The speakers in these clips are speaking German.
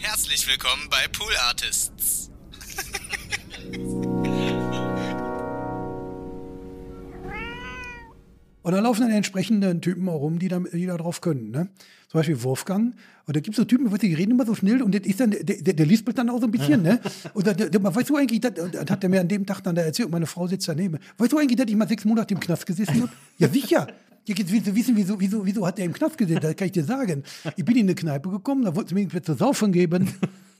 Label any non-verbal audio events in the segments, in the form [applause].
Herzlich willkommen bei Pool Artists. Und da laufen dann entsprechende Typen auch rum, die da, die da drauf können. Ne? Zum Beispiel Wolfgang. Und da gibt es so Typen, die reden immer so schnell und ist dann, der, der, der liest dann auch so ein bisschen. Ne? Und da, der, weißt du eigentlich, das, das hat er mir an dem Tag dann da erzählt, meine Frau sitzt daneben. Weißt du eigentlich, dass ich mal sechs Monate im Knast gesessen habe? Ja, sicher. Jetzt willst du wissen, wieso, wieso, wieso hat er im Knast gesessen? Das kann ich dir sagen. Ich bin in eine Kneipe gekommen, da wollten sie mir irgendwas zu saufen geben.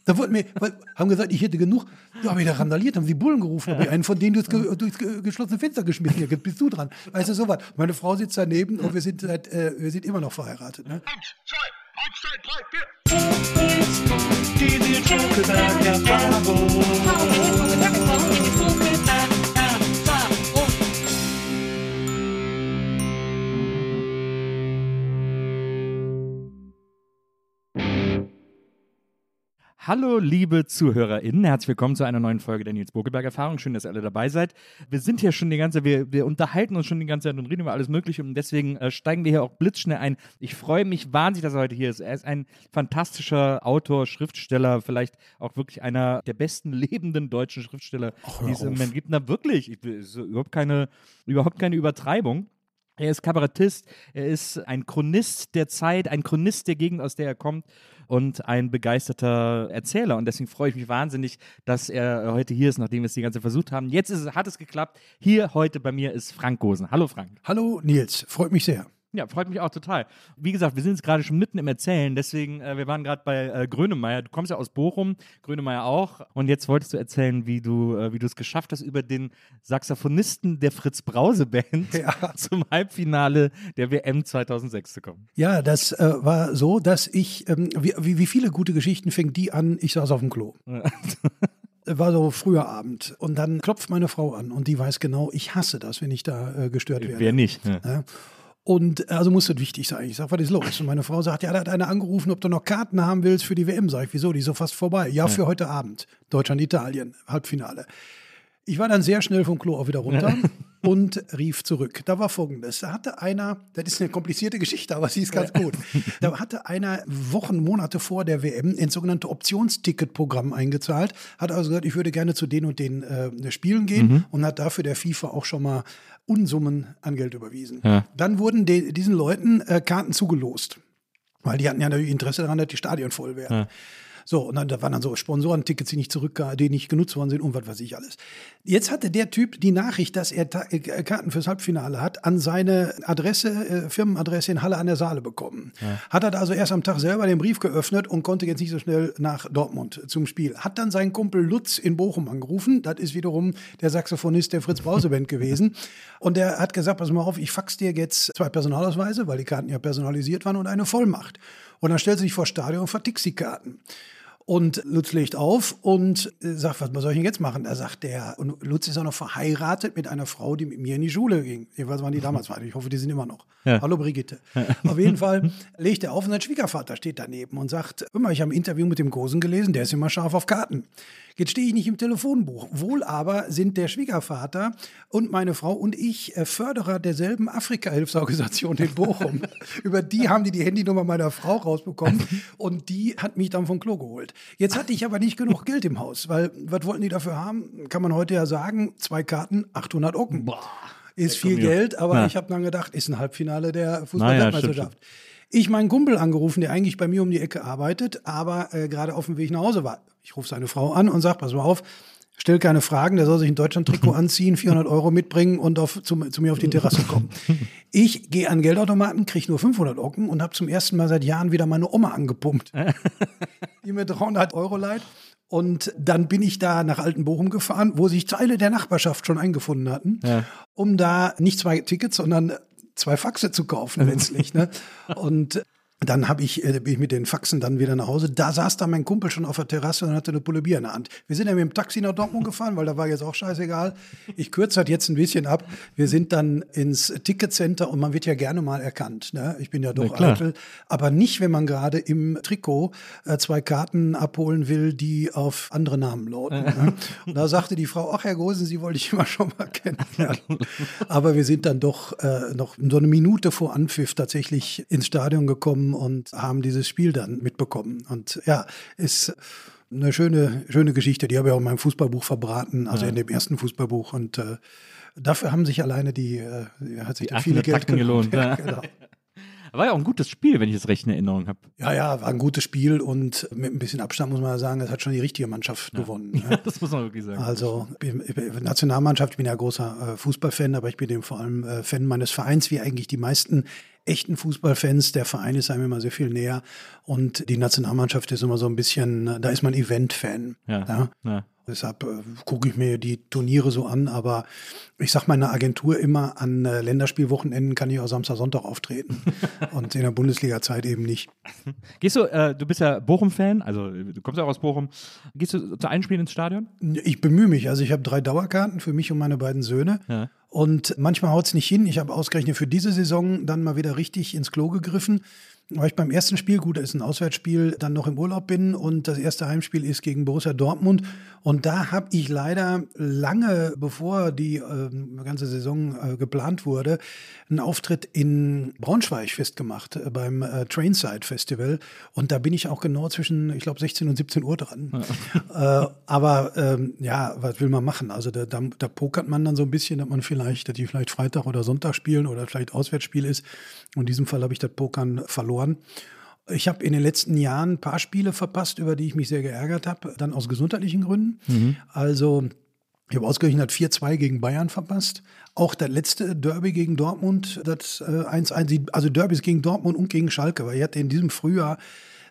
Da wollten mir, weil, haben gesagt, ich hätte genug. Da habe ich da randaliert, haben sie Bullen gerufen, habe ich einen von denen durchs, ge, durchs ge, geschlossene Fenster geschmissen. Jetzt bist du dran. Weißt du, sowas. Meine Frau sitzt daneben und wir sind, seit, äh, wir sind immer noch verheiratet. Ne? Eins, zwei, eins, zwei, drei, vier. Hallo, liebe ZuhörerInnen, herzlich willkommen zu einer neuen Folge der Nils Bogelberg Erfahrung. Schön, dass ihr alle dabei seid. Wir sind hier schon die ganze, wir, wir unterhalten uns schon die ganze Zeit und reden über alles Mögliche und deswegen äh, steigen wir hier auch blitzschnell ein. Ich freue mich wahnsinnig, dass er heute hier ist. Er ist ein fantastischer Autor, Schriftsteller, vielleicht auch wirklich einer der besten lebenden deutschen Schriftsteller, die es im Moment gibt. Na wirklich, ich, ist überhaupt keine, überhaupt keine Übertreibung. Er ist Kabarettist, er ist ein Chronist der Zeit, ein Chronist der Gegend, aus der er kommt und ein begeisterter Erzähler. Und deswegen freue ich mich wahnsinnig, dass er heute hier ist, nachdem wir es die ganze Zeit versucht haben. Jetzt es- hat es geklappt. Hier heute bei mir ist Frank Gosen. Hallo Frank. Hallo Nils, freut mich sehr. Ja, freut mich auch total. Wie gesagt, wir sind jetzt gerade schon mitten im Erzählen, deswegen, äh, wir waren gerade bei äh, Grönemeyer. Du kommst ja aus Bochum, Grönemeyer auch. Und jetzt wolltest du erzählen, wie du äh, wie du es geschafft hast, über den Saxophonisten der Fritz Brause Band Ja. [laughs] zum Halbfinale der WM 2006 zu kommen. Ja, das äh, war so, dass ich, ähm, wie, wie wie viele gute Geschichten fängt die an, ich saß auf dem Klo. [laughs] War so früher Abend. Und dann klopft meine Frau an und die weiß genau, ich hasse das, wenn ich da äh, gestört werde. Wer nicht? Ne? Ja. Und also muss das wichtig sein. Ich sage, was ist los? Und meine Frau sagt, ja, da hat einer angerufen, ob du noch Karten haben willst für die WM. Sag ich, wieso? Die ist so fast vorbei. Ja, für heute Abend. Deutschland, Italien, Halbfinale. Ich war dann sehr schnell vom Klo auch wieder runter [laughs] und rief zurück. Da war folgendes: Da hatte einer, das ist eine komplizierte Geschichte, aber sie ist ganz gut. Da hatte einer Wochen, Monate vor der WM ins sogenannte Optionsticketprogramm eingezahlt, hat also gesagt, ich würde gerne zu den und den äh, Spielen gehen und hat dafür der FIFA auch schon mal Unsummen an Geld überwiesen. Ja. Dann wurden de, diesen Leuten äh, Karten zugelost, weil die hatten ja natürlich Interesse daran, dass die Stadien voll werden. So, und dann da waren dann so Sponsorentickets, die nicht zurück, die nicht genutzt worden sind und was weiß ich alles. Jetzt hatte der Typ die Nachricht, dass er Ta äh, Karten fürs Halbfinale hat, an seine Adresse, äh, Firmenadresse in Halle an der Saale bekommen. Hat er also erst am Tag selber den Brief geöffnet und konnte jetzt nicht so schnell nach Dortmund zum Spiel. Hat dann seinen Kumpel Lutz in Bochum angerufen. Das ist wiederum der Saxophonist der Fritz Brause Band [laughs] gewesen. Und der hat gesagt, pass mal auf, ich fax dir jetzt zwei Personalausweise, weil die Karten ja personalisiert waren und eine Vollmacht. Und dann stellt sie sich vor Stadion und vertickst die Karten. Und Lutz legt auf und äh, sagt, was soll ich denn jetzt machen? Da sagt der, und Lutz ist auch noch verheiratet mit einer Frau, die mit mir in die Schule ging. Jedenfalls waren die damals weiter. Ich hoffe, die sind immer noch. Ja. Hallo Brigitte. Auf jeden Fall legt er auf und sein Schwiegervater steht daneben und sagt, mal, ich habe ein Interview mit dem Gosen gelesen, der ist immer scharf auf Karten. Jetzt stehe ich nicht im Telefonbuch. Wohl aber sind der Schwiegervater und meine Frau und ich äh, Förderer derselben Afrika-Hilfsorganisation in Bochum. [laughs] Über die haben die die Handynummer meiner Frau rausbekommen und die hat mich dann vom Klo geholt. Jetzt hatte ich aber nicht genug Geld im Haus, weil was wollten die dafür haben? Kann man heute ja sagen, zwei Karten, 800 Ocken. Ist viel. Geld, aber Ja. ich habe dann gedacht, ist ein Halbfinale der Fußball-Weltmeisterschaft. Ich meinen Kumpel angerufen, der eigentlich bei mir um die Ecke arbeitet, aber äh, gerade auf dem Weg nach Hause war. Ich rufe seine Frau an und sage, pass mal auf, stell keine Fragen, der soll sich ein Deutschland-Trikot [laughs] anziehen, 400 Euro mitbringen und auf, zu, zu mir auf die Terrasse kommen. [laughs] Ich gehe an Geldautomaten, kriege nur 500 Ocken und habe zum ersten Mal seit Jahren wieder meine Oma angepumpt, [laughs] die mir 300 Euro leiht. Und dann bin ich da nach Altenbochum gefahren, wo sich Teile der Nachbarschaft schon eingefunden hatten, Ja. um da nicht zwei Tickets, sondern zwei Faxe zu kaufen letztlich. ne? Und dann hab ich, äh, bin ich mit den Faxen dann wieder nach Hause. Da saß da mein Kumpel schon auf der Terrasse und hatte eine Pulle Bier in der Hand. Wir sind ja mit dem Taxi nach Dortmund gefahren, weil da war jetzt auch scheißegal. Ich kürze halt jetzt ein bisschen ab. Wir sind dann ins Ticketcenter und man wird ja gerne mal erkannt. Ne? Ich bin ja doch klar. eitel. Aber nicht, wenn man gerade im Trikot äh, zwei Karten abholen will, die auf andere Namen lauten. ne? Und da sagte die Frau, ach Herr Gosen, Sie wollte ich immer schon mal kennenlernen. Aber wir sind dann doch äh, noch so eine Minute vor Anpfiff tatsächlich ins Stadion gekommen und haben dieses Spiel dann mitbekommen. Und ja, ist eine schöne, schöne Geschichte. Die habe ich auch in meinem Fußballbuch verbraten, also in dem ersten Fußballbuch. Und äh, dafür haben sich alleine die, äh, hat sich Die viele 800 Geld Tacken gelohnt, [laughs] Ja, ja. genau. War ja auch ein gutes Spiel, wenn ich das recht in Erinnerung habe. Ja, ja, war ein gutes Spiel und mit ein bisschen Abstand muss man ja sagen, es hat schon die richtige Mannschaft gewonnen. ne? [laughs] Das muss man wirklich sagen. Also Nationalmannschaft, ich bin ja großer äh, Fußballfan, aber ich bin eben vor allem äh, Fan meines Vereins, wie eigentlich die meisten echten Fußballfans. Der Verein ist einem immer sehr viel näher und die Nationalmannschaft ist immer so ein bisschen, da ist man Event-Fan. Ja. Ja? Ja. Deshalb äh, gucke ich mir die Turniere so an, aber ich sag meiner Agentur immer, an äh, Länderspielwochenenden kann ich auch Samstag, Sonntag auftreten [laughs] und in der Bundesliga-Zeit eben nicht. Gehst du, äh, du bist ja Bochum-Fan, also du kommst ja auch aus Bochum. Gehst du zu einem Spiel ins Stadion? Ich bemühe mich. Also ich habe drei Dauerkarten für mich und meine beiden Söhne. Ja. Und manchmal haut es nicht hin. Ich habe ausgerechnet für diese Saison dann mal wieder richtig ins Klo gegriffen. Weil ich beim ersten Spiel, gut, das ist ein Auswärtsspiel, dann noch im Urlaub bin und das erste Heimspiel ist gegen Borussia Dortmund. Und da habe ich leider lange, bevor die ähm, ganze Saison äh, geplant wurde, einen Auftritt in Braunschweig festgemacht äh, beim äh, Trainside Festival. Und da bin ich auch genau zwischen, ich glaube, 16 und 17 Uhr dran. [laughs] äh, aber ähm, ja, was will man machen? Also da, da, da pokert man dann so ein bisschen, dass man vielleicht, dass die vielleicht Freitag oder Sonntag spielen oder vielleicht Auswärtsspiel ist. Und in diesem Fall habe ich das Pokern verloren. Ich habe in den letzten Jahren ein paar Spiele verpasst, über die ich mich sehr geärgert habe, dann aus gesundheitlichen Gründen. Also ich habe ausgerechnet 4-2 gegen Bayern verpasst. Auch das letzte Derby gegen Dortmund, das äh, 1-1, die- also Derbys gegen Dortmund und gegen Schalke, weil ich hatte in diesem Frühjahr,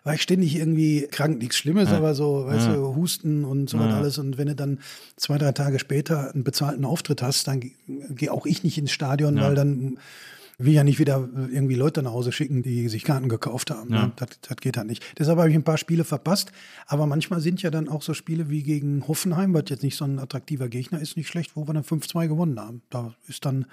war ich ständig irgendwie krank, nichts Schlimmes, aber so, weißt du, Husten und so was alles. Und wenn du dann zwei, drei Tage später einen bezahlten Auftritt hast, dann ge- gehe auch ich nicht ins Stadion, weil dann will ja nicht wieder irgendwie Leute nach Hause schicken, die sich Karten gekauft haben. Ja. Ne? Das, das geht halt nicht. Deshalb habe ich ein paar Spiele verpasst. Aber manchmal sind ja dann auch so Spiele wie gegen Hoffenheim, was jetzt nicht so ein attraktiver Gegner ist, nicht schlecht, wo wir dann 5-2 gewonnen haben. Da ist dann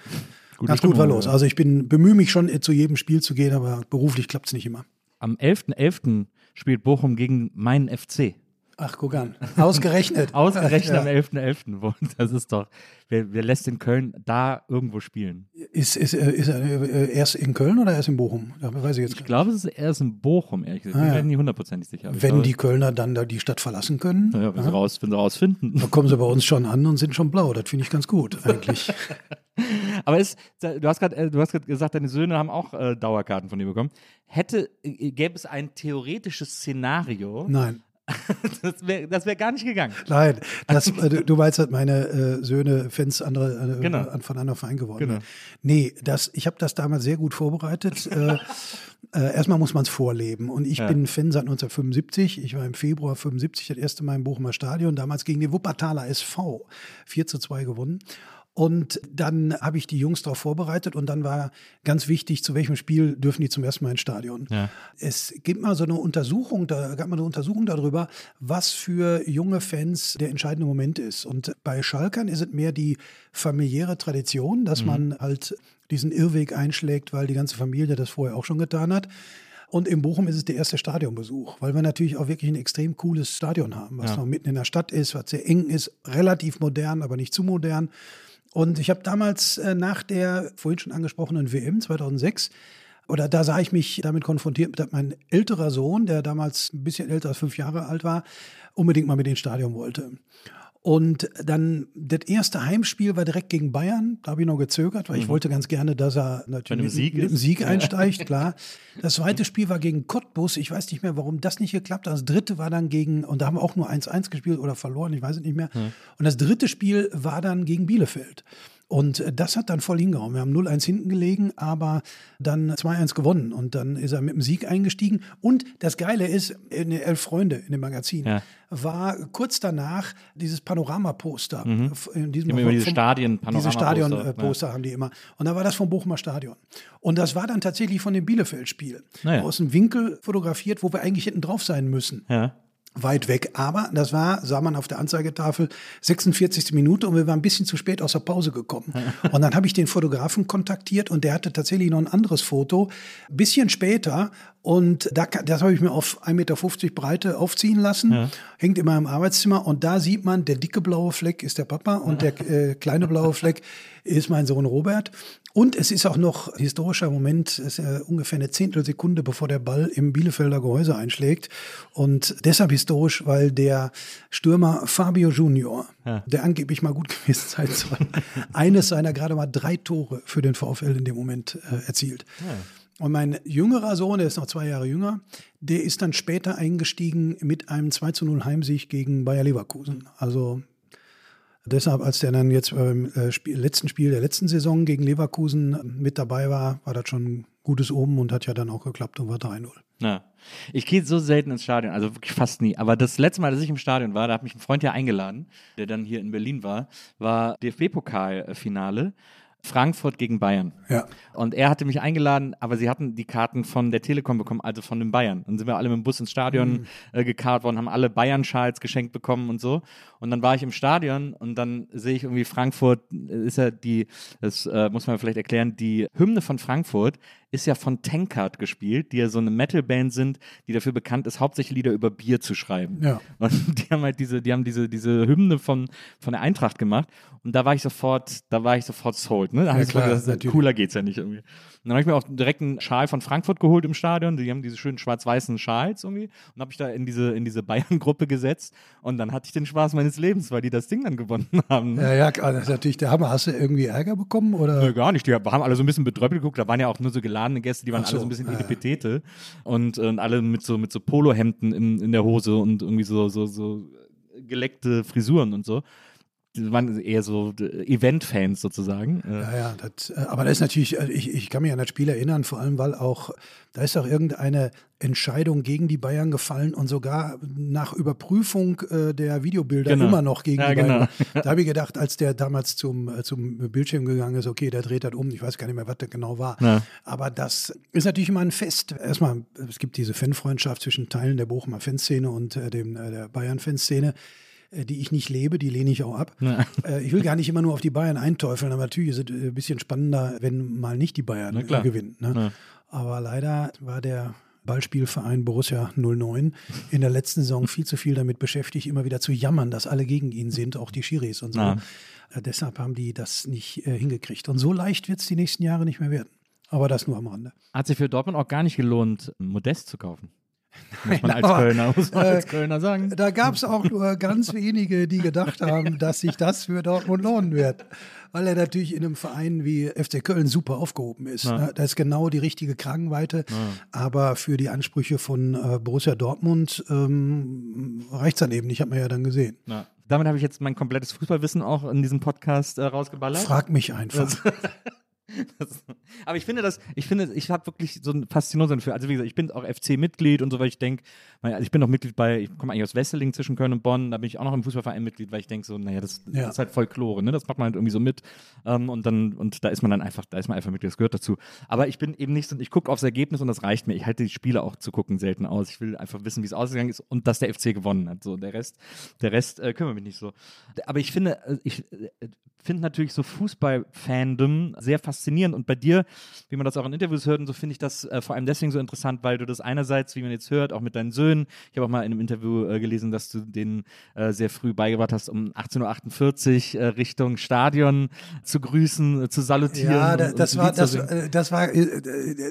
Gute ganz gut was Stimmung, los. Also ich bin bemühe mich schon, zu jedem Spiel zu gehen, aber beruflich klappt es nicht immer. Am 11.11. spielt Bochum gegen meinen FC. Ach, guck an. Ausgerechnet. [laughs] Ausgerechnet Ja. am 11.11. Wo- Das ist doch, wer, wer lässt in Köln da irgendwo spielen? Ist, ist, äh, ist er äh, erst in Köln oder erst in Bochum? Da weiß ich jetzt Ich nicht. glaube, es ist erst in Bochum, ehrlich gesagt. Ich Ah, bin ja. nicht hundertprozentig sicher. ich Wenn glaube, die Kölner dann da die Stadt verlassen können, ja, wenn, sie raus, wenn sie rausfinden. dann kommen sie bei uns schon an und sind schon blau. Das finde ich ganz gut, eigentlich. [laughs] Aber es, du hast gerade äh, du hast gerade gesagt, deine Söhne haben auch äh, Dauerkarten von dir bekommen. Hätte, gäbe es ein theoretisches Szenario, Nein. [laughs] das wäre das wär gar nicht gegangen. Nein, das, äh, du- meinst, dass meine äh, Söhne Fans andere, äh, Genau. von anderen Verein geworden Genau. sind. Nee, das, ich habe das damals sehr gut vorbereitet. [laughs] äh, äh, erstmal muss man es vorleben. Und ich Ja. bin Fan seit 1975. Ich war im Februar 75 das erste Mal im Bochumer Stadion, damals gegen den Wuppertaler SV. 4 zu 2 gewonnen. Und dann habe ich die Jungs darauf vorbereitet und dann war ganz wichtig, zu welchem Spiel dürfen die zum ersten Mal ins Stadion. Ja. Es gibt mal so eine Untersuchung, da gab mal eine Untersuchung darüber, was für junge Fans der entscheidende Moment ist. Und bei Schalkern ist es mehr die familiäre Tradition, dass man halt diesen Irrweg einschlägt, weil die ganze Familie das vorher auch schon getan hat. Und in Bochum ist es der erste Stadionbesuch, weil wir natürlich auch wirklich ein extrem cooles Stadion haben, was Ja. noch mitten in der Stadt ist, was sehr eng ist, relativ modern, aber nicht zu modern. Und ich habe damals äh, nach der vorhin schon angesprochenen WM 2006 oder da sah ich mich damit konfrontiert, dass mein älterer Sohn, der damals ein bisschen älter als fünf Jahre alt war, unbedingt mal mit ins Stadion wollte. Und dann, das erste Heimspiel war direkt gegen Bayern. Da habe ich noch gezögert, weil ich wollte ganz gerne, dass er natürlich einem Sieg mit, mit. Sieg einsteigt, klar. [laughs] Das zweite Spiel war gegen Cottbus. Ich weiß nicht mehr, warum das nicht geklappt hat. Das dritte war dann gegen, und da haben wir auch nur 1-1 gespielt oder verloren, ich weiß es nicht mehr. Und das dritte Spiel war dann gegen Bielefeld. Und äh, das hat dann voll hingehauen. Wir haben 0-1 hinten gelegen, aber dann 2-1 gewonnen. Und dann ist er mit dem Sieg eingestiegen. Und das Geile ist, in Elf Freunde in dem Magazin Ja. war kurz danach dieses Panoramaposter. F- In diesem immer diese Stadien- Diese Stadionposter haben die immer. Und da war das vom Bochumer Stadion. Und das war dann tatsächlich von dem Bielefeld-Spiel. Naja. Aus dem Winkel fotografiert, wo wir eigentlich hinten drauf sein müssen Ja. Weit weg. Aber das war, sah man auf der Anzeigetafel, 46. Minute und wir waren ein bisschen zu spät aus der Pause gekommen. [laughs] Und dann habe ich den Fotografen kontaktiert und der hatte tatsächlich noch ein anderes Foto, bisschen später. Und da, das habe ich mir auf 1,50 Meter Breite aufziehen lassen, hängt in meinem Arbeitszimmer und da sieht man, der dicke blaue Fleck ist der Papa und der [laughs] äh, kleine blaue Fleck ist mein Sohn Robert. Und es ist auch noch ein historischer Moment, es ist äh, ungefähr eine Zehntelsekunde, bevor der Ball im Bielefelder Gehäuse einschlägt. Und deshalb historisch, weil der Stürmer Fabio Junior, der angeblich mal gut gewesen sein soll, [laughs] eines seiner gerade mal drei Tore für den VfL in dem Moment äh, erzielt. Und mein jüngerer Sohn, der ist noch zwei Jahre jünger, der ist dann später eingestiegen mit einem 2 zu 0 Heimsieg gegen Bayer Leverkusen. Also Deshalb, als der dann jetzt beim äh, Spiel, letzten Spiel der letzten Saison gegen Leverkusen mit dabei war, war das schon ein gutes Oben und hat ja dann auch geklappt und war 3-0. Ja. Ich gehe so selten ins Stadion, also wirklich fast nie. Aber das letzte Mal, dass ich im Stadion war, da hat mich ein Freund ja eingeladen, der dann hier in Berlin war, war DFB-Pokalfinale. Frankfurt gegen Bayern. Ja. Und er hatte mich eingeladen, aber sie hatten die Karten von der Telekom bekommen, also von den Bayern. Dann sind wir alle mit dem Bus ins Stadion äh, gekarrt worden, haben alle Bayern-Schals geschenkt bekommen und so. Und dann war ich im Stadion und dann sehe ich irgendwie Frankfurt, äh, ist ja die, das äh, muss man vielleicht erklären, die Hymne von Frankfurt ist ja von Tankard gespielt, die ja so eine Metal-Band sind, die dafür bekannt ist, hauptsächlich Lieder über Bier zu schreiben. Ja. Und [laughs] die haben halt diese, die haben diese, diese Hymne von, von der Eintracht gemacht. Und da war ich sofort, da war ich sofort sold, ne? Ja, klar, gesagt, natürlich. cooler geht's ja nicht irgendwie. Und dann habe ich mir auch direkt einen Schal von Frankfurt geholt im Stadion. Die haben diese schönen schwarz-weißen Schals irgendwie. Und habe ich da in diese, in diese Bayern-Gruppe gesetzt. Und dann hatte ich den Spaß meines Lebens, weil die das Ding dann gewonnen [laughs] haben. Ne? Ja, ja, klar, das ist natürlich der Hammer. Hast du irgendwie Ärger bekommen? Oder? Nö, gar nicht. Die haben alle so ein bisschen betröppelt geguckt. Da waren ja auch nur so geladene Gäste, die waren so, alle so ein bisschen ja. Etipetete. Und, äh, und alle mit so, mit so Polohemden in, in der Hose und irgendwie so, so, so geleckte Frisuren und so. Die waren eher so äh, Event-Fans sozusagen. Äh, Ja, ja, das, äh, aber das ist natürlich, ich, ich kann mich an das Spiel erinnern, vor allem, weil auch, da ist auch irgendeine Entscheidung gegen die Bayern gefallen und sogar nach Überprüfung äh, der Videobilder Genau. immer noch gegen Ja, die Bayern. genau. [laughs] Da habe ich gedacht, als der damals zum, äh, zum Bildschirm gegangen ist, okay, der dreht das um, ich weiß gar nicht mehr, was das genau war. Ja. Aber das ist natürlich immer ein Fest. Erstmal, es gibt diese Fanfreundschaft zwischen Teilen der Bochumer Fanszene und äh, dem, der Bayern-Fanszene die ich nicht lebe, die lehne ich auch ab. Äh, ich will gar nicht immer nur auf die Bayern einteufeln, aber natürlich ist es äh, ein bisschen spannender, wenn mal nicht die Bayern äh, gewinnen. Ne? Ja. Aber leider war der Ballspielverein Borussia 09 in der letzten Saison [laughs] viel zu viel damit beschäftigt, immer wieder zu jammern, dass alle gegen ihn sind, auch die Schiris und so. Ja. Äh, deshalb haben die das nicht äh, hingekriegt. Und so leicht wird es die nächsten Jahre nicht mehr werden. Aber das nur am Rande. Hat sich für Dortmund auch gar nicht gelohnt, Modest zu kaufen. Muss man als Kölner, muss man äh, als Kölner sagen. Da gab es auch nur ganz wenige, die gedacht haben, dass sich das für Dortmund lohnen wird. Weil er natürlich in einem Verein wie FC Köln super aufgehoben ist. Ja. Ne? Da ist genau die richtige Kragenweite. Aber für die Ansprüche von äh, Borussia Dortmund ähm, reicht es dann eben nicht, hat man ja dann gesehen. Ja. Damit habe ich jetzt mein komplettes Fußballwissen auch in diesem Podcast äh, rausgeballert. Frag mich einfach. [laughs] Das, aber ich finde das, ich finde, ich habe wirklich so eine Faszination für. Also wie gesagt, ich bin auch FC-Mitglied und so, weil ich denke, also ich bin auch Mitglied bei, ich komme eigentlich aus Wesseling zwischen Köln und Bonn, da bin ich auch noch im Fußballverein Mitglied, weil ich denke so, naja, das, Ja. das ist halt Folklore, ne? Das macht man halt irgendwie so mit. Ähm, und dann, und da ist man dann einfach, da ist man einfach Mitglied, das gehört dazu. Aber ich bin eben nicht so, ich gucke aufs Ergebnis und das reicht mir. Ich halte die Spiele auch zu gucken selten aus. Ich will einfach wissen, wie es ausgegangen ist und dass der FC gewonnen hat. So, der Rest, der Rest äh, kümmert mich nicht so. Aber ich finde, äh, ich äh, finde natürlich so Fußball-Fandom sehr faszinierend faszinierend. Und bei dir, wie man das auch in Interviews hört und so, finde ich das äh, vor allem deswegen so interessant, weil du das einerseits, wie man jetzt hört, auch mit deinen Söhnen, ich habe auch mal in einem Interview äh, gelesen, dass du denen äh, sehr früh beigebracht hast, um 18.48 Uhr äh, Richtung Stadion zu grüßen, äh, zu salutieren. Ja, da, und- das und war, das, äh, das war,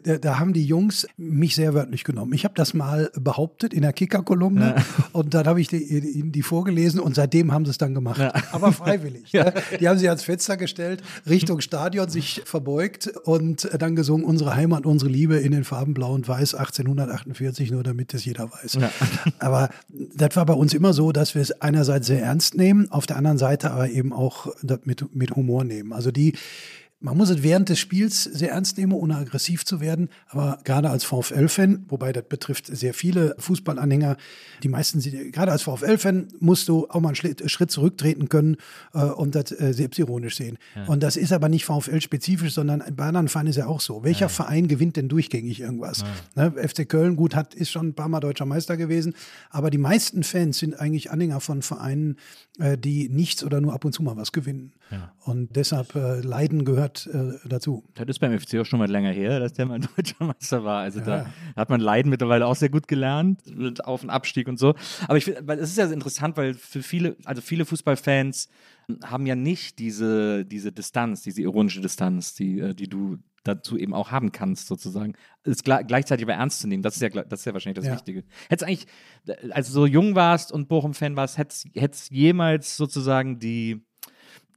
da- da haben die Jungs mich sehr wörtlich genommen. Ich habe das mal behauptet in der Kicker-Kolumne [laughs] und dann habe ich ihnen die vorgelesen und seitdem haben sie es dann gemacht. Aber freiwillig. [laughs] ne? Die haben sich ans Fenster gestellt, Richtung Stadion sich verbeugt und dann gesungen, unsere Heimat, unsere Liebe in den Farben Blau und Weiß 1848, nur damit es jeder weiß. [laughs] Aber das war bei uns immer so, dass wir es einerseits sehr ernst nehmen, auf der anderen Seite aber eben auch das mit, mit Humor nehmen. Also die, man muss es während des Spiels sehr ernst nehmen, ohne aggressiv zu werden. Aber gerade als VfL-Fan, wobei das betrifft sehr viele Fußballanhänger, die meisten sind, gerade als VfL-Fan musst du auch mal einen Schritt, zurücktreten können äh, und das äh, selbstironisch sehen. Und das ist aber nicht VfL-spezifisch, sondern bei anderen Vereinen ist ja auch so. Welcher Verein gewinnt denn durchgängig irgendwas? Ne? FC Köln, gut, hat, ist schon ein paar Mal deutscher Meister gewesen. Aber die meisten Fans sind eigentlich Anhänger von Vereinen, äh, die nichts oder nur ab und zu mal was gewinnen. Und deshalb äh, Leiden gehört äh, dazu. Das ist beim FC auch schon mal länger her, dass der mal [laughs] deutscher Meister war. Also da hat man Leiden mittlerweile auch sehr gut gelernt mit Auf- und Abstieg und so. Aber ich finde, es ist ja interessant, weil für viele, also viele Fußballfans haben ja nicht diese, diese Distanz, diese ironische Distanz, die, äh, die du dazu eben auch haben kannst, sozusagen. Es gle- gleichzeitig aber ernst zu nehmen, das ist ja, das ist ja wahrscheinlich das Ja. Wichtige. Hättest eigentlich, als du so jung warst und Bochum-Fan warst, hättest hättest jemals sozusagen die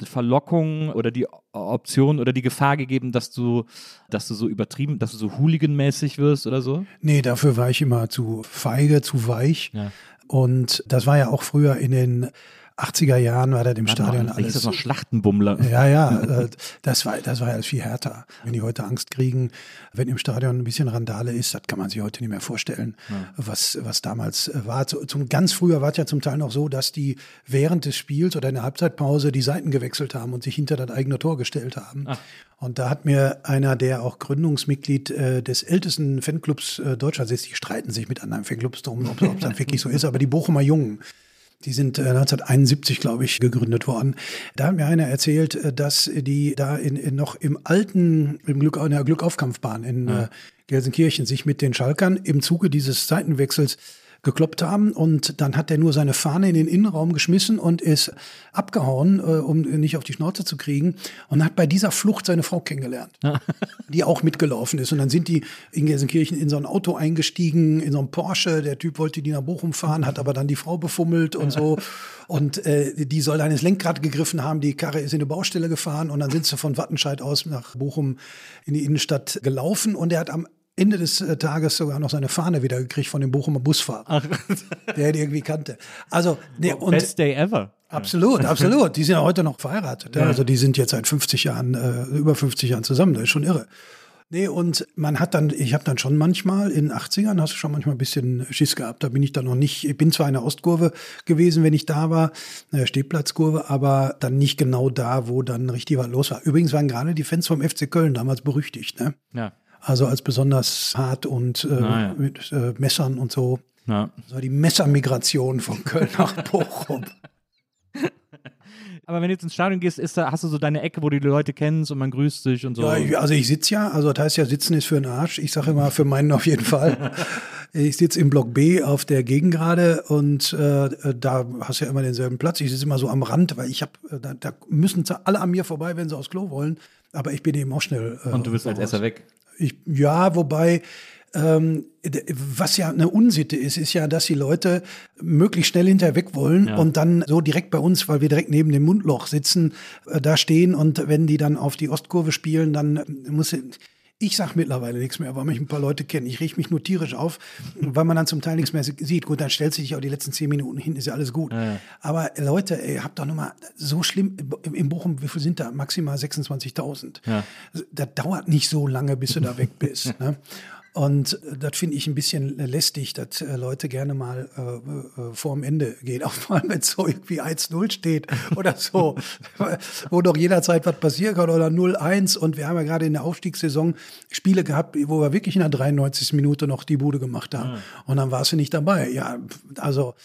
Verlockung oder die Option oder die Gefahr gegeben, dass du, dass du so übertrieben, dass du so hooliganmäßig wirst oder so? Nee, dafür war ich immer zu feige, zu weich. Ja. Und das war ja auch früher in den 80er Jahren, war das im Stadion Da hieß alles. das noch Schlachtenbummler. Ja, ja, äh, das war, das war alles viel härter. Wenn die heute Angst kriegen, wenn im Stadion ein bisschen Randale ist, das kann man sich heute nicht mehr vorstellen, was, was damals äh, war. Zu- Zum, ganz früher war es ja zum Teil noch so, dass die während des Spiels oder in der Halbzeitpause die Seiten gewechselt haben und sich hinter das eigene Tor gestellt haben. Und da hat mir einer, der auch Gründungsmitglied äh, des ältesten Fanclubs äh, Deutschlands ist, die streiten sich mit anderen Fanclubs drum, ob ob das wirklich so ist, aber die Bochumer Jungen, die sind äh, 1971, glaube ich, gegründet worden. Da hat mir einer erzählt, äh, dass die da in, in noch im alten, im Glück, in der Glückaufkampfbahn in äh, Gelsenkirchen sich mit den Schalkern im Zuge dieses Seitenwechsels gekloppt haben und dann hat er nur seine Fahne in den Innenraum geschmissen und ist abgehauen, äh, um nicht auf die Schnauze zu kriegen und hat bei dieser Flucht seine Frau kennengelernt, [laughs] die auch mitgelaufen ist. Und dann sind die in Gelsenkirchen in so ein Auto eingestiegen, in so ein Porsche, der Typ wollte die nach Bochum fahren, hat aber dann die Frau befummelt und so. [laughs] Und äh, die soll dann ins Lenkrad gegriffen haben, die Karre ist in eine Baustelle gefahren und dann sind sie von Wattenscheid aus nach Bochum in die Innenstadt gelaufen. Und er hat am Ende des äh, Tages sogar noch seine Fahne wieder gekriegt von dem Bochumer Busfahrer, der die irgendwie kannte. Also, nee, und Best day ever. absolut, absolut. Die sind ja heute noch verheiratet. Ja. Also die sind jetzt seit 50 Jahren, äh, über 50 Jahren zusammen. Das ist schon irre. Nee, und man hat dann, ich habe dann schon manchmal, in den 80ern hast du schon manchmal ein bisschen Schiss gehabt. Da bin ich dann noch nicht, ich bin zwar in der Ostkurve gewesen, wenn ich da war, äh, Stehplatzkurve, aber dann nicht genau da, wo dann richtig was los war. Übrigens waren gerade die Fans vom FC Köln damals berüchtigt, ne? Ja. Also als besonders hart und äh, Ah, ja. mit äh, Messern und so. ja. So die Messermigration von Köln nach [laughs] Bochum. Aber wenn du jetzt ins Stadion gehst, ist da, hast du so deine Ecke, wo du die Leute kennst und man grüßt dich und so. Ja, also ich sitze ja, also das heißt ja, sitzen ist für den Arsch. Ich sage immer, für meinen auf jeden Fall. [laughs] ich sitze im Block B auf der Gegengrade und äh, da hast du ja immer denselben Platz. Ich sitze immer so am Rand, weil ich habe, äh, da, da müssen alle an mir vorbei, wenn sie aufs Klo wollen. Aber ich bin eben auch schnell. Äh, und du bist als erster weg. Ich, ja, wobei, ähm, was ja eine Unsitte ist, ist ja, dass die Leute möglichst schnell hinterher weg wollen Ja. und dann so direkt bei uns, weil wir direkt neben dem Mundloch sitzen, äh, da stehen und wenn die dann auf die Ostkurve spielen, dann äh, muss ich sag mittlerweile nichts mehr, weil mich ein paar Leute kennen. Ich reg mich nur tierisch auf, weil man dann zum Teil nichts mehr sieht. Gut, dann stellt sich auch die letzten zehn Minuten hin, ist ja alles gut. Aber äh, Leute, ihr habt doch nur mal so schlimm, in Bochum, wie viel sind da? Maximal 26.000. Ja. Das dauert nicht so lange, bis du da weg bist. [laughs] ne? Und äh, das finde ich ein bisschen lästig, dass äh, Leute gerne mal äh, äh, vor dem Ende gehen, [laughs] auch mal wenn es so irgendwie 1-0 steht oder so, [laughs] wo doch jederzeit was passieren kann oder 0-1. Und wir haben ja gerade in der Aufstiegssaison Spiele gehabt, wo wir wirklich in der 93. Minute noch die Bude gemacht haben. Und dann warst du nicht dabei. Ja, also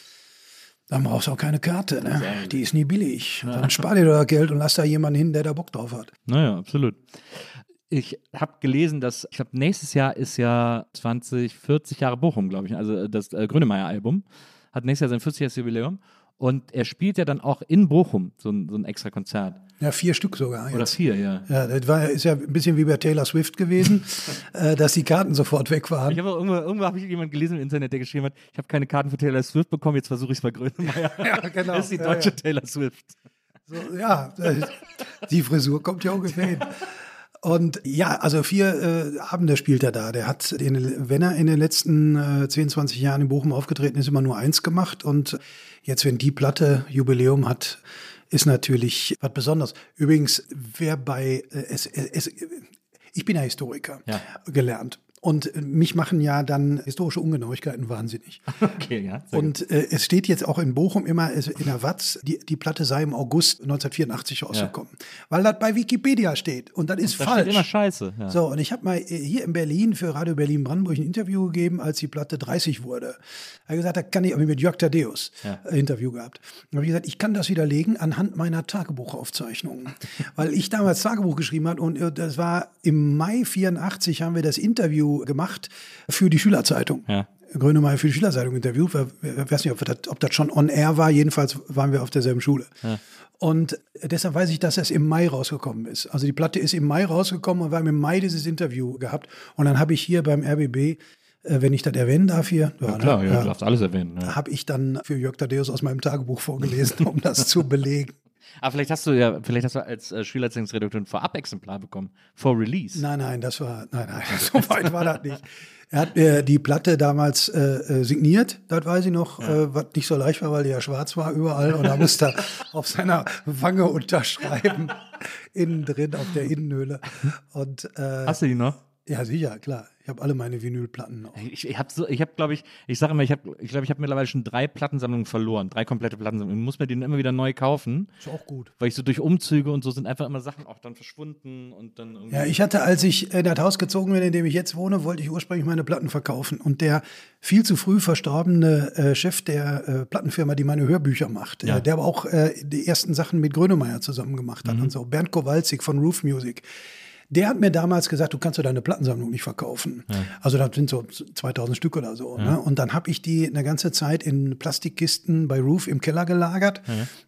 dann brauchst du auch keine Karte. Ne? Die ist nie billig. Dann spar dir doch das Geld und lass da jemanden hin, der da Bock drauf hat. Naja, absolut. Ich habe gelesen, dass, ich glaube, nächstes Jahr ist ja 20, 40 Jahre Bochum, glaube ich, also das äh, Grönemeyer-Album. Hat nächstes Jahr sein 40-jähriges Jubiläum. Und er spielt ja dann auch in Bochum so ein, so ein extra Konzert. Ja, vier Stück sogar. Oder jetzt. vier, ja. Ja, das war, ist ja ein bisschen wie bei Taylor Swift gewesen, [laughs] äh, dass die Karten sofort weg waren. Ich habe auch irgendwo, irgendwo habe ich jemanden gelesen im Internet, der geschrieben hat, ich habe keine Karten für Taylor Swift bekommen, jetzt versuche ich es bei Grönemeyer. [laughs] Ja, genau. Das ist die Ja, deutsche ja. Taylor Swift. So, ja, äh, die Frisur kommt ja ungefähr hin. Und ja, also vier äh, Abende spielt er da. Der hat, in, wenn er in den letzten äh, 10, 20 Jahren in Bochum aufgetreten ist, immer nur eins gemacht. Und jetzt, wenn die Platte Jubiläum hat, ist natürlich was Besonderes. Übrigens, wer bei, äh, es, es, ich bin ja Historiker Ja. gelernt. Und äh, mich machen ja dann historische Ungenauigkeiten wahnsinnig. [laughs] Okay, ja. Und äh, es steht jetzt auch in Bochum immer in der Watz, die, die Platte sei im August 1984 rausgekommen. Weil das bei Wikipedia steht. Und das ist da falsch. steht immer Scheiße. Ja. So, und ich habe mal äh, hier in Berlin für Radio Berlin Brandenburg ein Interview gegeben, als die Platte 30 wurde. Er hat gesagt, da kann ich, mit Jörg Thaddeus Ja. ein Interview gehabt. Da habe ich gesagt, ich kann das widerlegen anhand meiner Tagebuchaufzeichnungen. [laughs] Weil ich damals Tagebuch geschrieben habe und äh, das war im Mai 84 haben wir das Interview gemacht für die Schülerzeitung. Ja. Grönemeyer für die Schülerzeitung interviewt. Ich weiß nicht, ob, das, ob das schon on air war. Jedenfalls waren wir auf derselben Schule. Und deshalb weiß ich, dass das im Mai rausgekommen ist. Also die Platte ist im Mai rausgekommen und wir haben im Mai dieses Interview gehabt. Und dann habe ich hier beim RBB, äh, wenn ich das erwähnen darf hier, ja, Klar, ne, ja, du darfst alles erwähnen. Ja. habe ich dann für Jörg Thaddeus aus meinem Tagebuch vorgelesen, [laughs] um das zu belegen. Aber vielleicht hast du ja, vielleicht hast du als äh, Schülerzeitungsredakteur ein Vorab-Exemplar bekommen. Vor Release. Nein, nein, das war, nein, nein, [laughs] so weit war das nicht. Er hat mir die Platte damals äh, äh, signiert, das weiß ich noch, äh, was nicht so leicht war, weil die ja schwarz war überall und da musste er [laughs] auf seiner Wange unterschreiben, [laughs] innen drin auf der Innenhöhle. Und äh, Hast du die noch? Ja, sicher, klar. Ich habe alle meine Vinylplatten noch. Ich, ich habe, so, ich hab, glaube ich, ich sage immer, ich habe, ich glaube, ich habe mittlerweile schon drei Plattensammlungen verloren, drei komplette Plattensammlungen. Ich muss mir die dann immer wieder neu kaufen, Ist auch gut. weil ich so durch Umzüge und so sind einfach immer Sachen auch dann verschwunden und dann irgendwie. Ja, ich hatte, als ich in das Haus gezogen bin, in dem ich jetzt wohne, wollte ich ursprünglich meine Platten verkaufen. Und der viel zu früh verstorbene äh, Chef der äh, Plattenfirma, die meine Hörbücher macht, Ja. äh, der aber auch äh, die ersten Sachen mit Grönemeyer zusammen gemacht hat und so, Bernd Kowalczyk von Roof Music. Der hat mir damals gesagt, du kannst du deine Plattensammlung nicht verkaufen. Also das sind so 2000 Stück oder so. Ne? Und dann habe ich die eine ganze Zeit in Plastikkisten bei Roof im Keller gelagert.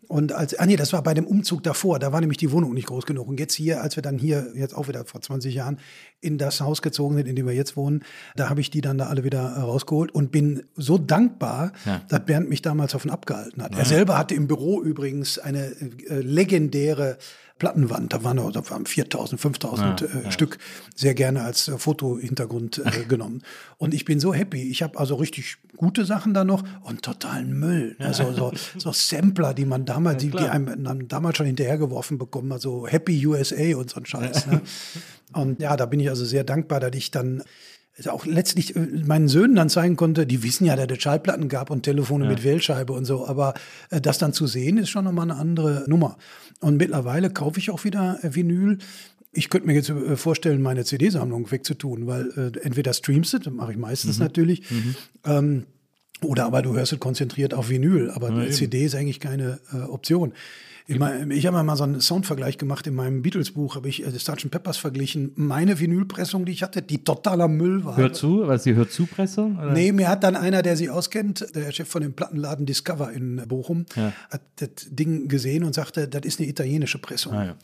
Und als, ah nee, das war bei dem Umzug davor, da war nämlich die Wohnung nicht groß genug. Und jetzt hier, als wir dann hier, jetzt auch wieder vor 20 Jahren, in das Haus gezogen sind, in dem wir jetzt wohnen, da habe ich die dann da alle wieder äh, rausgeholt und bin so dankbar, Ja. dass Bernd mich damals davon abgehalten hat. Er selber hatte im Büro übrigens eine äh, legendäre Plattenwand. Da waren, da waren 4000, 5000 äh, Stück sehr gerne als äh, Fotohintergrund äh, [laughs] genommen. Und ich bin so happy. Ich habe also richtig gute Sachen da noch und totalen Müll. Also so, so Sampler, die man damals, die, die einem damals schon hinterhergeworfen bekommen, also Happy USA und so ein Scheiß. Ne? [laughs] Und ja, da bin ich also sehr dankbar, dass ich dann also auch letztlich äh, meinen Söhnen dann zeigen konnte, die wissen ja, dass es Schallplatten gab und Telefone mit Wählscheibe und so, aber äh, das dann zu sehen, ist schon nochmal eine andere Nummer. Und mittlerweile kaufe ich auch wieder äh, Vinyl. Ich könnte mir jetzt äh, vorstellen, meine CD-Sammlung wegzutun, weil äh, entweder streamst du, das mache ich meistens natürlich, ähm, oder aber du hörst es konzentriert auf Vinyl, aber eine CD ist eigentlich keine äh, Option. Ich, mein, ich habe mal so einen Soundvergleich gemacht in meinem Beatles-Buch, habe ich äh, Sgt. Peppers verglichen. Meine Vinylpressung, die ich hatte, die totaler Müll war. Hör zu, was die Hör-zu-Pressung? oder? Nee, mir hat dann einer, der sie auskennt, der Chef von dem Plattenladen Discover in Bochum, Ja. hat das Ding gesehen und sagte, das ist eine italienische Pressung. Ah, ja.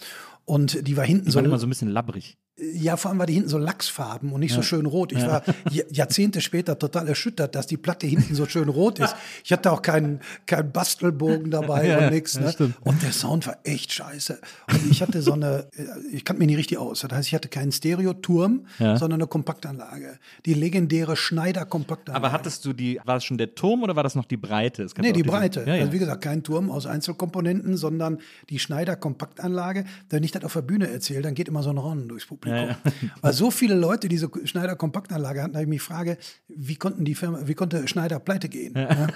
Und die war hinten Die so, waren immer so ein bisschen labbrig. Ja, vor allem war die hinten so Lachsfarben und nicht so schön rot. Ich war J- Jahrzehnte später total erschüttert, dass die Platte hinten so schön rot ist. [laughs] Ich hatte auch keinen keinen Bastelbogen dabei Ja, ja, und nichts. ja, Ne? Und der Sound war echt scheiße. Und ich hatte so eine, äh, ich kannte mich nicht richtig aus. Das heißt, ich hatte keinen Stereoturm, Ja. sondern eine Kompaktanlage. Die legendäre Schneider-Kompaktanlage. Aber hattest du die, war es schon der Turm oder war das noch die Breite? Es Nee, die Breite. Ja, ja. Also wie gesagt, kein Turm aus Einzelkomponenten, sondern die Schneider-Kompaktanlage. Wenn ich das auf der Bühne erzähle, dann geht immer so ein Raunen durchs Publikum. Ja, ja. Weil so viele Leute diese Schneider-Kompaktanlage hatten, da ich mich frage, wie konnten die Firma, wie konnte Schneider pleite gehen? Ja.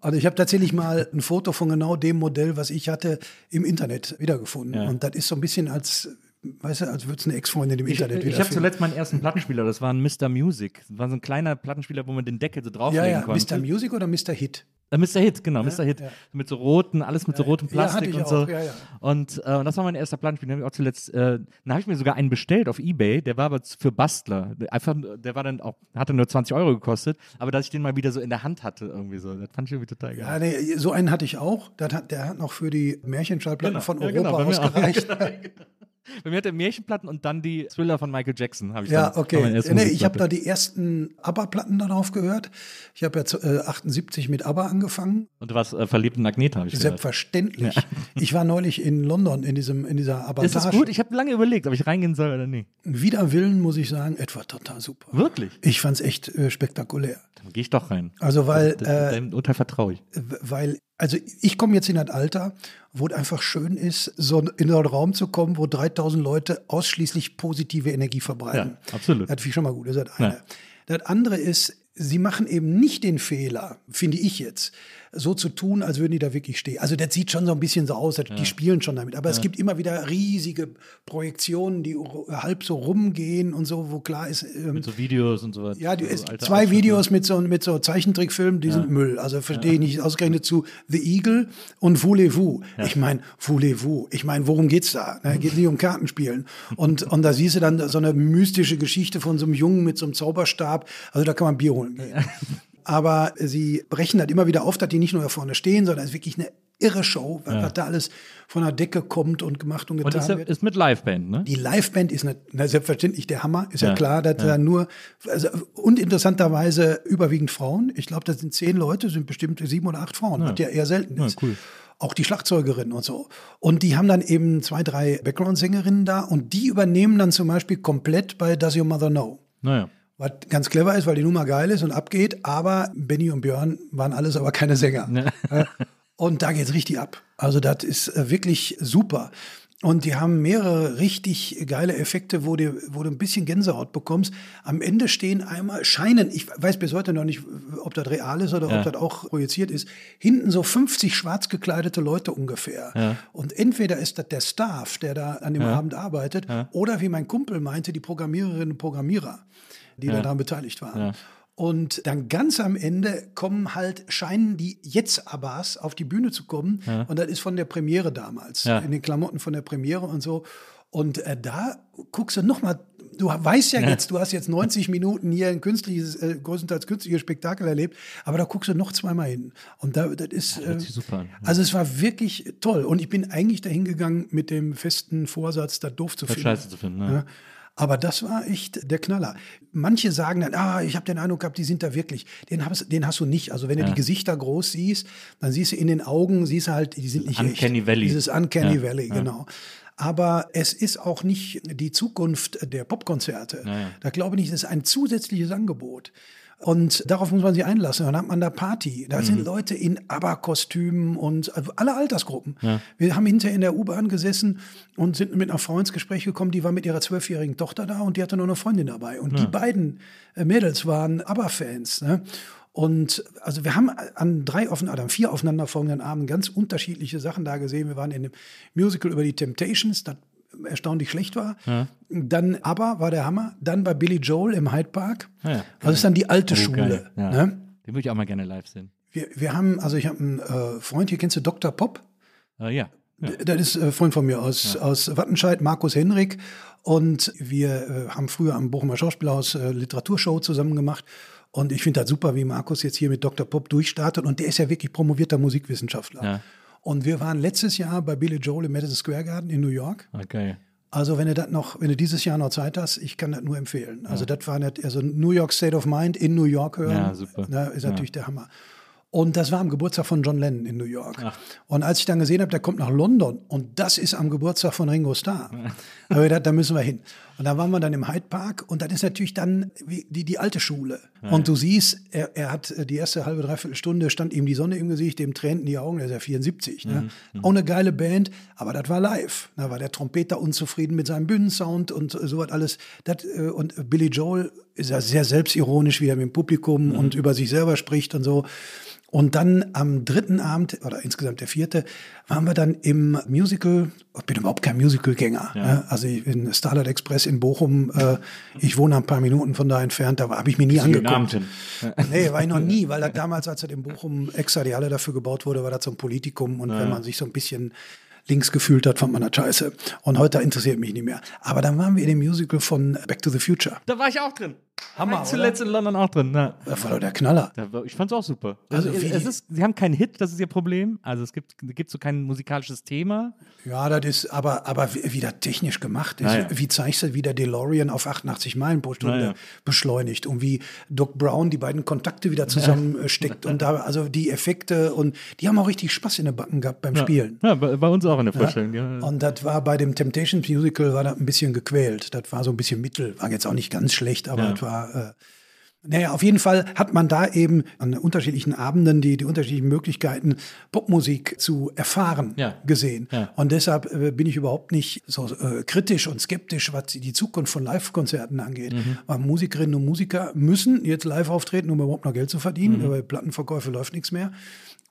Also ich habe tatsächlich mal ein Foto von genau dem Modell, was ich hatte, im Internet wiedergefunden. Ja. Und das ist so ein bisschen als, weißt du, als würde es eine Ex-Freundin im Ich, Internet ich habe zuletzt meinen ersten Plattenspieler, das war ein Mr. Music. Das war so ein kleiner Plattenspieler, wo man den Deckel so ja, drauflegen ja, konnte. Mr. Music oder Mr. Hit? Äh, Mr. Hit, genau, Mr. Hit. Mit so roten, alles mit so rotem Ja, Plastik und auch, so. ja, ja. Und, äh, und das war mein erster Planspiel. Den habe ich auch zuletzt, äh, dann habe ich mir sogar einen bestellt auf Ebay, der war aber für Bastler. Der Einfach, der war dann auch, hatte nur 20 Euro gekostet, aber dass ich den mal wieder so in der Hand hatte, irgendwie so. Das fand ich irgendwie total geil. Ja, nee, so einen hatte ich auch. Das hat, der hat noch für die Märchenschallplatten von ja, Europa genau, mir auch. ausgereicht. [laughs] [laughs] Bei mir hat der Märchenplatten und dann die Thriller von Michael Jackson. Habe ich Ja, dann, okay. Nee, ich habe da die ersten ABBA-Platten darauf gehört. Ich habe ja äh, 78 mit ABBA angefangen. Und du warst äh, verliebt in Agneta, habe ich gehört. Selbstverständlich. [laughs] Ich war neulich in London in diesem in dieser Ist das Abattage. gut? Ich habe lange überlegt, ob ich reingehen soll oder nicht. Wider Willen muss ich sagen, etwa total super. Wirklich? Ich fand's echt äh, spektakulär. Dann gehe ich doch rein. Also weil Das, äh, deinem Urteil vertraue ich. weil also ich komme jetzt in das Alter, wo es einfach schön ist, so in so einen Raum zu kommen, wo 3000 Leute ausschließlich positive Energie verbreiten. Ja, absolut. Das finde ich schon mal gut. Das ist das eine. Ja. Das andere ist, sie machen eben nicht den Fehler, finde ich jetzt, so zu tun, als würden die da wirklich stehen. Also das sieht schon so ein bisschen so aus, die spielen schon damit. Aber es gibt immer wieder riesige Projektionen, die halb so rumgehen und so, wo klar ist, ähm, Mit so Videos und so weiter. ja, die, so es, alte zwei. Videos mit so, mit so Zeichentrickfilmen, die sind Müll. Also verstehe ich nicht. Ausgerechnet zu The Eagle und Voulez-vous. Ich meine, Voulez-vous. Ich meine, worum geht's da? Ne, geht nicht um Kartenspielen. Und, und da siehst du dann so eine mystische Geschichte von so einem Jungen mit so einem Zauberstab. Also da kann man Bier holen gehen. [laughs] Aber sie brechen das immer wieder auf, dass die nicht nur da vorne stehen, sondern es ist wirklich eine irre Show, was, was da alles von der Decke kommt und gemacht und Und getan ist, ja, wird. ist mit Liveband, ne? Die Liveband ist ne, na, selbstverständlich der Hammer, ist ja, Ja, klar, dass da nur, also, und interessanterweise überwiegend Frauen. Ich glaube, das sind zehn Leute, sind bestimmt sieben oder acht Frauen, was ja eher selten ist. cool. Auch die Schlagzeugerin und so. Und die haben dann eben zwei, drei Background-Sängerinnen da und die übernehmen dann zum Beispiel komplett bei Does Your Mother Know? Naja. Was ganz clever ist, weil die Nummer geil ist und abgeht, aber Benny und Björn waren alles aber keine Sänger. Äh, Und da geht's richtig ab. Also das ist äh, wirklich super. Und die haben mehrere richtig geile Effekte, wo du, wo du ein bisschen Gänsehaut bekommst. Am Ende stehen einmal, scheinen, ich weiß bis heute noch nicht, ob das real ist oder Ja. ob das auch projiziert ist, hinten so 50 schwarz gekleidete Leute ungefähr. Und entweder ist das der Staff, der da an dem Abend arbeitet, oder wie mein Kumpel meinte, die Programmiererinnen und Programmierer, die da daran beteiligt waren. Und dann ganz am Ende kommen halt, scheinen die jetzt Abbas auf die Bühne zu kommen. Und das ist von der Premiere damals. Ja. In den Klamotten von der Premiere und so. Und äh, da guckst du noch mal, du weißt ja jetzt, du hast jetzt 90 Minuten hier ein künstliches, äh, größtenteils künstliches Spektakel erlebt, aber da guckst du noch zweimal hin. Und da, das ist, äh, an. also es war wirklich toll. Und ich bin eigentlich dahin gegangen mit dem festen Vorsatz, da doof zu Das finden. scheiße zu finden, ne? Ja. Aber das war echt der Knaller. Manche sagen dann, ah, ich habe den Eindruck gehabt, die sind da wirklich. Den hast, den hast du nicht. Also wenn du die Gesichter groß siehst, dann siehst du in den Augen, siehst du halt, die sind nicht Uncanny echt. Valley. Dieses Uncanny Ja, Valley, genau. Aber es ist auch nicht die Zukunft der Popkonzerte. ja. Da glaube ich nicht, das ist ein zusätzliches Angebot. Und darauf muss man sich einlassen. Dann hat man da Party. Da Mhm. sind Leute in ABBA-Kostümen und also alle Altersgruppen. Wir haben hinterher in der U-Bahn gesessen und sind mit einer Frau ins Gespräch gekommen, die war mit ihrer zwölfjährigen Tochter da und die hatte noch eine Freundin dabei. Und die beiden äh, Mädels waren ABBA-Fans. Ne? Und also wir haben an drei offen, oder an vier aufeinanderfolgenden Abenden ganz unterschiedliche Sachen da gesehen. Wir waren in einem Musical über die Temptations, das erstaunlich schlecht war. Dann aber war der Hammer. Dann bei Billy Joel im Hyde Park. Ja. Das ist dann die alte Oh, Schule. geil. Ja. Ne? Den würde ich auch mal gerne live sehen. Wir, wir haben, also ich habe einen äh, Freund, hier kennst du Dr. Pop? Äh, ja. ja. Das ist ein Freund von mir aus, aus Wattenscheid, Markus Henrik. Und wir äh, haben früher am Bochumer Schauspielhaus äh, Literaturshow zusammen gemacht. Und ich finde das super, wie Markus jetzt hier mit Dr. Pop durchstartet. Und der ist ja wirklich promovierter Musikwissenschaftler. Ja. Und wir waren letztes Jahr bei Billy Joel im Madison Square Garden in New York. Okay. Also wenn du das noch, wenn du dieses Jahr noch Zeit hast, ich kann das nur empfehlen. Also das war nicht, also New York State of Mind in New York hören, Ja, super. Ne, ist natürlich der Hammer. Und das war am Geburtstag von John Lennon in New York. Und als ich dann gesehen habe, der kommt nach London und das ist am Geburtstag von Ringo Starr, habe ich gedacht, da müssen wir hin. Und da waren wir dann im Hyde Park und das ist natürlich dann wie die, die alte Schule. Und du siehst, er, er hat äh, die erste halbe, dreiviertel Stunde, stand ihm die Sonne im Gesicht, dem tränten die Augen, er ist ja 74. Ne? Auch eine geile Band, aber das war live. Da war der Trompeter unzufrieden mit seinem Bühnensound und äh, sowas alles. Das, äh, und Billy Joel ist ja sehr selbstironisch, wie er mit dem Publikum und über sich selber spricht und so. Und dann am dritten Abend oder insgesamt der vierte waren wir dann im Musical. Ich bin überhaupt kein Musicalgänger. Ne? Also ich in Starlight Express in Bochum. Äh, ich wohne ein paar Minuten von da entfernt. Da habe ich mir nie angeguckt. [laughs] Nee, war ich noch nie, weil das damals, als das in Bochum extra die Halle dafür gebaut wurde, war das so ein Politikum. Und wenn man sich so ein bisschen links gefühlt hat, fand man das scheiße. Und heute interessiert mich nicht mehr. Aber dann waren wir in dem Musical von Back to the Future. Da war ich auch drin. Hammer, ich zuletzt in London auch drin. Ja. Das war doch der Knaller. Ich fand's auch super. Also Also, wie es ist, sie haben keinen Hit, das ist ihr Problem. Also es gibt, gibt so kein musikalisches Thema. Ja, das ist aber, aber wie, wie das technisch gemacht ist. Ah, ja. Wie zeigst du, wie der DeLorean auf 88 Meilen pro Stunde Ah, ja. beschleunigt und wie Doc Brown die beiden Kontakte wieder zusammensteckt und da, also die Effekte und die haben auch richtig Spaß in den Backen gehabt beim Spielen. Ja, bei, bei uns auch in der Vorstellung. Ja. Und das war bei dem Temptations Musical war das ein bisschen gequält. Das war so ein bisschen mittel. War jetzt auch nicht ganz schlecht, aber Ja. das war. Äh, naja, auf jeden Fall hat man da eben an unterschiedlichen Abenden die, die unterschiedlichen Möglichkeiten, Popmusik zu erfahren, Ja. gesehen. Ja. Und deshalb äh, bin ich überhaupt nicht so äh, kritisch und skeptisch, was die Zukunft von Live-Konzerten angeht. Mhm. Weil Musikerinnen und Musiker müssen jetzt live auftreten, um überhaupt noch Geld zu verdienen. Mhm. Bei Plattenverkäufe läuft nichts mehr.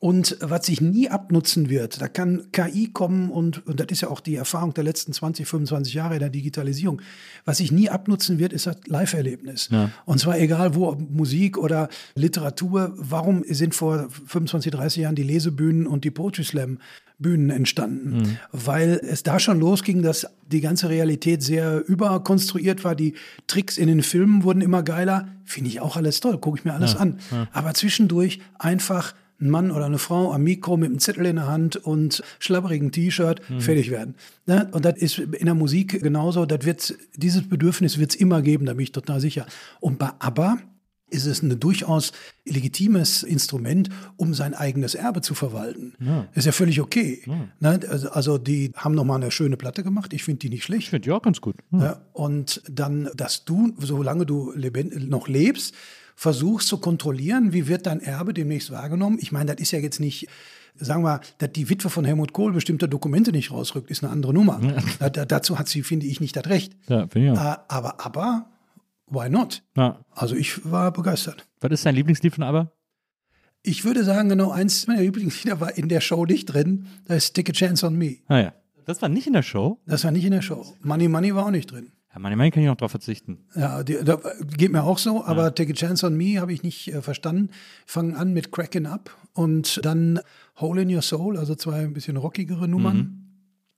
Und was sich nie abnutzen wird, da kann KI kommen und, und das ist ja auch die Erfahrung der letzten 20, 25 Jahre in der Digitalisierung. Was sich nie abnutzen wird, ist das Live-Erlebnis. Und zwar egal wo, Musik oder Literatur. Warum sind vor 25, 30 Jahren die Lesebühnen und die Poetry Slam Bühnen entstanden? Weil es da schon losging, dass die ganze Realität sehr überkonstruiert war. Die Tricks in den Filmen wurden immer geiler. Finde ich auch alles toll, gucke ich mir alles an. Aber zwischendurch einfach ein Mann oder eine Frau am Mikro mit einem Zettel in der Hand und schlabberigen T-Shirt fertig werden. Ne? Und das ist in der Musik genauso. Das wird, dieses Bedürfnis wird es immer geben, da bin ich total sicher. Und bei ABBA ist es ein durchaus legitimes Instrument, um sein eigenes Erbe zu verwalten. Ist ja völlig okay. Ne? Also, also die haben nochmal eine schöne Platte gemacht. Ich finde die nicht schlecht. Ich finde die auch ganz gut. Ja, und dann, dass du, solange du noch lebst, versuchst zu kontrollieren, wie wird dein Erbe demnächst wahrgenommen. Ich meine, das ist ja jetzt nicht, sagen wir, dass die Witwe von Helmut Kohl bestimmte Dokumente nicht rausrückt, ist eine andere Nummer. Da, da, dazu hat sie, finde ich, nicht das Recht. Ja, finde ich auch. Äh, aber, aber, why not? Ja. Also ich war begeistert. Was ist dein Lieblingslied von ABBA? Ich würde sagen, genau eins meiner Lieblingslieder war in der Show nicht drin. Da ist Take a Chance on Me. Ah ja. Das war nicht in der Show. Das war nicht in der Show. Money Money war auch nicht drin. Ja, meine Meinung kann ich noch drauf verzichten. Ja, die, da, geht mir auch so, aber Take a Chance on Me habe ich nicht äh, verstanden. Fangen an mit Cracking Up und dann Hole in Your Soul, also zwei ein bisschen rockigere Nummern.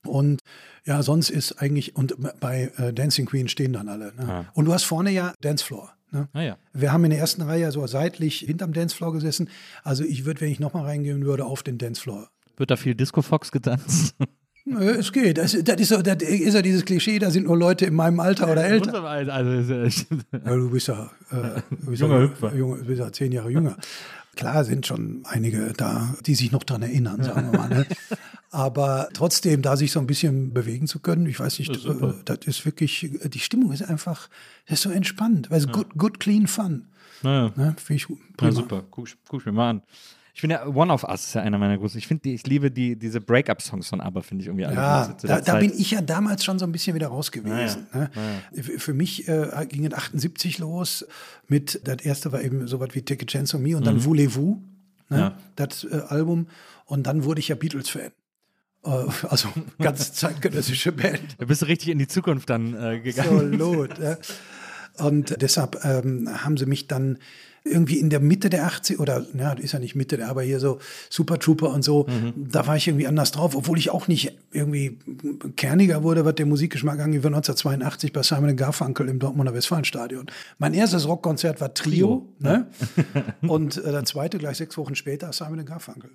Und ja, sonst ist eigentlich, und bei äh, Dancing Queen stehen dann alle. Ne? Und du hast vorne ja Dancefloor. Ne? Ah ja. Wir haben in der ersten Reihe so seitlich hinterm Dancefloor gesessen. Also ich würde, wenn ich nochmal reingehen würde, auf den Dancefloor. Wird da viel Disco Fox getanzt? Nö, es geht. Das, das, ist so, das ist ja dieses Klischee, da sind nur Leute in meinem Alter oder älter. Also, ja- Ja, du bist ja, äh, du bist Junger ja. Junge, bist ja zehn Jahre jünger. Klar sind schon einige da, die sich noch dran erinnern, sagen wir mal. Ne? [laughs] Aber trotzdem, da sich so ein bisschen bewegen zu können, ich weiß nicht, Das ist äh, das ist wirklich, die Stimmung ist einfach, das ist so entspannt. Weil es good, good, clean fun. naja. Ne? Finde ich Ja, prima. super. Guck, guck ich mir mal an. Ich finde ja, One of Us ist ja einer meiner großen. Ich finde, ich liebe die, diese Break-up-Songs von ABBA, finde ich irgendwie alle Ja, da, da bin ich ja damals schon so ein bisschen wieder raus gewesen. Ne? Für für mich äh, ging es 78 los mit, das erste war eben so was wie Take a Chance on Me und dann Voulez-vous, ne? Mhm. Ja. das äh, Album. Und dann wurde ich ja Beatles-Fan. Äh, [laughs] also ganz [laughs] zeitgenössische Band. Da bist du richtig in die Zukunft dann äh, gegangen. Absolut. ja. Und deshalb ähm, haben sie mich dann irgendwie in der Mitte der 80 oder, ja, ist ja nicht Mitte, aber hier so Super Trooper und so, da war ich irgendwie anders drauf, obwohl ich auch nicht irgendwie kerniger wurde, was der Musikgeschmack angeht, wie 1982 bei Simon Garfunkel im Dortmunder Westfalenstadion. Mein erstes Rockkonzert war Trio, ne? [laughs] und äh, [laughs] das zweite gleich sechs Wochen später Simon Garfunkel.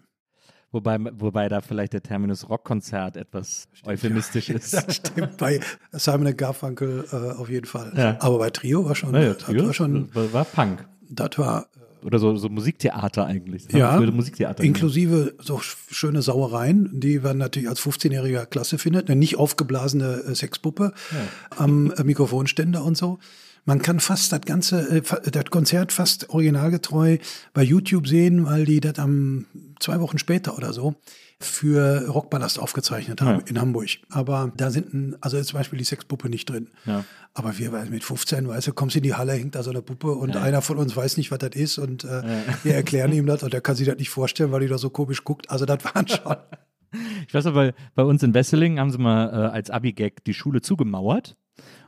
Wobei, wobei da vielleicht der Terminus Rockkonzert etwas euphemistisch ist. [laughs] Das stimmt bei Simon Garfunkel äh, auf jeden Fall. Ja. Aber bei Trio war schon, das Trio war schon, war, war Punk. Das war Oder so, so Musiktheater eigentlich. Das Ja, Musiktheater inklusive so sch- schöne Sauereien, die man natürlich als 15-Jähriger klasse findet. Eine nicht aufgeblasene äh, Sexpuppe am äh, Mikrofonständer und so. Man kann fast das ganze, äh, das Konzert fast originalgetreu bei YouTube sehen, weil die das am zwei Wochen später oder so, für Rockballast aufgezeichnet haben Ja. in Hamburg. Aber da sind, ein, also zum Beispiel die Sexpuppe nicht drin. Ja. Aber wir mit 15, weißt du, kommst in die Halle, hängt da so eine Puppe und einer von uns weiß nicht, was das ist und äh, wir erklären ihm das und er kann sich das nicht vorstellen, weil die da so komisch guckt. Also das waren schon. [laughs] Ich weiß aber, bei, bei uns in Wesseling haben sie mal äh, als Abi-Gag die Schule zugemauert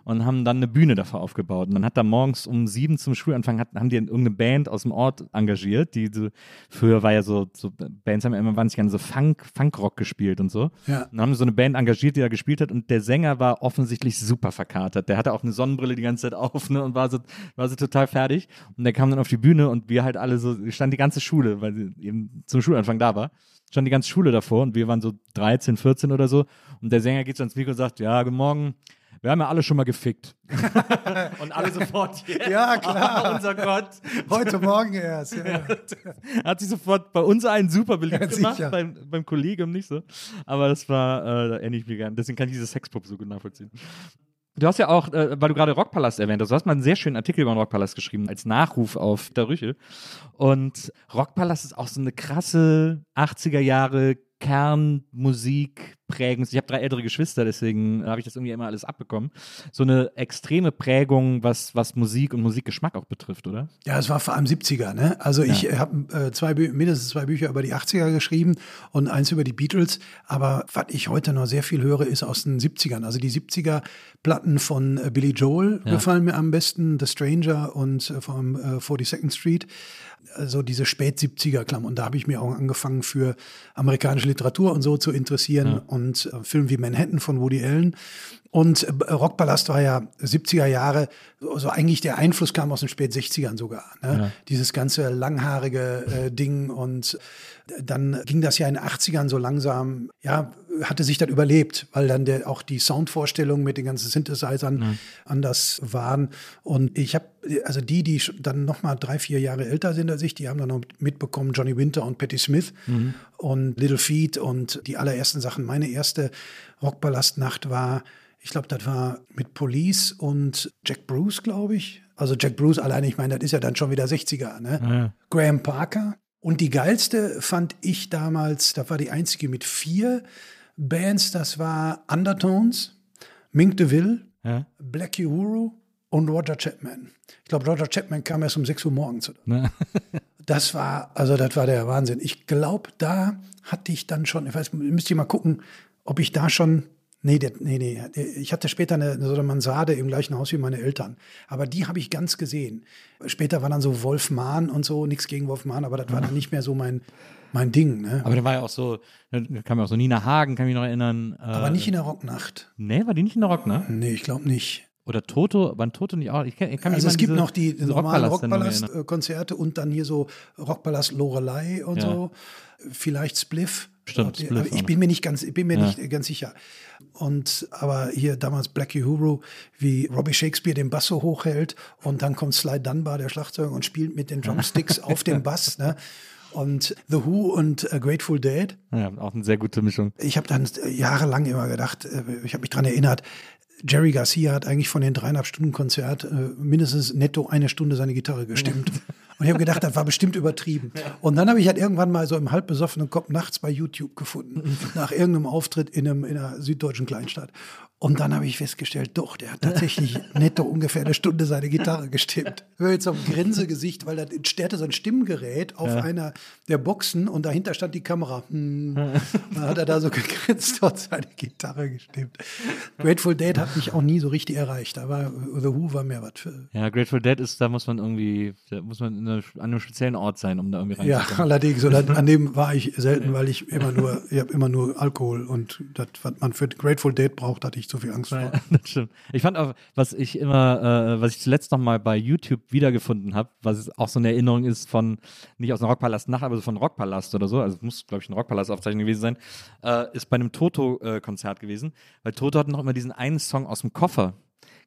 und haben dann eine Bühne dafür aufgebaut. Und dann hat da morgens um sieben zum Schulanfang, hat, haben die irgendeine Band aus dem Ort engagiert, die so, früher war ja so, so Bands haben ja immer wahnsinnig gerne so Funk, Funkrock gespielt und so. Ja. Und dann haben sie so eine Band engagiert, die da gespielt hat und der Sänger war offensichtlich super verkatert. Der hatte auch eine Sonnenbrille die ganze Zeit auf ne, und war so, war so total fertig. Und der kam dann auf die Bühne und wir halt alle so, stand die ganze Schule, weil sie eben zum Schulanfang da war stand die ganze Schule davor und wir waren so 13, 14 oder so. Und der Sänger geht so ans Mikro und sagt, ja, guten Morgen, wir haben ja alle schon mal gefickt. [laughs] und alle sofort, [laughs] Ja, klar. [laughs] unser Gott. Heute Morgen erst. Ja. Hat sich sofort bei uns einen super beliebt Ja, gemacht, beim, beim Kollegium nicht so. Aber das war äh, ähnlich wie gern. Deswegen kann ich diese Sexpuppe so gut nachvollziehen. Du hast ja auch, äh, weil du gerade Rockpalast erwähnt hast, du hast mal einen sehr schönen Artikel über den Rockpalast geschrieben, als Nachruf auf der Rüchel. Und Rockpalast ist auch so eine krasse 80er Jahre Kernmusik prägend. Ich habe drei ältere Geschwister, deswegen habe ich das irgendwie immer alles abbekommen. So eine extreme Prägung, was, was Musik und Musikgeschmack auch betrifft, oder? Ja, es war vor allem 70er. Ne? Also ich habe äh, zwei mindestens zwei Bücher über die 80er geschrieben und eins über die Beatles. Aber was ich heute noch sehr viel höre, ist aus den 70ern. Also die 70er Platten von äh, Billy Joel gefallen mir am besten, The Stranger und äh, vom äh, 42nd Street. Also diese Spät-70er Klamm. Und da habe ich mir auch angefangen für amerikanische Literatur und so zu interessieren und äh, Filme wie Manhattan von Woody Allen. Und äh, Rockpalast war ja 70er Jahre, also eigentlich der Einfluss kam aus den spät 60ern sogar. Ne? Dieses ganze langhaarige äh, Ding und dann ging das ja in den 80ern so langsam, ja, hatte sich dann überlebt, weil dann der, auch die Soundvorstellungen mit den ganzen Synthesizern anders waren. Und ich habe, also die, die dann noch mal drei, vier Jahre älter sind als ich, die haben dann noch mitbekommen Johnny Winter und Patti Smith und Little Feat und die allerersten Sachen. Meine erste Rockballastnacht war, ich glaube, das war mit Police und Jack Bruce, glaube ich. Also Jack Bruce alleine, ich meine, das ist ja dann schon wieder 60er, ne? Graham Parker. Und die geilste fand ich damals, da war die einzige mit vier Bands, das war Undertones, Mink DeVille, Ja. Black Uhuru und Roger Chapman. Ich glaube, Roger Chapman kam erst um 6 Uhr morgens. Ne? [laughs] Das war, also das war der Wahnsinn. Ich glaube, da hatte ich dann schon, ich weiß, müsst ihr mal gucken, ob ich da schon, nee, der, nee, nee, ich hatte später eine, so eine Mansarde im gleichen Haus wie meine Eltern. Aber die habe ich ganz gesehen. Später war dann so Wolf Mahn und so, nichts gegen Wolf Mahn, aber das war dann nicht mehr so mein, mein Ding, ne? Aber da war ja auch so, da kam ja auch so Nina Hagen, kann ich mich noch erinnern. Äh, Aber nicht in der Rocknacht. Nee, war die nicht in der Rock, ne? Nee, ich glaube nicht. Oder Toto, waren Toto nicht auch? Ich kann, ich kann Also es gibt diese- noch die normalen Rockpalast-Sendung erinnern. Rockpalast-Konzerte und dann hier so Rockpalast Lorelei und Ja. so. Vielleicht Spliff. Stimmt, Spliff Ich bin mir nicht ganz, bin mir nicht ganz sicher. Und aber hier damals Blackie Huru, wie Robbie Shakespeare den Bass so hochhält und dann kommt Sly Dunbar, der Schlagzeuger, und spielt mit den [laughs] Drumsticks auf dem Bass. Ne? Und The Who und äh, Grateful Dead. Ja, auch eine sehr gute Mischung. Ich habe dann jahrelang immer gedacht, äh, ich habe mich dran erinnert, Jerry Garcia hat eigentlich von den dreieinhalb Stunden Konzert äh, mindestens netto eine Stunde seine Gitarre gestimmt. [laughs] Und ich habe gedacht, das war bestimmt übertrieben. Und dann habe ich halt irgendwann mal so im halb besoffenen Kopf nachts bei YouTube gefunden, nach irgendeinem Auftritt in, einem, in einer süddeutschen Kleinstadt. Und dann habe ich festgestellt, doch, der hat tatsächlich [laughs] netto ungefähr eine Stunde seine Gitarre gestimmt. Ich höre jetzt ein Grinsegesicht, weil da der hatte so ein Stimmgerät auf einer der Boxen und dahinter stand die Kamera. Hm. [laughs] Dann hat er da so gegrinst und seine Gitarre gestimmt. Grateful Dead hat mich auch nie so richtig erreicht. Aber The Who war mehr was für. Ja, Grateful Dead ist, da muss man irgendwie, da muss man in einer, an einem speziellen Ort sein, um da irgendwie Ja, reinzukommen. allerdings. Und an, an dem war ich selten, weil ich immer nur, ich habe immer nur Alkohol und das, was man für Grateful Dead braucht, hatte ich so viel Angst vor. [laughs] das stimmt. Ich fand auch, was ich immer, äh, was ich zuletzt noch mal bei YouTube wiedergefunden habe, was auch so eine Erinnerung ist von, nicht aus einem Rockpalast Nacht, aber so von Rockpalast oder so, also muss, glaube ich, ein Rockpalast-Aufzeichnung gewesen sein, äh, ist bei einem Toto-Konzert gewesen, weil Toto hat noch immer diesen einen Song aus dem Koffer.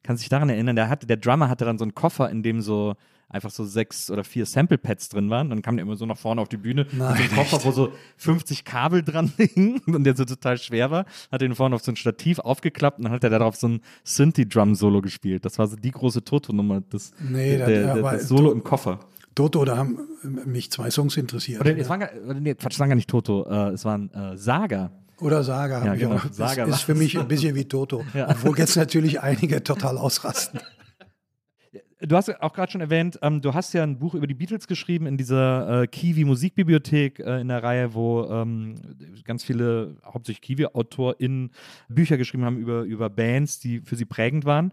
Kannst dich daran erinnern, der, hatte, der Drummer hatte dann so einen Koffer, in dem so einfach so sechs oder vier Sample-Pads drin waren. Dann kam der immer so nach vorne auf die Bühne mit so einem Nein, Koffer, wo so 50 Kabel dran [laughs] hingen und der so total schwer war. Hat den vorne auf so ein Stativ aufgeklappt und dann hat er darauf so ein Synthi-Drum-Solo gespielt. Das war so die große Toto-Nummer, das, Nee, der, das- der, aber das Solo im Koffer. Toto, da haben mich zwei Songs interessiert. Oder es waren nee, Quatsch, es waren gar nicht Toto, äh, es waren äh, Saga. Oder Saga. Ja, genau. auch. Das Saga ist für mich ein bisschen wie [laughs] Toto. Ja. Obwohl jetzt natürlich einige total ausrasten. Du hast ja auch gerade schon erwähnt, ähm, du hast ja ein Buch über die Beatles geschrieben in dieser äh, Kiwi Musikbibliothek äh, in der Reihe, wo ähm, ganz viele, hauptsächlich Kiwi-AutorInnen, Bücher geschrieben haben über, über Bands, die für sie prägend waren.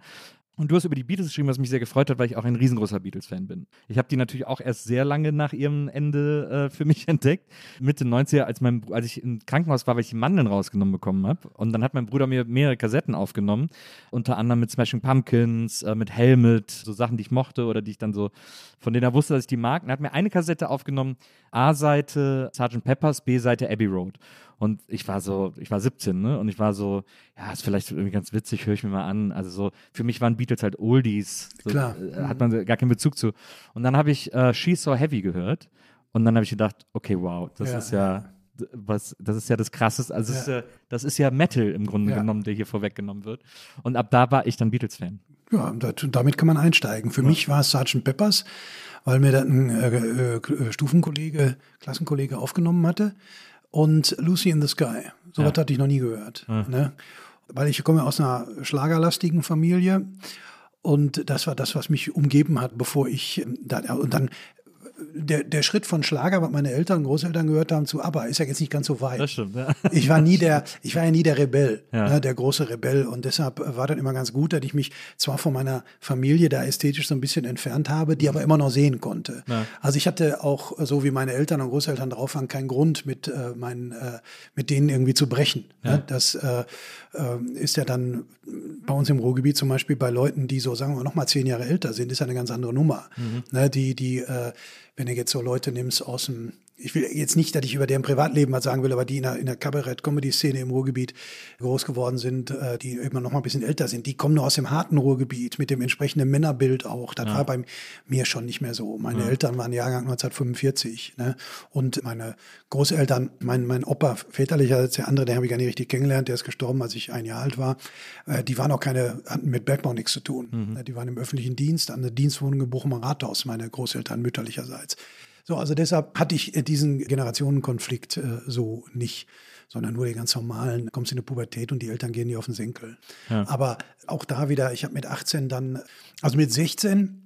Und du hast über die Beatles geschrieben, was mich sehr gefreut hat, weil ich auch ein riesengroßer Beatles-Fan bin. Ich habe die natürlich auch erst sehr lange nach ihrem Ende äh, für mich [laughs] entdeckt. Mitte 90er, als, mein, als ich im Krankenhaus war, weil ich die Mandeln rausgenommen bekommen habe. Und dann hat mein Bruder mir mehrere Kassetten aufgenommen. Unter anderem mit Smashing Pumpkins, äh, mit Helmet, so Sachen, die ich mochte oder die ich dann so, von denen er wusste, dass ich die mag. Und er hat mir eine Kassette aufgenommen, A-Seite Sgt. Peppers, B-Seite Abbey Road. Und ich war so, ich war 17, ne? Und ich war so, ja, ist vielleicht irgendwie ganz witzig, höre ich mir mal an. Also so, für mich waren Beatles halt Oldies. So, Klar. äh, Hat man gar keinen Bezug zu. Und dann habe ich äh, She's So Heavy gehört. Und dann habe ich gedacht, okay, wow, das Ja, ist ja, was, das ist ja das krasseste. Also, das, ist ja, das ist ja Metal im Grunde Ja. genommen, der hier vorweggenommen wird. Und ab da war ich dann Beatles-Fan. Ja, damit kann man einsteigen. Für mich war es Sgt. Peppers, weil mir dann ein äh, äh, Stufenkollege, Klassenkollege aufgenommen hatte. Und Lucy in the Sky. So Ja. was hatte ich noch nie gehört. Ne? Weil ich komme aus einer schlagerlastigen Familie. Und das war das, was mich umgeben hat, bevor ich ähm, da, und dann der, der Schritt von Schlager, was meine Eltern und Großeltern gehört haben, zu ABBA, ist ja jetzt nicht ganz so weit. Das stimmt, ja. Ich war nie der, ich war ja nie der Rebell, Ja. ne, der große Rebell. Und deshalb war dann immer ganz gut, dass ich mich zwar von meiner Familie da ästhetisch so ein bisschen entfernt habe, die aber immer noch sehen konnte. Also ich hatte auch, so wie meine Eltern und Großeltern drauf waren, keinen Grund, mit äh, meinen, äh, mit denen irgendwie zu brechen. Ne? Das äh, äh, ist ja dann bei uns im Ruhrgebiet zum Beispiel bei Leuten, die so, sagen wir noch mal zehn Jahre älter sind, ist ja eine ganz andere Nummer. Ne? Die, die, äh, wenn du jetzt so Leute nimmst aus dem ich will jetzt nicht, dass ich über deren Privatleben was sagen will, aber die in der, in der Kabarett-Comedy-Szene im Ruhrgebiet groß geworden sind, äh, die immer noch mal ein bisschen älter sind, die kommen nur aus dem harten Ruhrgebiet mit dem entsprechenden Männerbild auch. Das war bei mir schon nicht mehr so. Meine Eltern waren Jahrgang 1945 ne? und meine Großeltern, mein, mein Opa, väterlicherseits der andere, den habe ich gar nicht richtig kennengelernt, der ist gestorben, als ich ein Jahr alt war, äh, die waren auch keine, hatten mit Bergbau nichts zu tun. Ne? Die waren im öffentlichen Dienst, an der Dienstwohnung im Bochumer Rathaus, meine Großeltern mütterlicherseits. So, also deshalb hatte ich äh, diesen Generationenkonflikt äh, so nicht, sondern nur den ganz normalen, kommst in die Pubertät und die Eltern gehen dir auf den Senkel. Aber auch da wieder, ich habe mit 18 dann, also mit 16,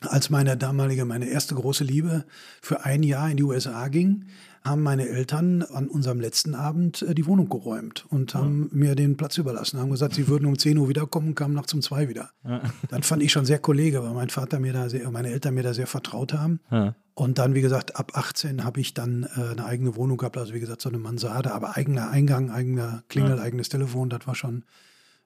als meine damalige, meine erste große Liebe für ein Jahr in die USA ging, haben meine Eltern an unserem letzten Abend äh, die Wohnung geräumt und haben mir den Platz überlassen, haben gesagt, sie würden um 10 Uhr wiederkommen, kamen nachts um zwei wieder. Das fand ich schon sehr Kollege, weil mein Vater mir da sehr, meine Eltern mir da sehr vertraut haben. Und dann, wie gesagt, ab 18 habe ich dann äh, eine eigene Wohnung gehabt, also wie gesagt, so eine Mansarde, aber eigener Eingang, eigener Klingel, eigenes Telefon, das war schon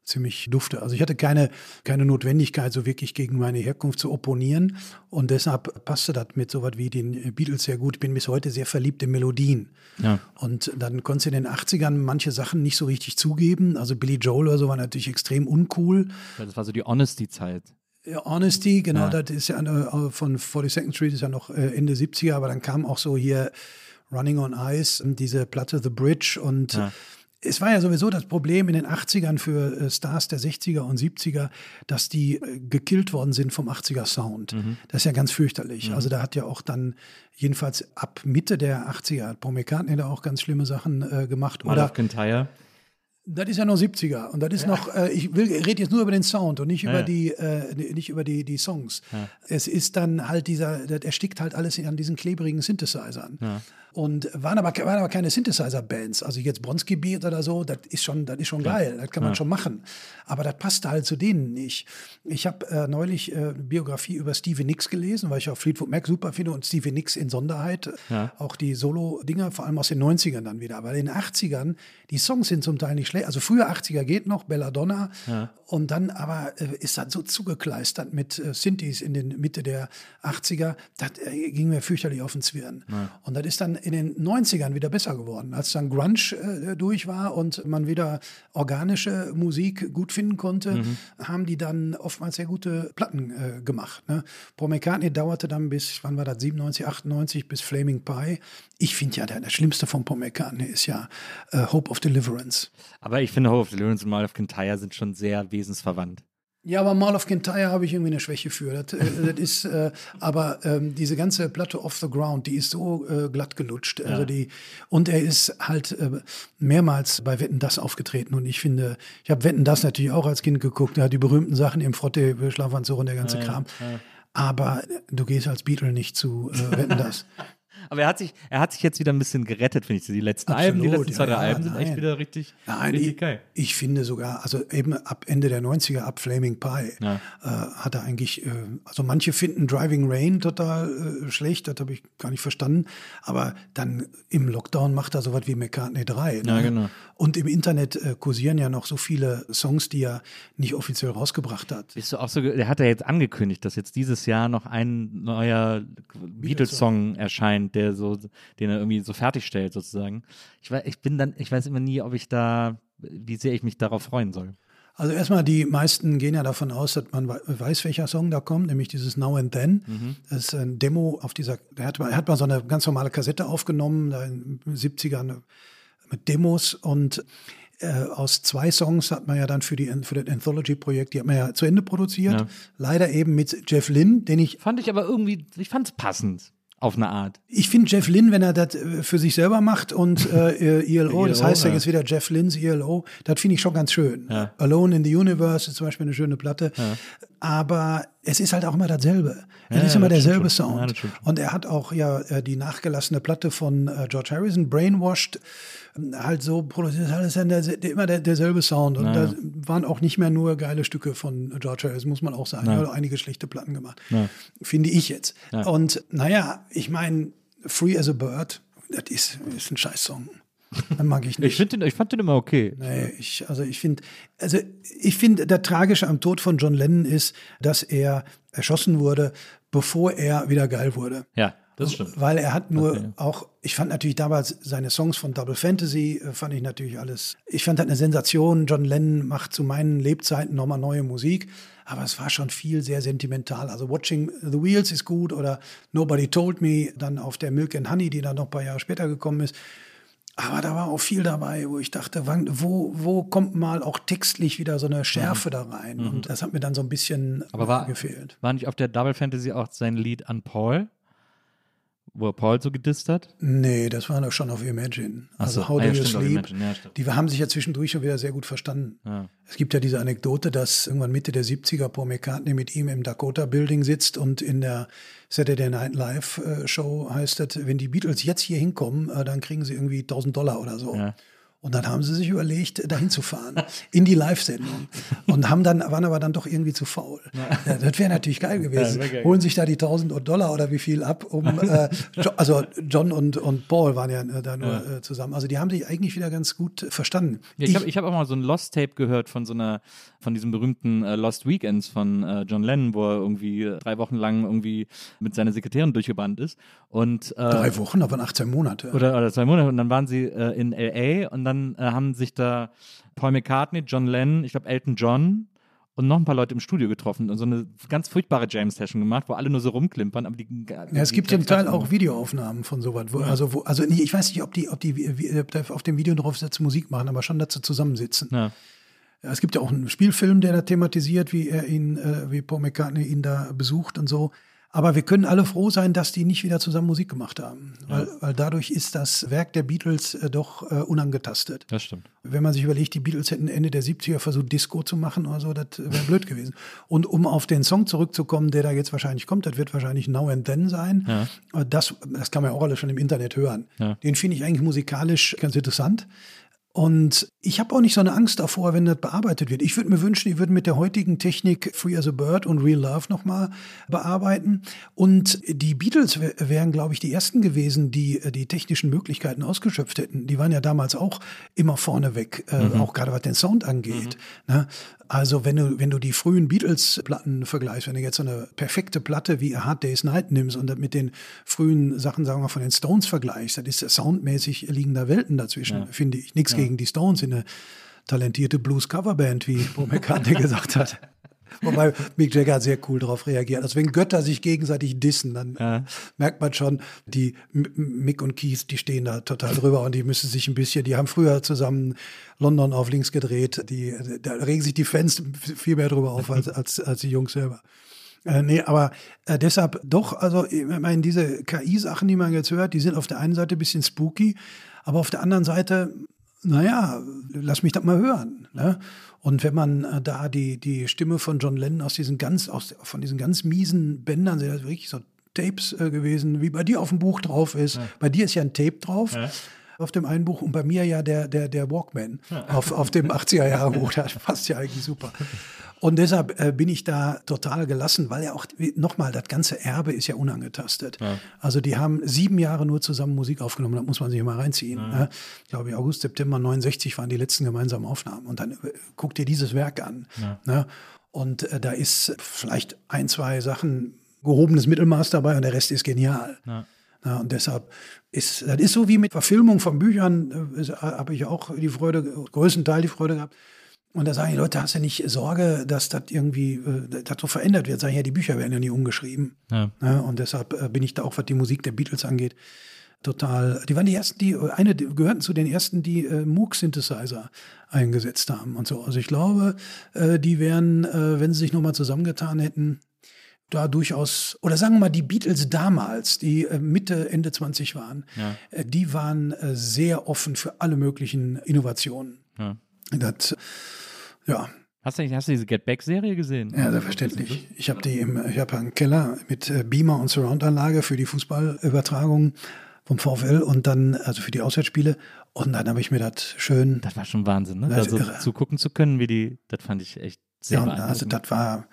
ziemlich dufte. Also ich hatte keine, keine Notwendigkeit, so wirklich gegen meine Herkunft zu opponieren. Und deshalb passte das mit so was wie den Beatles sehr gut. Ich bin bis heute sehr verliebt in Melodien. Ja. Und dann konntest du in den 80ern manche Sachen nicht so richtig zugeben. Also Billy Joel oder so war natürlich extrem uncool. Das war so die Honesty-Zeit. Ja, Honesty, genau, Ja. das ist ja eine, von 42nd Street ist ja noch äh, Ende 70er, aber dann kam auch so hier Running on Ice, und diese Platte The Bridge und Ja. Es war ja sowieso das Problem in den 80ern für äh, Stars der 60er und 70er, dass die äh, gekillt worden sind vom 80er Sound. Das ist ja ganz fürchterlich. Also da hat ja auch dann jedenfalls ab Mitte der 80er hat Paul McCartney da auch ganz schlimme Sachen äh, gemacht. Mal Oder Kintyre. das ist ja noch 70er und das ist noch, äh, ich will, rede jetzt nur über den Sound und nicht über ja. die, äh, nicht über die, die Songs. Es ist dann halt dieser, das erstickt halt alles an diesen klebrigen Synthesizern. Und waren aber, waren aber keine Synthesizer-Bands. Also jetzt Bronski Beat oder so, das ist schon, das ist schon geil, das kann man schon machen. Aber das passte halt zu denen nicht. Ich habe äh, neulich äh, eine Biografie über Stevie Nicks gelesen, weil ich auch Fleetwood Mac super finde und Stevie Nicks in Sonderheit. Auch die Solo-Dinger, vor allem aus den 90ern dann wieder. Weil in den 80ern, die Songs sind zum Teil nicht schlecht. Also früher 80er geht noch, Belladonna. Und dann aber äh, ist das so zugekleistert mit äh, Synthes in den Mitte der 80er. Das äh, ging mir fürchterlich auf den Zwirn. Und das ist dann in den 90ern wieder besser geworden. Als dann Grunge äh, durch war und man wieder organische Musik gut finden konnte, haben die dann oftmals sehr gute Platten äh, gemacht. Ne? Paul McCartney dauerte dann bis, wann war das, 97, 98, bis Flaming Pie. Ich finde ja, der, der Schlimmste von Paul McCartney ist ja äh, Hope of Deliverance. Aber ich finde, Hope of Deliverance und Mal of Kintyre sind schon sehr wesensverwandt. Ja, aber Mall of Kintyre habe ich irgendwie eine Schwäche für. Das, äh, [laughs] das ist, äh, aber ähm, diese ganze Platte Off the Ground, die ist so äh, glatt gelutscht. Also die, und er ist halt äh, mehrmals bei Wetten das aufgetreten. Und ich finde, ich habe Wetten das natürlich auch als Kind geguckt. Er hat die berühmten Sachen im Frotte, Schlafanzug und der ganze Kram. Aber du gehst als Beatle nicht zu äh, Wetten das. [laughs] Aber er hat sich, er hat sich jetzt wieder ein bisschen gerettet, finde ich. Die letzten Alben, die Absolut, letzten zwei, ja, drei ja, Alben sind echt wieder richtig, Nein, richtig ich, geil. ich finde sogar, also eben ab Ende der 90er, ab Flaming Pie, Ja. äh, hat er eigentlich, äh, also manche finden Driving Rain total äh, schlecht, das habe ich gar nicht verstanden, aber dann im Lockdown macht er sowas wie McCartney 3. Ne? Ja, genau. Und im Internet äh, kursieren ja noch so viele Songs, die er nicht offiziell rausgebracht hat. Bist du auch so, der hat ja jetzt angekündigt, dass jetzt dieses Jahr noch ein neuer Beatles-Song erscheint, der so, den er irgendwie so fertigstellt sozusagen. Ich weiß, ich bin dann, ich weiß immer nie, ob ich da, wie sehr ich mich darauf freuen soll. Also erstmal, die meisten gehen ja davon aus, dass man we- weiß, welcher Song da kommt, nämlich dieses Now and Then. Mhm. Das ist ein Demo auf dieser, er hat, mal- er hat mal so eine ganz normale Kassette aufgenommen, da in den 70ern mit Demos und äh, aus zwei Songs hat man ja dann für, die, für das Anthology-Projekt, die hat man ja zu Ende produziert. Ja. Leider eben mit Jeff Lynne, den ich Fand ich aber irgendwie, ich fand es passend. Auf eine Art. Ich finde Jeff Lynne, wenn er das äh, für sich selber macht und [laughs] äh, ELO, das ELO, heißt ja ja. jetzt wieder Jeff Lynne's ELO, das finde ich schon ganz schön. Ja. Alone in the Universe ist zum Beispiel eine schöne Platte. Aber es ist halt auch immer dasselbe. Es Ja, ist ja, immer das derselbe Sound. das und er hat auch ja äh, die nachgelassene Platte von äh, George Harrison, Brainwashed, ähm, halt so produziert, alles dann der, der, immer der, derselbe Sound. Und da waren auch nicht mehr nur geile Stücke von George Harrison, muss man auch sagen. Er hat auch einige schlechte Platten gemacht. Finde ich jetzt. Und naja, ich meine, Free as a Bird, das ist, ist ein Scheißsong. Den mag ich nicht. Ich, find den, ich fand den immer okay. Nee, ich, also ich finde, also ich finde, der Tragische am Tod von John Lennon ist, dass er erschossen wurde, bevor er wieder geil wurde. Ja, das stimmt. Weil er hat nur Okay. auch, ich fand natürlich damals seine Songs von Double Fantasy, äh, fand ich natürlich alles, ich fand das eine Sensation. John Lennon macht zu meinen Lebzeiten nochmal neue Musik, aber es war schon viel sehr sentimental. Also Watching the Wheels ist gut oder Nobody Told Me, dann auf der Milk and Honey, die dann noch ein paar Jahre später gekommen ist. Aber da war auch viel dabei, wo ich dachte, wann, wo, wo kommt mal auch textlich wieder so eine Schärfe da rein? Und das hat mir dann so ein bisschen Mhm. Aber war, gefehlt. war nicht auf der Double Fantasy auch sein Lied an Paul? Wo er Paul so gedisst hat? Nee, das war doch schon auf Imagine. Ach so. Also How Ah Do ja, You Sleep? Ja, die haben sich ja zwischendurch schon wieder sehr gut verstanden. Ja. Es gibt ja diese Anekdote, dass irgendwann Mitte der 70er Paul McCartney mit ihm im Dakota Building sitzt und in der Saturday Night Live äh, Show heißt es, wenn die Beatles jetzt hier hinkommen, äh, dann kriegen sie irgendwie 1000 Dollar oder so. Ja. Und dann haben sie sich überlegt, dahin zu fahren, in die Live-Sendung. Und haben dann, waren aber dann doch irgendwie zu faul. Ja, das wäre natürlich geil gewesen. geil. Holen sich da die 1000 Dollar oder wie viel ab, um, [laughs] äh, also John und, und Paul waren ja äh, da nur äh, zusammen. Also die haben sich eigentlich wieder ganz gut verstanden. Ja, ich habe ich hab auch mal so ein Lost Tape gehört von so einer, von diesem berühmten äh, Lost Weekends von äh, John Lennon, wo er irgendwie äh, drei Wochen lang irgendwie mit seiner Sekretärin durchgebrannt ist. Und, äh, Drei Wochen, aber 18 Monate. oder, oder zwei Monate und dann waren sie äh, in LA und dann äh, haben sich da Paul McCartney, John Lennon, ich glaube Elton John und noch ein paar Leute im Studio getroffen und so eine ganz furchtbare James-Session gemacht, wo alle nur so rumklimpern, aber die Ja, es gibt zum Teil auch Videoaufnahmen von sowas. Wo, Also, wo, also ich weiß nicht, ob die, ob die ob auf dem Video drauf sitzen, Musik machen, aber schon dazu zusammensitzen. Ja. Ja, es gibt ja auch einen Spielfilm, der da thematisiert, wie er ihn, äh, wie Paul McCartney ihn da besucht und so. Aber wir können alle froh sein, dass die nicht wieder zusammen Musik gemacht haben. Weil, weil dadurch ist das Werk der Beatles äh, doch äh, unangetastet. Das stimmt. Wenn man sich überlegt, die Beatles hätten Ende der 70er versucht, Disco zu machen oder so, das wäre blöd [laughs] gewesen. Und um auf den Song zurückzukommen, der da jetzt wahrscheinlich kommt, das wird wahrscheinlich Now and Then sein. Äh, Das, das kann man ja auch alles schon im Internet hören. Ja. Den finde ich eigentlich musikalisch ganz interessant. Und ich habe auch nicht so eine Angst davor, wenn das bearbeitet wird. Ich würde mir wünschen, die würden mit der heutigen Technik Free as a Bird und Real Love nochmal bearbeiten. Und die Beatles wär- wären, glaube ich, die ersten gewesen, die äh, die technischen Möglichkeiten ausgeschöpft hätten. Die waren ja damals auch immer vorneweg, äh, auch gerade was den Sound angeht. Ne? Also wenn du, wenn du die frühen Beatles-Platten vergleichst, wenn du jetzt so eine perfekte Platte wie A Hard Day's Night nimmst und das mit den frühen Sachen, sagen wir, von den Stones vergleichst, das ist soundmäßig liegen da Welten dazwischen, finde ich. Nichts gegen die Stones, in eine talentierte Blues-Coverband, wie Paul [laughs] McCartney gesagt hat. Wobei Mick Jagger hat sehr cool darauf reagiert. Also wenn Götter sich gegenseitig dissen, dann Ja. merkt man schon, die Mick und Keith, die stehen da total drüber und die müssen sich ein bisschen, die haben früher zusammen London auf links gedreht. Die, da regen sich die Fans viel mehr drüber auf als, als, als die Jungs selber. Äh, nee, aber äh, deshalb doch, also ich meine, diese KI-Sachen, die man jetzt hört, die sind auf der einen Seite ein bisschen spooky, aber auf der anderen Seite, naja, lass mich das mal hören. Ne? Und wenn man äh, da die, die Stimme von John Lennon aus diesen ganz, aus, von diesen ganz miesen Bändern, sind das wirklich so Tapes äh, gewesen, wie bei dir auf dem Buch drauf ist. Bei dir ist ja ein Tape drauf. Auf dem einen Buch und bei mir ja der, der, der Walkman auf, auf dem 80er-Jahre-Buch. Das passt ja eigentlich super. [laughs] Und deshalb äh, bin ich da total gelassen, weil ja auch, nochmal, das ganze Erbe ist ja unangetastet. Also die haben sieben Jahre nur zusammen Musik aufgenommen, da muss man sich mal reinziehen. Ne? Ich glaube, August, September 69 waren die letzten gemeinsamen Aufnahmen. Und dann äh, guck dir dieses Werk an. Ne? Und äh, da ist vielleicht ein, zwei Sachen gehobenes Mittelmaß dabei und der Rest ist genial. Ja, und deshalb ist, das ist so wie mit Verfilmung von Büchern, äh, habe ich auch die Freude, größten Teil die Freude gehabt. Und da sagen die Leute, hast du nicht Sorge, dass das irgendwie, äh, das so verändert wird? Sag ich, ja, die Bücher werden ja nie umgeschrieben. Ja. Ja, und deshalb äh, bin ich da auch, was die Musik der Beatles angeht, total. Die waren die ersten, die, eine die gehörten zu den ersten, die äh, Moog-Synthesizer eingesetzt haben und so. Also ich glaube, äh, die wären, äh, wenn sie sich nochmal zusammengetan hätten, da durchaus, oder sagen wir mal, die Beatles damals, die äh, Mitte, Ende 20 waren, äh, die waren äh, sehr offen für alle möglichen Innovationen. Ja. Das, ja, Hast du, hast du diese Get Back-Serie gesehen? ja, selbstverständlich. Ich habe die im, ich habe einen Keller mit äh, Beamer und Surround-Anlage für die Fußballübertragung vom VfL und dann, also für die Auswärtsspiele. Und dann habe ich mir das schön, Das war schon Wahnsinn, ne? Also irre. zu gucken zu können, wie die, das fand ich echt sehr ja, also das war,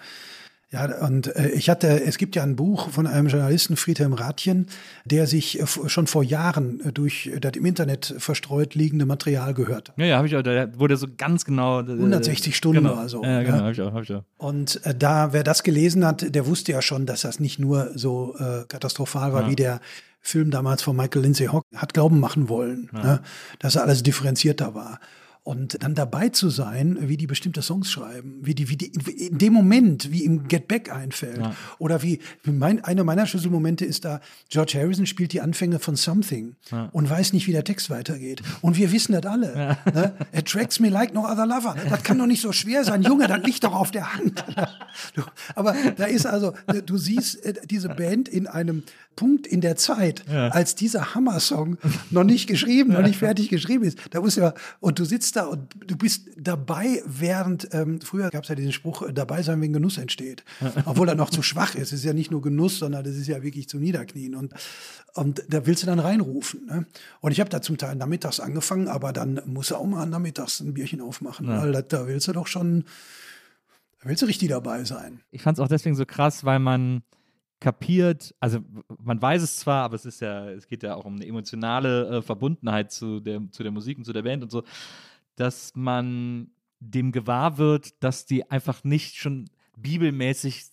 ja, und äh, ich hatte, es gibt ja ein Buch von einem Journalisten, Friedhelm Rathjen, der sich äh, schon vor Jahren äh, durch äh, das im Internet verstreut liegende Material gehört. ja, ja, habe ich auch, da wurde so ganz genau. äh, 160 Stunden genau. oder so, Ja, genau, ja. habe ich auch, hab ich auch. Und äh, da, wer das gelesen hat, der wusste ja schon, dass das nicht nur so äh, katastrophal war, wie der Film damals von Michael Lindsay Hock hat glauben machen wollen, ne? dass alles differenzierter war. Und dann dabei zu sein, wie die bestimmte Songs schreiben, wie die, wie die in dem Moment, wie ihm Get Back einfällt. Oder wie, mein, einer meiner Schlüsselmomente ist da, George Harrison spielt die Anfänge von Something und weiß nicht, wie der Text weitergeht. Und wir wissen das alle. Ne? Attracts me like no other lover. Das kann doch nicht so schwer sein. Junge, das liegt doch auf der Hand. [laughs] Du, aber da ist also, du siehst äh, diese Band in einem Punkt in der Zeit, als dieser Hammer-Song noch nicht geschrieben, noch nicht fertig geschrieben ist. Da muss ja, und du sitzt da und du bist dabei, während, ähm, früher gab es ja diesen Spruch, äh, dabei sein, wenn Genuss entsteht. [laughs] Obwohl er noch zu schwach ist. Es ist ja nicht nur Genuss, sondern das ist ja wirklich zum Niederknien. Und, und da willst du dann reinrufen. Ne? Und ich habe da zum Teil nachmittags angefangen, aber dann muss er auch mal nachmittags ein Bierchen aufmachen, weil da, da willst du doch schon, da willst du richtig dabei sein. Ich fand es auch deswegen so krass, weil man kapiert, also man weiß es zwar, aber es ist ja, es geht ja auch um eine emotionale äh, Verbundenheit zu der, zu der Musik und zu der Band und so, dass man dem gewahr wird, dass die einfach nicht schon bibelmäßig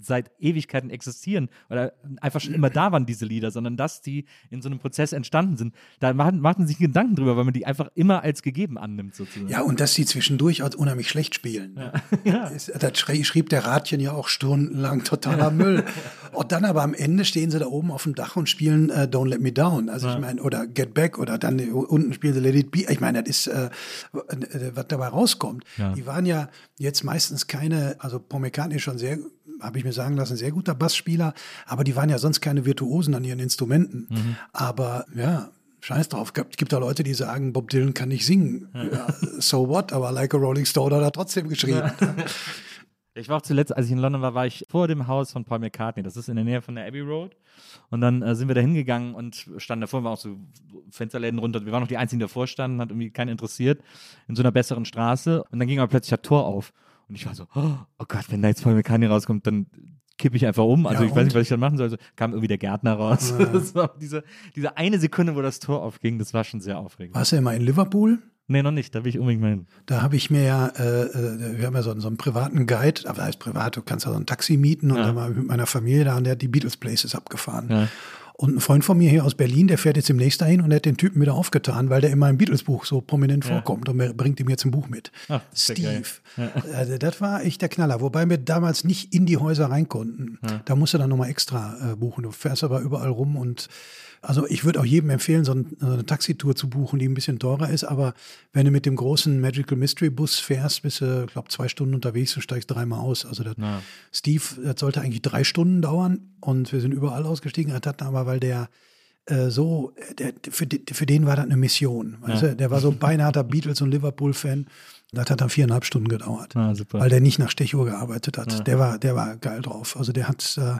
seit Ewigkeiten existieren oder einfach schon immer da waren, diese Lieder, sondern dass die in so einem Prozess entstanden sind. Da macht, macht man sich Gedanken drüber, weil man die einfach immer als gegeben annimmt, sozusagen. Ja, und dass sie zwischendurch auch unheimlich schlecht spielen. Ist- [laughs] Das schrie- schrieb der Ratchen ja auch stundenlang totaler Müll. [laughs] Und dann aber am Ende stehen sie da oben auf dem Dach und spielen äh, Don't Let Me Down. Also ich meine, oder Get Back oder dann äh, unten spielen sie Let It Be. Ich meine, das ist, äh, äh, was dabei rauskommt. Die waren ja jetzt meistens keine, also Paul McCartney ist schon sehr, habe ich mir sagen lassen, sehr guter Bassspieler, aber die waren ja sonst keine Virtuosen an ihren Instrumenten. Aber ja, Scheiß drauf. Es gibt da Leute, die sagen, Bob Dylan kann nicht singen. Ja, so what? Aber Like a Rolling Stone hat er trotzdem geschrieben. [laughs] Ich war auch zuletzt, als ich in London war, war ich vor dem Haus von Paul McCartney. Das ist in der Nähe von der Abbey Road. Und dann äh, sind wir da hingegangen und standen davor, waren auch so Fensterläden runter. Wir waren noch die Einzigen, die davor standen, hat irgendwie keinen interessiert, in so einer besseren Straße. Und dann ging aber plötzlich das Tor auf. Und ich war so, oh, Gott, wenn da jetzt Paul McCartney rauskommt, dann kippe ich einfach um. Also Ja, ich weiß nicht, was ich dann machen soll. Also kam irgendwie der Gärtner raus. [laughs] Das war diese, diese eine Sekunde, wo das Tor aufging, das war schon sehr aufregend. Warst du ja mal in Liverpool? Nee, noch nicht. Da will ich unbedingt mal hin. Da habe ich mir ja, äh, äh, wir haben ja so, einen- so einen privaten Guide, aber heißt privat, du kannst ja so ein Taxi mieten und Ja. dann mal mit meiner Familie da und der hat die Beatles Places abgefahren. Ja. Und ein Freund von mir hier aus Berlin, der fährt jetzt demnächst dahin und hat den Typen wieder aufgetan, weil der in meinem Beatles-Buch so prominent vorkommt und bringt ihm jetzt ein Buch mit. Ach, ist ja. Steve. Also das war echt der Knaller. Wobei wir damals nicht in die Häuser rein konnten. Da musst du dann nochmal extra äh, buchen. Du fährst aber überall rum und also ich würde auch jedem empfehlen, so, ein, so eine Taxitour zu buchen, die ein bisschen teurer ist. Aber wenn du mit dem großen Magical Mystery Bus fährst, bist du, ich glaube, zwei Stunden unterwegs und steigst dreimal aus. Also das, Ja. Steve, das sollte eigentlich drei Stunden dauern und wir sind überall ausgestiegen. Das hat aber, weil der äh, so, der, für, den- für den war das eine Mission. Weißt du? Der war so beinharter Beatles- und Liverpool-Fan. Das hat dann viereinhalb Stunden gedauert Ah, weil der nicht nach Stechuhr gearbeitet hat. Der war, der war geil drauf. Also der hat, äh,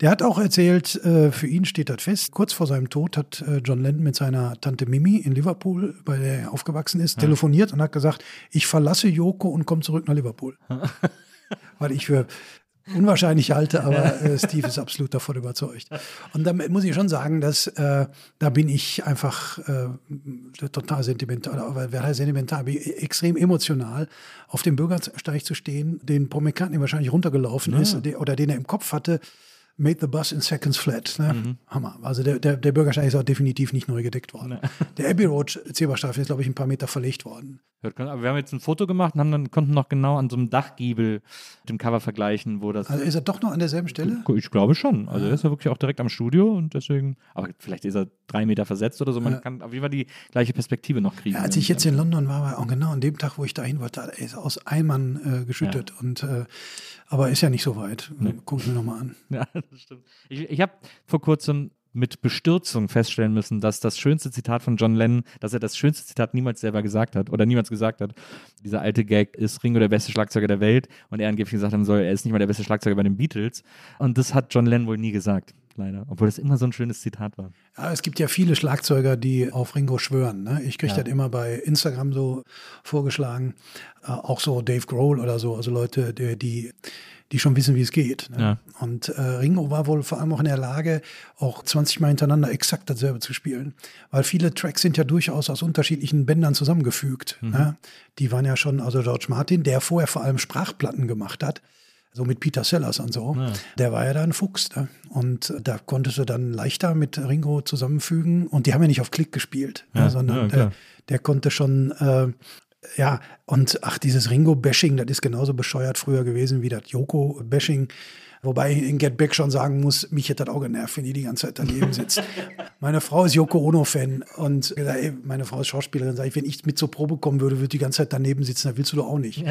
der hat auch erzählt, äh, für ihn steht das fest. Kurz vor seinem Tod hat äh, John Lennon mit seiner Tante Mimi in Liverpool, bei der er aufgewachsen ist, telefoniert und hat gesagt, ich verlasse Joko und komme zurück nach Liverpool. [laughs] weil ich für unwahrscheinlich halte, aber äh, Steve ist absolut davon überzeugt. Und damit muss ich schon sagen, dass äh, da bin ich einfach äh, total sentimental, aber wer heißt sentimental, bin ich extrem emotional, auf dem Bürgersteig zu stehen, den Paul McCartney wahrscheinlich runtergelaufen ist der, oder den er im Kopf hatte. Made the bus in seconds flat. Ne? Hammer. Also der, der, der Bürgersteig ist auch definitiv nicht neu gedeckt worden. [laughs] Der Abbey Road Zebrastreifen ist, glaube ich, ein paar Meter verlegt worden. Aber wir haben jetzt ein Foto gemacht und haben dann, konnten noch genau an so einem Dachgiebel mit dem Cover vergleichen, wo das. Also ist er doch noch an derselben Stelle? Ich glaube schon. Also er ist ja wirklich auch direkt am Studio und deswegen, aber vielleicht ist er drei Meter versetzt oder so. Man kann auf jeden Fall die gleiche Perspektive noch kriegen. Ja, als ich jetzt in London war, war auch genau an dem Tag, wo ich dahin wollte, ist aus Eimern äh, geschüttet. Und, äh, aber ist ja nicht so weit. Guck ich mir nochmal an. [laughs] Ja, das stimmt. Ich, ich habe vor kurzem mit Bestürzung feststellen müssen, dass das schönste Zitat von John Lennon, dass er das schönste Zitat niemals selber gesagt hat oder niemals gesagt hat. Dieser alte Gag ist Ringo der beste Schlagzeuger der Welt und er angeblich gesagt haben soll, er ist nicht mal der beste Schlagzeuger bei den Beatles. Und das hat John Lennon wohl nie gesagt, leider. Obwohl das immer so ein schönes Zitat war. Ja, es gibt ja viele Schlagzeuger, die auf Ringo schwören. Ne? Ich kriege Ja. das immer bei Instagram so vorgeschlagen. Äh, auch so Dave Grohl oder so, also Leute, die, die, die schon wissen, wie es geht. Ne? Ja. Und äh, Ringo war wohl vor allem auch in der Lage, auch 20 Mal hintereinander exakt dasselbe zu spielen. Weil viele Tracks sind ja durchaus aus unterschiedlichen Bändern zusammengefügt. Ne? Die waren ja schon, also George Martin, der vorher vor allem Sprachplatten gemacht hat, so mit Peter Sellers und so, der war ja da ein Fuchs. Ne? Und äh, da konntest du dann leichter mit Ringo zusammenfügen. Und die haben ja nicht auf Klick gespielt, Ja, ne? sondern ja, der, klar. der konnte schon, äh, ja, und ach, dieses Ringo-Bashing, das ist genauso bescheuert früher gewesen wie das Joko-Bashing. Wobei ich in Get Back schon sagen muss, mich hätte das auch genervt, wenn die die ganze Zeit daneben sitzt. [laughs] meine Frau ist Yoko Ono-Fan und ey, meine Frau ist Schauspielerin, sag ich, wenn ich mit zur Probe kommen würde, würde die ganze Zeit daneben sitzen, das willst du doch auch nicht.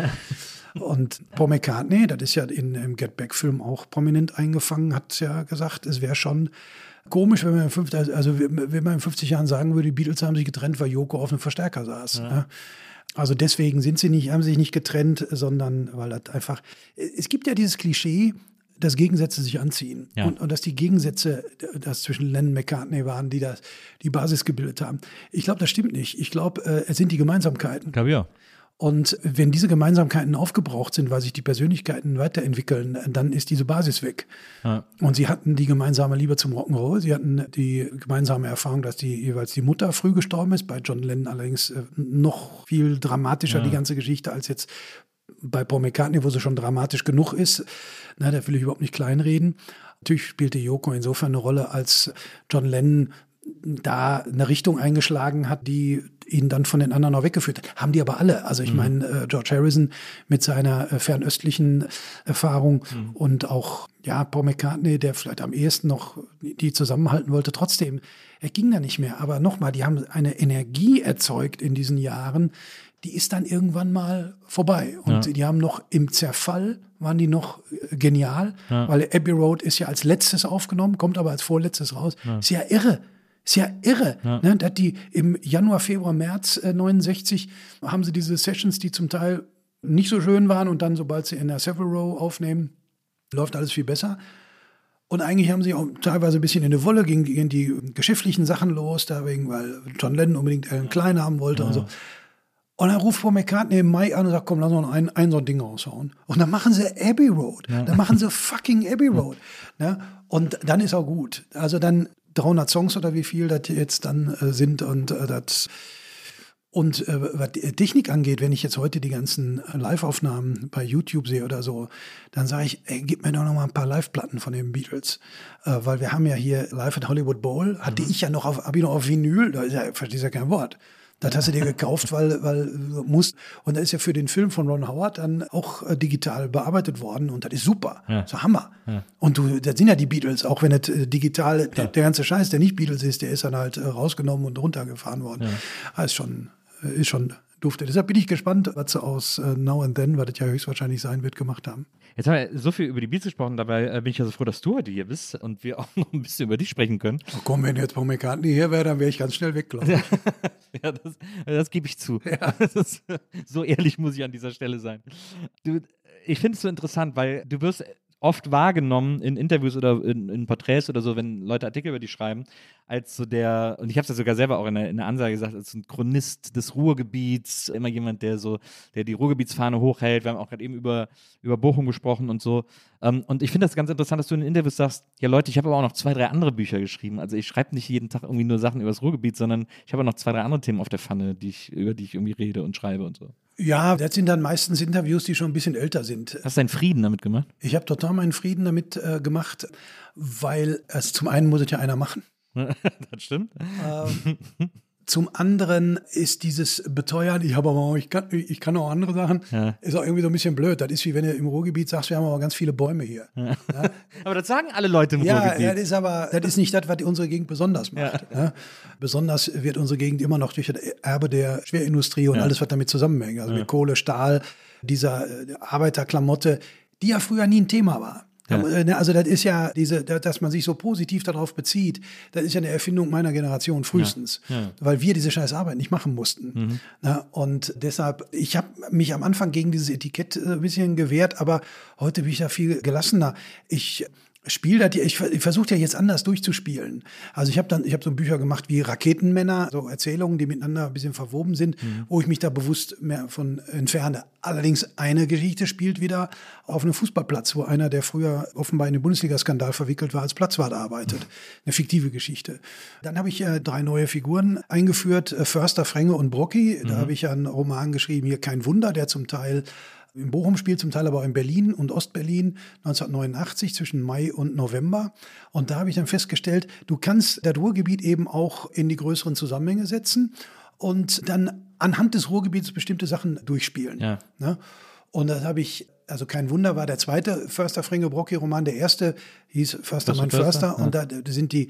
Und Paul McCartney, das ist ja in, im Get Back-Film auch prominent eingefangen, hat ja gesagt, es wäre schon komisch, wenn man, in 50, also wenn man in 50 Jahren sagen würde, die Beatles haben sich getrennt, weil Yoko auf einem Verstärker saß. Ne? Also deswegen sind sie nicht, haben sich nicht getrennt, sondern weil das einfach. Es gibt ja dieses Klischee, dass Gegensätze sich anziehen. Ja. Und, und dass die Gegensätze, das zwischen Lennon und McCartney waren, die das, die Basis gebildet haben. Ich glaube, das stimmt nicht. Ich glaube, äh, es sind die Gemeinsamkeiten. Glaube ja. Und wenn diese Gemeinsamkeiten aufgebraucht sind, weil sich die Persönlichkeiten weiterentwickeln, dann ist diese Basis weg. Ja. Und sie hatten die gemeinsame Liebe zum Rock'n'Roll. Sie hatten die gemeinsame Erfahrung, dass die jeweils die Mutter früh gestorben ist. Bei John Lennon allerdings äh, noch viel dramatischer die ganze Geschichte als jetzt bei Paul McCartney, wo sie schon dramatisch genug ist. Na, da will ich überhaupt nicht kleinreden. Natürlich spielte Yoko insofern eine Rolle, als John Lennon da eine Richtung eingeschlagen hat, die ihn dann von den anderen auch weggeführt hat. Haben die aber alle. Also ich meine, äh, George Harrison mit seiner äh, fernöstlichen Erfahrung und auch, ja, Paul McCartney, der vielleicht am ehesten noch die zusammenhalten wollte, trotzdem, er ging da nicht mehr. Aber nochmal, die haben eine Energie erzeugt in diesen Jahren, die ist dann irgendwann mal vorbei. Und die haben noch im Zerfall, waren die noch äh, genial, weil Abbey Road ist ja als letztes aufgenommen, kommt aber als vorletztes raus. Ist ja irre. Ist ja irre, ne, dass die im Januar, Februar, März äh, 69 haben sie diese Sessions, die zum Teil nicht so schön waren und dann, sobald sie in der Savile Row aufnehmen, läuft alles viel besser. Und eigentlich haben sie auch teilweise ein bisschen in die Wolle, gegen, gegen die geschäftlichen Sachen los, da wegen, weil John Lennon unbedingt Alan Klein haben wollte und so. Und dann ruft Paul McCartney im Mai an und sagt, komm, lass uns noch ein, ein so ein Ding raushauen. Und dann machen sie Abbey Road. Dann machen sie [laughs] fucking Abbey Road. Ne? Und dann ist auch gut. Also dann 300 Songs oder wie viel das jetzt dann äh, sind und äh, das Und äh, was die Technik angeht, wenn ich jetzt heute die ganzen Live-Aufnahmen bei YouTube sehe oder so, dann sage ich, ey, gib mir doch noch mal ein paar Live-Platten von den Beatles. Äh, weil wir haben ja hier Live at Hollywood Bowl, hatte ich ja noch auf, hab ich noch auf Vinyl, da ist ja, verstehst ja kein Wort. Das hast du dir gekauft, weil, weil du musst. Und da ist ja für den Film von Ron Howard dann auch äh, digital bearbeitet worden und das ist super. Ja. Das ist Hammer. Und du, das sind ja die Beatles, auch wenn das äh, digital, der, der ganze Scheiß, der nicht Beatles ist, der ist dann halt äh, rausgenommen und runtergefahren worden. Das ist schon, äh, ist schon dufte. Deshalb bin ich gespannt, was sie aus äh, Now and Then, was das ja höchstwahrscheinlich sein wird, gemacht haben. Jetzt haben wir so viel über die Beats gesprochen, dabei äh, bin ich ja so froh, dass du heute hier bist und wir auch [laughs] noch ein bisschen über dich sprechen können. Oh, komm, wenn jetzt Paul McCartney hier wäre, dann wäre ich ganz schnell weg, glaube ich. [laughs] Ja, das, das gebe ich zu. [laughs] Das ist, so ehrlich muss ich an dieser Stelle sein. Du, ich finde es so interessant, weil du wirst oft wahrgenommen in Interviews oder in, in Porträts oder so, wenn Leute Artikel über dich schreiben, als so der, und ich habe es ja sogar selber auch in der, in der Ansage gesagt, als ein Chronist des Ruhrgebiets, immer jemand, der so, der die Ruhrgebietsfahne hochhält. Wir haben auch gerade eben über, über Bochum gesprochen und so. Ähm, und ich finde das ganz interessant, dass du in Interviews sagst, ja Leute, ich habe aber auch noch zwei, drei andere Bücher geschrieben. Also ich schreibe nicht jeden Tag irgendwie nur Sachen über das Ruhrgebiet, sondern ich habe noch zwei, drei andere Themen auf der Pfanne, die ich, über die ich irgendwie rede und schreibe und so. Ja, das sind dann meistens Interviews, die schon ein bisschen älter sind. Hast du deinen Frieden damit gemacht? Ich habe total meinen Frieden damit äh, gemacht, weil also zum einen muss es ja einer machen. [laughs] das stimmt. Zum anderen ist dieses Beteuern, ich habe aber auch, ich kann, ich kann auch andere Sachen, Ja. ist auch irgendwie so ein bisschen blöd. Das ist wie wenn du im Ruhrgebiet sagst, wir haben aber ganz viele Bäume hier. Ja, [laughs] Aber das sagen alle Leute im ja, Ruhrgebiet. ja, das ist aber, das ist nicht das, was unsere Gegend besonders macht. Ja. Besonders wird unsere Gegend immer noch durch das Erbe der Schwerindustrie und alles, was damit zusammenhängt. Also mit Kohle, Stahl, dieser äh, Arbeiterklamotte, die ja früher nie ein Thema war. Da- äh, ne, Also das ist ja diese, da- dass man sich so positiv darauf bezieht, das ist ja eine Erfindung meiner Generation frühestens, weil wir diese scheiß Arbeit nicht machen mussten. Na, und deshalb, ich habe mich am Anfang gegen dieses Etikett äh, ein bisschen gewehrt, aber heute bin ich da viel gelassener. Ich spiele das, ich, ich versuche ja jetzt anders durchzuspielen. Also ich habe dann, ich habe so Bücher gemacht wie Raketenmänner, so Erzählungen, die miteinander ein bisschen verwoben sind, wo ich mich da bewusst mehr von entferne. Allerdings eine Geschichte spielt wieder auf einem Fußballplatz, wo einer, der früher offenbar in den Bundesliga-Skandal verwickelt war, als Platzwart arbeitet. Eine fiktive Geschichte. Dann habe ich äh, drei neue Figuren eingeführt, äh, Förster, Frenge und Brocki. Da habe ich einen Roman geschrieben, hier kein Wunder, der zum Teil in Bochum spielt, zum Teil aber auch in Berlin und Ostberlin 1989 zwischen Mai und November. Und da habe ich dann festgestellt, du kannst das Ruhrgebiet eben auch in die größeren Zusammenhänge setzen und dann anhand des Ruhrgebiets bestimmte Sachen durchspielen. Ja. Ne? Und das habe ich, also kein Wunder, war der zweite Förster Frenge Brocki Roman. Der erste hieß Förster mein Förster, Förster. Und da, da sind die,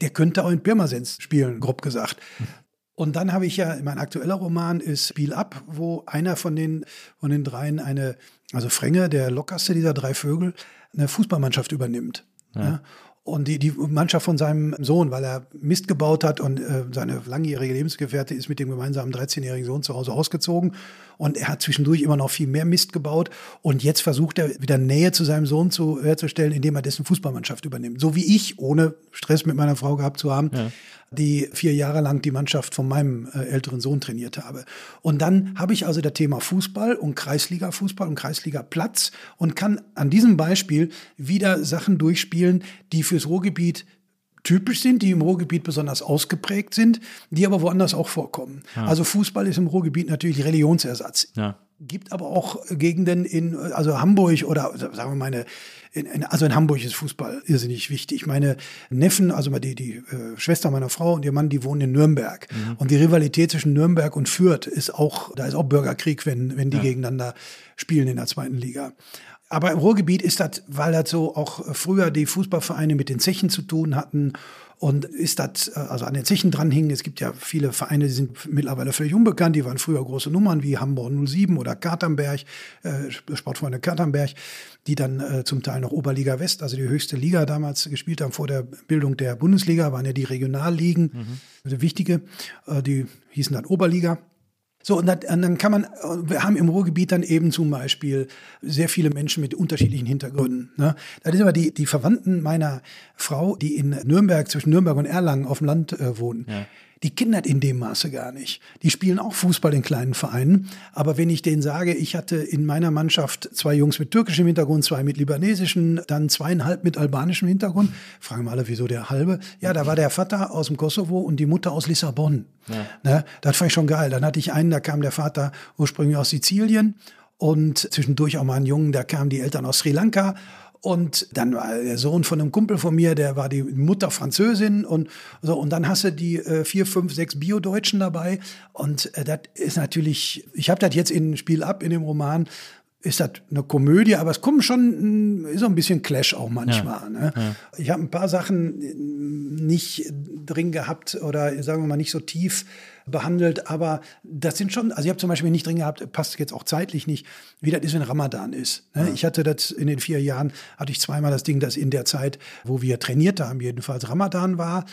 der könnte auch in Pirmasens spielen, grob gesagt. Und dann habe ich ja, mein aktueller Roman ist Spiel ab, wo einer von den, von den dreien eine, also Frenge, der lockerste dieser drei Vögel, eine Fußballmannschaft übernimmt. Ja. Und die, die Mannschaft von seinem Sohn, weil er Mist gebaut hat und äh, seine langjährige Lebensgefährte ist mit dem gemeinsamen 13-jährigen Sohn zu Hause ausgezogen. Und er hat zwischendurch immer noch viel mehr Mist gebaut. Und jetzt versucht er wieder Nähe zu seinem Sohn zu, herzustellen, indem er dessen Fußballmannschaft übernimmt. So wie ich, ohne Stress mit meiner Frau gehabt zu haben, die vier Jahre lang die Mannschaft von meinem äh, älteren Sohn trainiert habe. Und dann habe ich also das Thema Fußball und Kreisliga-Fußball und Kreisliga-Platz und kann an diesem Beispiel wieder Sachen durchspielen, die fürs Ruhrgebiet typisch sind, die im Ruhrgebiet besonders ausgeprägt sind, die aber woanders auch vorkommen. Also Fußball ist im Ruhrgebiet natürlich Religionsersatz. Ja. Gibt aber auch Gegenden in, also Hamburg oder sagen wir meine, in, in, also in Hamburg ist Fußball irrsinnig wichtig. Meine Neffen, also die, die äh, Schwester meiner Frau und ihr Mann, die wohnen in Nürnberg. Und die Rivalität zwischen Nürnberg und Fürth ist auch, da ist auch Bürgerkrieg, wenn, wenn die gegeneinander spielen in der zweiten Liga. Aber im Ruhrgebiet ist das, weil das so auch früher die Fußballvereine mit den Zechen zu tun hatten und ist das, äh, also an den Zechen dranhingen. Es gibt ja viele Vereine, die sind mittlerweile völlig unbekannt. Die waren früher große Nummern wie Hamburg 07 oder Katernberg, äh, Sportfreunde Katernberg, die dann äh, zum Teil noch Oberliga West, also die höchste Liga damals gespielt haben vor der Bildung der Bundesliga, waren ja die Regionalligen, also wichtige, äh, die hießen dann Oberliga. So, und, dat, und dann kann man, wir haben im Ruhrgebiet dann eben zum Beispiel sehr viele Menschen mit unterschiedlichen Hintergründen. Ne? Das ist aber die, die Verwandten meiner Frau, die in Nürnberg, zwischen Nürnberg und Erlangen auf dem Land äh, wohnen. Die kennen das in dem Maße gar nicht. Die spielen auch Fußball in kleinen Vereinen. Aber wenn ich denen sage, ich hatte in meiner Mannschaft zwei Jungs mit türkischem Hintergrund, zwei mit libanesischem, dann zweieinhalb mit albanischem Hintergrund, fragen wir alle, wieso der halbe? Ja, da war der Vater aus dem Kosovo und die Mutter aus Lissabon. Ja. Ne, das fand ich schon geil. Dann hatte ich einen, da kam der Vater ursprünglich aus Sizilien und zwischendurch auch mal einen Jungen, da kamen die Eltern aus Sri Lanka. Und dann war der Sohn von einem Kumpel von mir, der war die Mutter Französin und so. Und dann hast du die äh, vier, fünf, sechs Bio-Deutschen dabei. Und äh, das ist natürlich, ich habe das jetzt in Spiel ab in dem Roman, ist das eine Komödie, aber es kommt schon ist so ein bisschen Clash auch manchmal. Ja, ne? ja. Ich habe ein paar Sachen nicht drin gehabt oder sagen wir mal nicht so tief behandelt, aber das sind schon, also ich habe zum Beispiel nicht drin gehabt, passt jetzt auch zeitlich nicht, wie das ist, wenn Ramadan ist. Ne? Ja. Ich hatte das in den vier Jahren, hatte ich zweimal das Ding, dass in der Zeit, wo wir trainiert haben, jedenfalls Ramadan war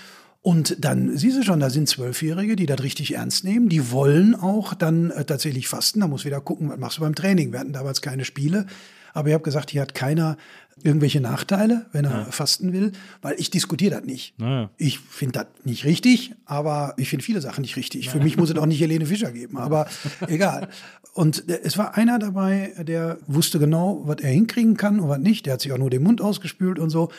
und dann siehst du schon, da sind Zwölfjährige, die das richtig ernst nehmen. Die wollen auch dann äh, tatsächlich fasten. Da muss wieder gucken, was machst du beim Training. Wir hatten damals keine Spiele. Aber ich habe gesagt, hier hat keiner irgendwelche Nachteile, wenn er ja. fasten will, weil ich diskutiere das nicht. Ja. Ich finde das nicht richtig, aber ich finde viele Sachen nicht richtig. Ja. Für mich muss es auch nicht Helene Fischer geben, aber [laughs] egal. Und es war einer dabei, der wusste genau, was er hinkriegen kann und was nicht. Der hat sich auch nur den Mund ausgespült und so.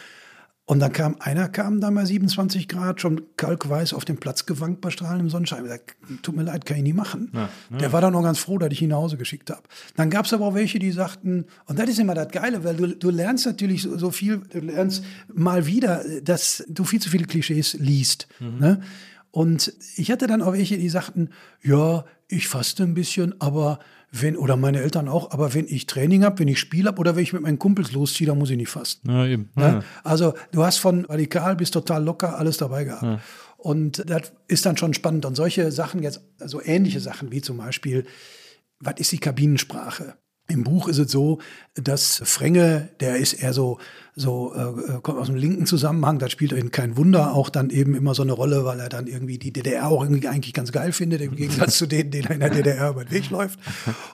Und dann kam einer, kam da mal 27 Grad, schon kalkweiß auf dem Platz gewankt bei strahlendem Sonnenschein. Ich gesagt, tut mir leid, kann ich nie machen. Ja, ja. Der war dann noch ganz froh, dass ich ihn nach Hause geschickt habe. Dann gab es aber auch welche, die sagten, und das ist immer das Geile, weil du, du lernst natürlich so, so, viel, du lernst mal wieder, dass du viel zu viele Klischees liest. Mhm. Ne? Und ich hatte dann auch welche, die sagten, ja, ich faste ein bisschen, aber wenn, oder meine Eltern auch, aber wenn ich Training habe, wenn ich Spiel habe oder wenn ich mit meinen Kumpels losziehe, dann muss ich nicht fasten. Ja, eben. Ja? Also du hast von radikal bis total locker alles dabei gehabt. Ja. Und das ist dann schon spannend. Und solche Sachen jetzt, also ähnliche Sachen wie zum Beispiel, was ist die Kabinensprache? Im Buch ist es so, dass Frenge, der ist eher so, so äh, kommt aus dem linken Zusammenhang, das spielt eben kein Wunder, auch dann eben immer so eine Rolle, weil er dann irgendwie die DDR auch irgendwie eigentlich ganz geil findet, im Gegensatz zu denen, denen er in der DDR über den Weg läuft.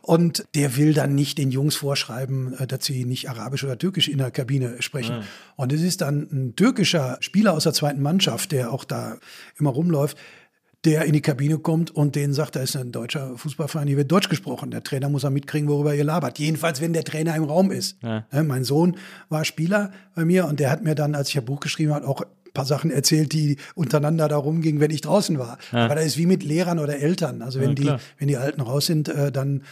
Und der will dann nicht den Jungs vorschreiben, äh, dass sie nicht Arabisch oder Türkisch in der Kabine sprechen. Ja. Und es ist dann ein türkischer Spieler aus der zweiten Mannschaft, der auch da immer rumläuft, der in die Kabine kommt und denen sagt, da ist ein deutscher Fußballverein, hier wird Deutsch gesprochen. Der Trainer muss auch mitkriegen, worüber ihr labert. Jedenfalls, wenn der Trainer im Raum ist. Ja. mein Sohn war Spieler bei mir und der hat mir dann, als ich ein Buch geschrieben habe, auch ein paar Sachen erzählt, die untereinander darum gingen, wenn ich draußen war. Ja. Aber das ist wie mit Lehrern oder Eltern. Also wenn ja, die, wenn die Alten raus sind, äh, dann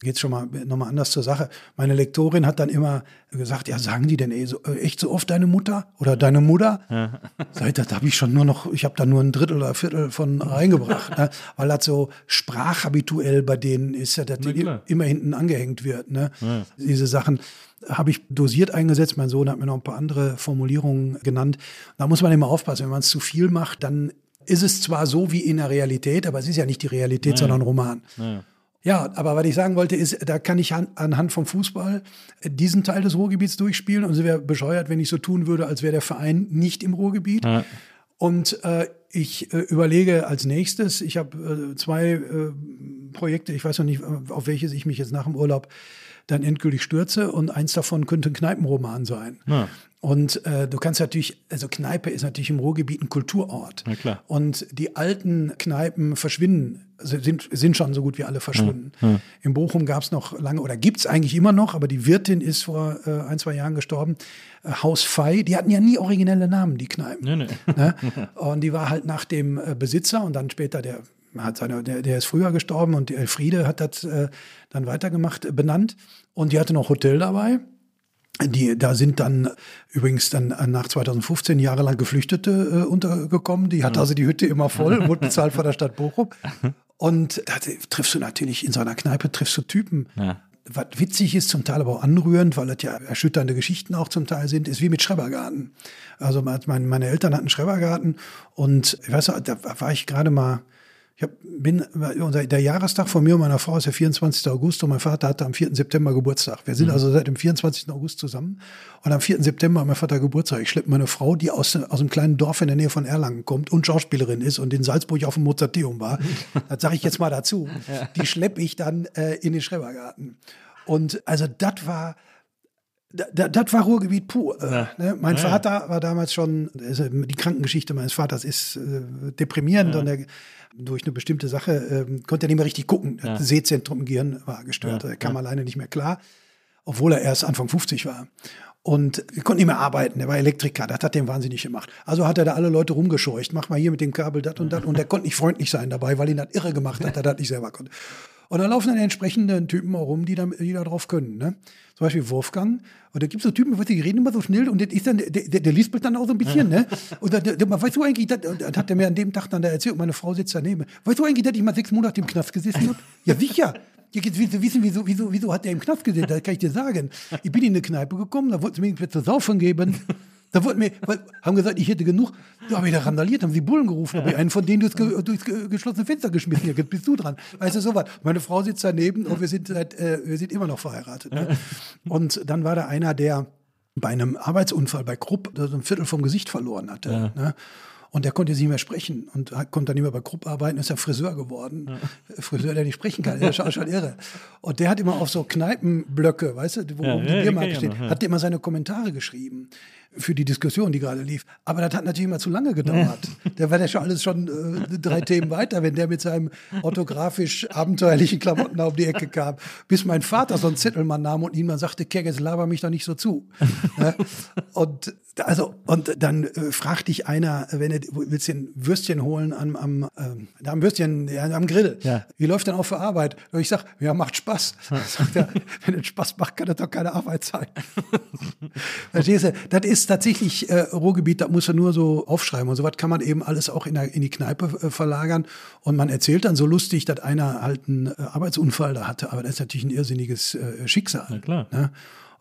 geht es schon mal nochmal anders zur Sache. Meine Lektorin hat dann immer gesagt, ja, sagen die denn eh so, äh, echt so oft deine Mutter oder deine Mutter? Ja. Seit das habe ich schon nur noch, ich habe da nur ein Drittel oder ein Viertel von reingebracht, ne? weil das so sprachhabituell bei denen ist, ja, dass die immer hinten angehängt wird. Ne? Ja. Diese Sachen habe ich dosiert eingesetzt. Mein Sohn hat mir noch ein paar andere Formulierungen genannt. Da muss man immer aufpassen, wenn man es zu viel macht, dann ist es zwar so wie in der Realität, aber es ist ja nicht die Realität, Nein. sondern ein Roman. Nein. Ja, aber was ich sagen wollte, ist, da kann ich an, anhand vom Fußball diesen Teil des Ruhrgebiets durchspielen. Und es wäre bescheuert, wenn ich so tun würde, als wäre der Verein nicht im Ruhrgebiet. Ja. Und äh, ich äh, überlege als nächstes, ich habe äh, zwei äh, Projekte, ich weiß noch nicht, auf welches ich mich jetzt nach dem Urlaub dann endgültig stürze und eins davon könnte ein Kneipenroman sein. Ja. Und äh, du kannst natürlich, also Kneipe ist natürlich im Ruhrgebiet ein Kulturort. Ja, klar. Und die alten Kneipen verschwinden, also sind, sind schon so gut wie alle verschwunden. Ja, ja. In Bochum gab es noch lange, oder gibt es eigentlich immer noch, aber die Wirtin ist vor äh, ein, zwei Jahren gestorben. Äh, Haus Fei, die hatten ja nie originelle Namen, die Kneipen. Nee, nee. Ne? Und die war halt nach dem äh, Besitzer und dann später der hat seine, der, der ist früher gestorben und die Elfriede hat das äh, dann weitergemacht, benannt. Und die hatte noch Hotel dabei. Die, da sind dann übrigens dann nach 2015 jahrelang Geflüchtete äh, untergekommen. Die hat also die Hütte immer voll, wurde bezahlt von der Stadt Bochum. Und da triffst du natürlich in so einer Kneipe triffst du Typen. Ja. Was witzig ist, zum Teil aber auch anrührend, weil das ja erschütternde Geschichten auch zum Teil sind, ist wie mit Schrebergarten. Also meine, meine Eltern hatten Schrebergarten und ich weiß, da war ich gerade mal ich hab, bin, der Jahrestag von mir und meiner Frau ist der 24. August und mein Vater hatte am 4. September Geburtstag. Wir sind mhm. also seit dem 24. August zusammen und am 4. September hat mein Vater Geburtstag. Ich schleppe meine Frau, die aus, aus einem kleinen Dorf in der Nähe von Erlangen kommt und Schauspielerin ist und in Salzburg auf dem Mozarteum war. das sage ich jetzt mal dazu. [laughs] Die schleppe ich dann äh, in den Schrebergarten. Und also das war, das war Ruhrgebiet pur. Äh, Ja. ne? Mein Ja, ja. Vater war damals schon, also die Krankengeschichte meines Vaters ist äh, deprimierend und er, durch eine bestimmte Sache ähm, konnte er nicht mehr richtig gucken. Ja. Das Sehzentrum im Gehirn war gestört. Ja, Er kam ja. alleine nicht mehr klar, obwohl er erst Anfang 50 war. Und er konnte nicht mehr arbeiten. Er war Elektriker. Das hat den wahnsinnig gemacht. Also hat er da alle Leute rumgescheucht. Mach mal hier mit dem Kabel das und das. Und er konnte nicht freundlich sein dabei, weil ihn das irre gemacht hat, er das nicht selber konnte. Und dann laufen dann die entsprechenden Typen auch rum, die da, die da drauf können. Ne? Zum Beispiel Wolfgang. Und da gibt es so Typen, die reden immer so schnell und das ist dann, der, der, der lispelt dann auch so ein bisschen. ne? Und dann, der, weißt du eigentlich, das, das hat er mir an dem Tag dann da erzählt, und meine Frau sitzt daneben. Weißt du eigentlich, dass ich mal sechs Monate im Knast gesessen habe? Ja, sicher. Ihr willst du wissen, wieso, wieso, wieso hat der im Knast gesessen? Das kann ich dir sagen. Ich bin in eine Kneipe gekommen, da wollten sie mir irgendwas zu saufen geben. Da wollten mir, weil, haben gesagt, ich hätte genug. Da habe ich da randaliert, haben sie Bullen gerufen, habe ich einen von denen durchs, durchs ge, geschlossene Fenster geschmissen. Ja, jetzt bist du dran. Weißt du, sowas. Meine Frau sitzt daneben und wir sind, seit, äh, wir sind immer noch verheiratet. Ne? Und dann war da einer, der bei einem Arbeitsunfall bei Krupp so ein Viertel vom Gesicht verloren hatte. Ne? Und der konnte nicht mehr sprechen und hat- konnte dann nicht mehr bei Krupp arbeiten, ist ja Friseur geworden. Friseur, der nicht sprechen kann, der ist schon, schon irre. Und der hat immer auf so Kneipenblöcke, weißt du, wo Ja, ja, die Biermarke steht, ja. hat immer seine Kommentare geschrieben für die Diskussion, die gerade lief. Aber das hat natürlich immer zu lange gedauert. [laughs] Der war ja schon alles schon äh, drei Themen weiter, wenn der mit seinem orthografisch abenteuerlichen Klamotten auf die Ecke kam. Bis mein Vater so einen Zettel mal nahm und ihm mal sagte, Kerk, jetzt laber mich doch nicht so zu. [laughs] Ne? und also und dann äh, fragt dich einer, wenn du willst ein Würstchen holen am, am, ähm, da am Würstchen ja, am Grill. Ja. Wie läuft denn auch für Arbeit? Und ich sag, ja, macht Spaß. Sagt er, wenn es Spaß macht, kann das doch keine Arbeit sein. [laughs] Verstehst du? Das ist tatsächlich äh, Ruhrgebiet, da muss er nur so aufschreiben. Und sowas kann man eben alles auch in, der, in die Kneipe äh, verlagern. Und man erzählt dann so lustig, dass einer halt einen äh, Arbeitsunfall da hatte. Aber das ist natürlich ein irrsinniges äh, Schicksal. Na klar. Ne?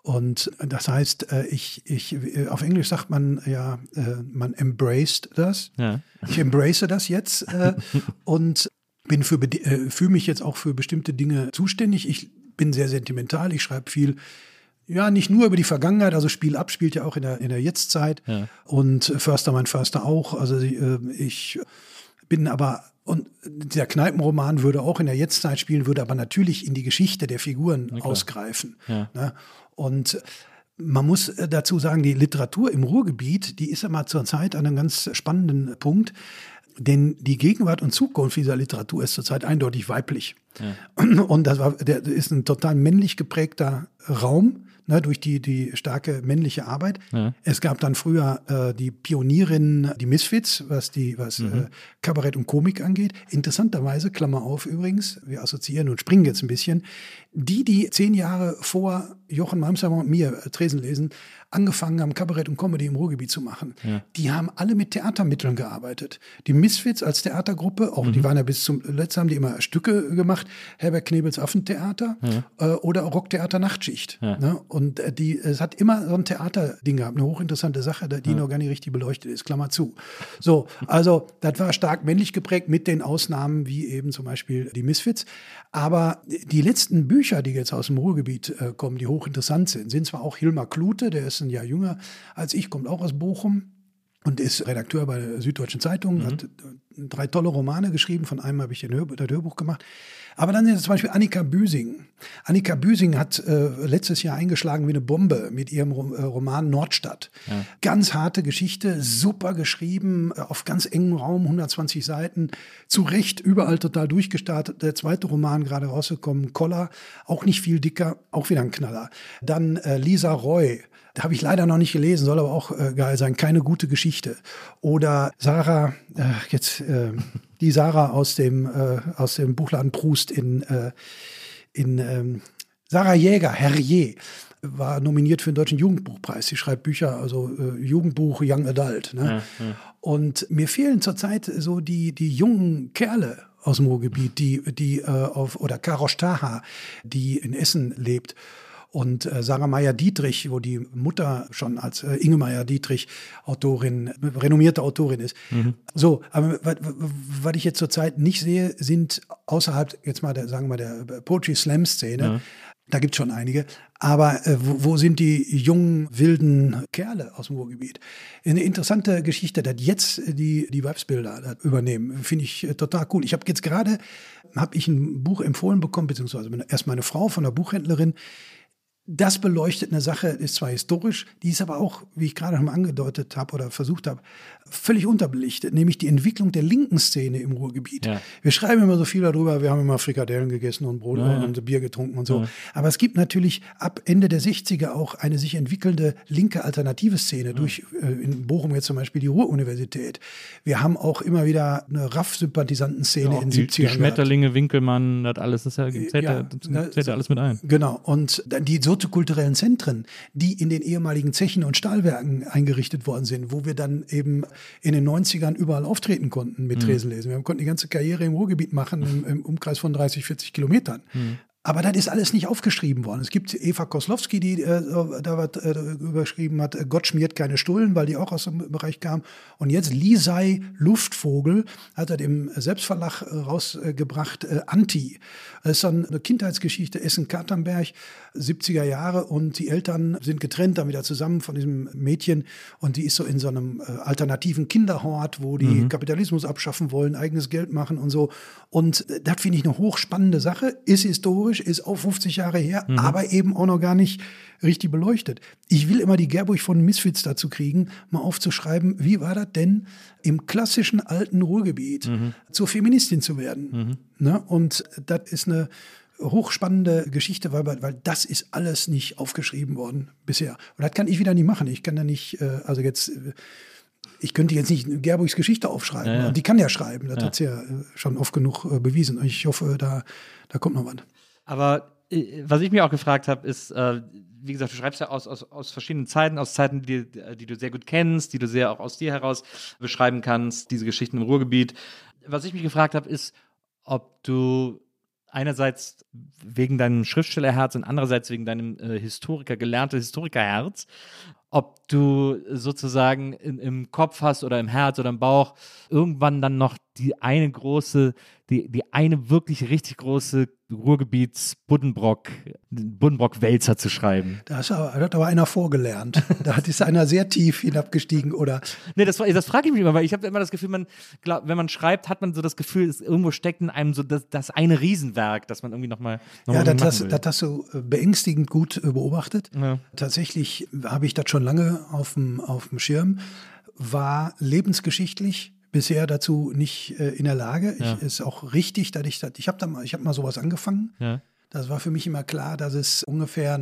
Und das heißt, äh, ich, ich, äh, auf Englisch sagt man ja, äh, man embraced das. Ja. Ich embrace das jetzt [laughs] und bin für fühle mich jetzt auch für bestimmte Dinge zuständig. Ich bin sehr sentimental, ich schreibe viel. Ja, nicht nur über die Vergangenheit, also Spiel ab spielt ja auch in der, in der Jetztzeit. Ja. Und äh, Förster, mein Förster auch. Also äh, ich bin aber, und der Kneipenroman würde auch in der Jetztzeit spielen, würde aber natürlich in die Geschichte der Figuren ausgreifen. Ja. Ne? Und man muss äh, dazu sagen, die Literatur im Ruhrgebiet, die ist ja mal zur Zeit an einem ganz spannenden Punkt. Denn die Gegenwart und Zukunft dieser Literatur ist zurzeit eindeutig weiblich. Und das war, der ist ein total männlich geprägter Raum, ne, durch die, die starke männliche Arbeit. Ja. Es gab dann früher äh, die Pionierinnen, die Misfits, was die, was äh, Kabarett und Komik angeht. Interessanterweise, Klammer auf übrigens, wir assoziieren und springen jetzt ein bisschen, die, die zehn Jahre vor Jochen Malmsheimer und mir äh, Tresen lesen, angefangen haben, Kabarett und Comedy im Ruhrgebiet zu machen, die haben alle mit Theatermitteln gearbeitet. Die Misfits als Theatergruppe, auch die waren ja bis zum letzten haben die immer Stücke gemacht, Herbert Knebels Affentheater äh, oder Rocktheater Nachtschicht. Ne? Und äh, die, es hat immer so ein Theaterding gehabt, eine hochinteressante Sache, die noch gar nicht richtig beleuchtet ist, Klammer zu. So, also das war stark männlich geprägt mit den Ausnahmen wie eben zum Beispiel die Misfits. Aber die letzten Bücher, die jetzt aus dem Ruhrgebiet äh, kommen, die hochinteressant sind, sind zwar auch Hilmar Klute, der ist ein Jahr jünger als ich, kommt auch aus Bochum und ist Redakteur bei der Süddeutschen Zeitung, hat äh, drei tolle Romane geschrieben, von einem habe ich den Hör das Hörbuch gemacht. Aber dann ist zum Beispiel Annika Büsing. Annika Büsing hat äh, letztes Jahr eingeschlagen wie eine Bombe mit ihrem äh, Roman Nordstadt. Ganz harte Geschichte, super geschrieben, äh, auf ganz engem Raum, 120 Seiten, zu Recht überall total durchgestartet. Der zweite Roman gerade rausgekommen, Koller, auch nicht viel dicker, auch wieder ein Knaller. Dann äh, Lisa Roy, habe ich leider noch nicht gelesen, soll aber auch äh, geil sein. Keine gute Geschichte. Oder Sarah, äh, jetzt äh, [laughs] die Sarah aus dem äh, aus dem Buchladen Proust in äh, in ähm, Sarah Jäger, Herrier war nominiert für den Deutschen Jugendbuchpreis. Sie schreibt Bücher, also äh, Jugendbuch, Young Adult. Ne? Und mir fehlen zurzeit so die, die jungen Kerle aus dem Ruhrgebiet, die, die äh, auf, oder Karosh Taha, die in Essen lebt. Und äh, Sarah Meyer-Dietrich, wo die Mutter schon als äh, Inge Meyer-Dietrich Autorin, renommierte Autorin ist. So, aber was, ich jetzt zurzeit nicht sehe, sind außerhalb, jetzt mal der, sagen wir mal, der Poetry Slam-Szene, da gibt es schon einige, aber äh, wo, wo sind die jungen, wilden Kerle aus dem Ruhrgebiet? Eine interessante Geschichte, dass jetzt die, die Weibsbilder übernehmen, finde ich äh, total cool. Ich habe jetzt gerade, habe ich ein Buch empfohlen bekommen, beziehungsweise erst meine Frau von der Buchhändlerin, das beleuchtet eine Sache, ist zwar historisch, die ist aber auch, wie ich gerade schon angedeutet habe oder versucht habe, völlig unterbelichtet, nämlich die Entwicklung der linken Szene im Ruhrgebiet. Ja. Wir schreiben immer so viel darüber, wir haben immer Frikadellen gegessen und Brot Ja, ja. und Bier getrunken und so. Ja. Aber es gibt natürlich ab Ende der 60er auch eine sich entwickelnde linke alternative Szene durch äh, in Bochum jetzt zum Beispiel die Ruhr-Universität. Wir haben auch immer wieder eine RAF-Sympathisanten-Szene Auch in den die, 70ern. die. Schmetterlinge, Winkelmann, das alles, das ja, zählt ja, Ja, das zählt ja alles mit ein. Genau. Und dann die soziokulturellen Zentren, die in den ehemaligen Zechen und Stahlwerken eingerichtet worden sind, wo wir dann eben in den 90ern überall auftreten konnten Mhm. mit Tresenlesen. Wir konnten die ganze Karriere im Ruhrgebiet machen, im, im Umkreis von 30, 40 Kilometern. Mhm. Aber das ist alles nicht aufgeschrieben worden. Es gibt Eva Koslowski, die äh, da was äh, überschrieben hat, äh, Gott schmiert keine Stullen, weil die auch aus dem Bereich kam. Und jetzt Lisei Luftvogel hat er im Selbstverlag äh, rausgebracht, äh, Anti. Das ist dann eine Kindheitsgeschichte, Essen-Katernberg, 70er Jahre und die Eltern sind getrennt, dann wieder zusammen von diesem Mädchen und die ist so in so einem äh, alternativen Kinderhort, wo die Kapitalismus abschaffen wollen, eigenes Geld machen und so. Und das finde ich eine hochspannende Sache, ist historisch, ist auch 50 Jahre her, aber eben auch noch gar nicht richtig beleuchtet. Ich will immer die Gerburg von Misfits dazu kriegen, mal aufzuschreiben, wie war das denn im klassischen alten Ruhrgebiet zur Feministin zu werden. Ne? Und das ist eine hochspannende Geschichte, weil, weil das ist alles nicht aufgeschrieben worden bisher. Und das kann ich wieder nicht machen. Ich kann da nicht, äh, also jetzt, äh, ich könnte jetzt nicht Gerburgs Geschichte aufschreiben. Ja, ja. Die kann ja schreiben. Das Ja. hat sie ja äh, schon oft genug äh, bewiesen. Und ich hoffe, da, da kommt noch was. Aber äh, was ich mir auch gefragt habe, ist, äh, wie gesagt, du schreibst ja aus, aus, aus verschiedenen Zeiten, aus Zeiten, die, die du sehr gut kennst, die du sehr auch aus dir heraus beschreiben kannst, diese Geschichten im Ruhrgebiet. Was ich mich gefragt habe, ist, ob du einerseits wegen deinem Schriftstellerherz und andererseits wegen deinem äh, Historiker, gelernte Historikerherz, ob du sozusagen in, im Kopf hast oder im Herz oder im Bauch irgendwann dann noch die eine große, die, die eine wirklich richtig große Ruhrgebiets-Buddenbrock, Buddenbrock-Wälzer zu schreiben. Da hat aber einer vorgelernt. [laughs] da hat- ist einer sehr tief hinabgestiegen oder Nee, das, das frage ich mich immer, weil ich habe immer das Gefühl, man, glaub, wenn man schreibt, hat man so das Gefühl, es irgendwo steckt in einem so das, das eine Riesenwerk, das man irgendwie nochmal noch Ja, mal das, das hast du äh, beängstigend gut äh, beobachtet. Ja. Tatsächlich habe ich das schon lange auf dem, auf dem Schirm, war lebensgeschichtlich bisher dazu nicht äh, in der Lage. Ja. Ich, ist auch richtig, dass ich das, ich habe da mal, ich habe mal sowas angefangen. ja. Das war für mich immer klar, dass es ungefähr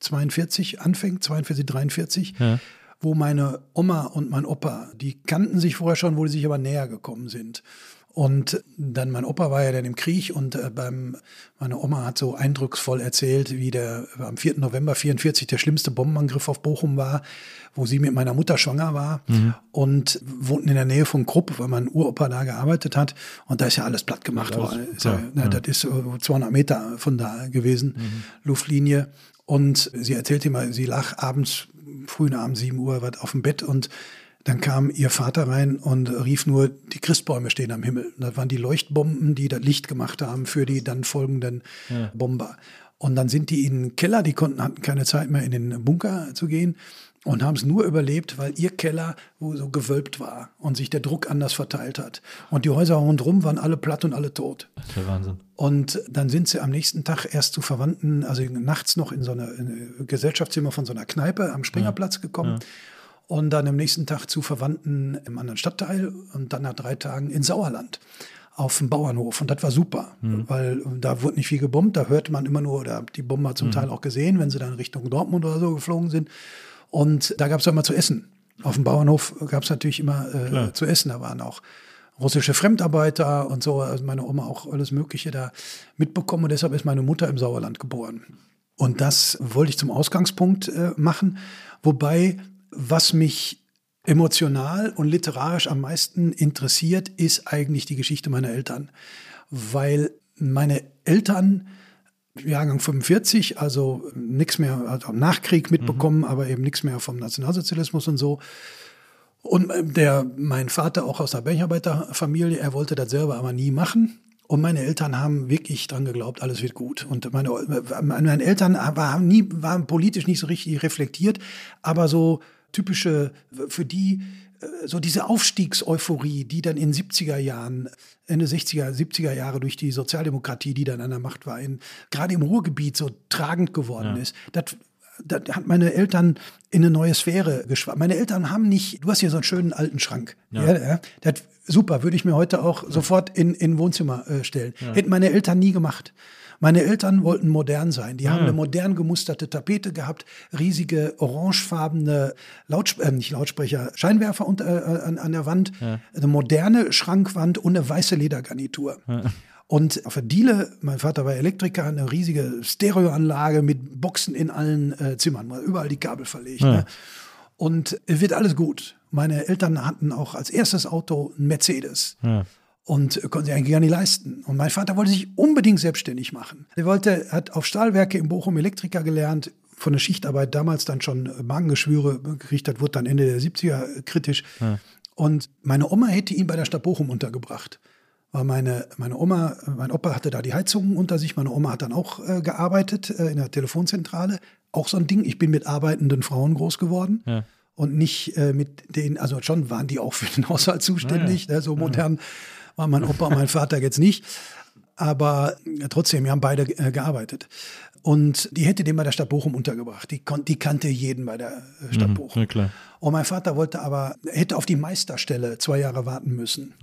1942 anfängt, 42, 43, Ja. wo meine Oma und mein Opa, die kannten sich vorher schon, wo die sich aber näher gekommen sind. Und dann mein Opa war ja dann im Krieg und äh, beim, meine Oma hat so eindrucksvoll erzählt, wie der am 4. November 44 der schlimmste Bombenangriff auf Bochum war, wo sie mit meiner Mutter schwanger war und wohnten in der Nähe von Krupp, weil mein Uropa da gearbeitet hat. Und da ist ja alles platt gemacht Alles worden. Ist ja, ne, ja. Das ist so 200 Meter von da gewesen, Luftlinie. Und sie erzählte immer, sie lag abends, frühen Abend, 7 Uhr, was auf dem Bett und dann kam ihr Vater rein und rief nur, die Christbäume stehen am Himmel. Das waren die Leuchtbomben, die das Licht gemacht haben für die dann folgenden Bomber. Und dann sind die in den Keller, die konnten, hatten keine Zeit mehr in den Bunker zu gehen und haben es nur überlebt, weil ihr Keller wo so gewölbt war und sich der Druck anders verteilt hat. Und die Häuser rundherum waren alle platt und alle tot. Das ist der Wahnsinn. Und dann sind sie am nächsten Tag erst zu Verwandten, also nachts noch in so eine, in ein Gesellschaftszimmer von so einer Kneipe am Springerplatz gekommen. Und dann am nächsten Tag zu Verwandten im anderen Stadtteil und dann nach drei Tagen in Sauerland auf dem Bauernhof. Und das war super, weil da wurde nicht viel gebombt. Da hörte man immer nur, oder die Bomber zum Teil auch gesehen, wenn sie dann Richtung Dortmund oder so geflogen sind. Und da gab es auch immer zu essen. Auf dem Bauernhof gab es natürlich immer äh, zu essen. Da waren auch russische Fremdarbeiter und so. Also meine Oma auch alles Mögliche da mitbekommen. Und deshalb ist meine Mutter im Sauerland geboren. Und das wollte ich zum Ausgangspunkt äh, machen. Wobei, was mich emotional und literarisch am meisten interessiert, ist eigentlich die Geschichte meiner Eltern. Weil meine Eltern, Jahrgang 45, also nichts mehr, also Nachkrieg mitbekommen, aber eben nichts mehr vom Nationalsozialismus und so. Und äh, der, mein Vater auch aus der Bergarbeiterfamilie, er wollte das selber aber nie machen. Und meine Eltern haben wirklich dran geglaubt, alles wird gut. Und meine, meine Eltern waren, nie, waren politisch nicht so richtig reflektiert, aber so typische, für die äh, so diese Aufstiegseuphorie, die dann in 70er Jahren, Ende 60er, 70er Jahre durch die Sozialdemokratie, die dann an der Macht war, in, gerade im Ruhrgebiet so tragend geworden ist, das da hat meine Eltern in eine neue Sphäre geschwappt. Meine Eltern haben nicht, du hast hier so einen schönen alten Schrank. Ja. Ja, ja. Das, super, würde ich mir heute auch sofort in, in Wohnzimmer äh, stellen. Hätten meine Eltern nie gemacht. Meine Eltern wollten modern sein. Die haben eine modern gemusterte Tapete gehabt, riesige orangefarbene Lautsp äh, nicht Lautsprecher, Scheinwerfer unter, äh, an, an der Wand, eine moderne Schrankwand und eine weiße Ledergarnitur. Und auf der Diele, mein Vater war Elektriker, eine riesige Stereoanlage mit Boxen in allen äh, Zimmern, überall die Kabel verlegt. Ne? Und es wird alles gut. Meine Eltern hatten auch als erstes Auto einen Mercedes. Und konnten sich eigentlich gar nicht leisten. Und mein Vater wollte sich unbedingt selbstständig machen. Er wollte, hat auf Stahlwerke in Bochum Elektriker gelernt, von der Schichtarbeit damals dann schon Magengeschwüre gekriegt hat, wurde dann Ende der 70er kritisch. Und meine Oma hätte ihn bei der Stadt Bochum untergebracht. Weil meine, meine Oma, mein Opa hatte da die Heizungen unter sich. Meine Oma hat dann auch äh, gearbeitet äh, in der Telefonzentrale. Auch so ein Ding. Ich bin mit arbeitenden Frauen groß geworden. Ja. Und nicht äh, mit denen, also schon waren die auch für den Haushalt zuständig. Ne? So modern war mein Opa und mein Vater jetzt nicht. Aber trotzdem, wir haben beide äh, gearbeitet. Und die hätte den bei der Stadt Bochum untergebracht. Die, kon die kannte jeden bei der äh, Stadt Bochum. ja, klar. Und mein Vater wollte aber, hätte auf die Meisterstelle zwei Jahre warten müssen.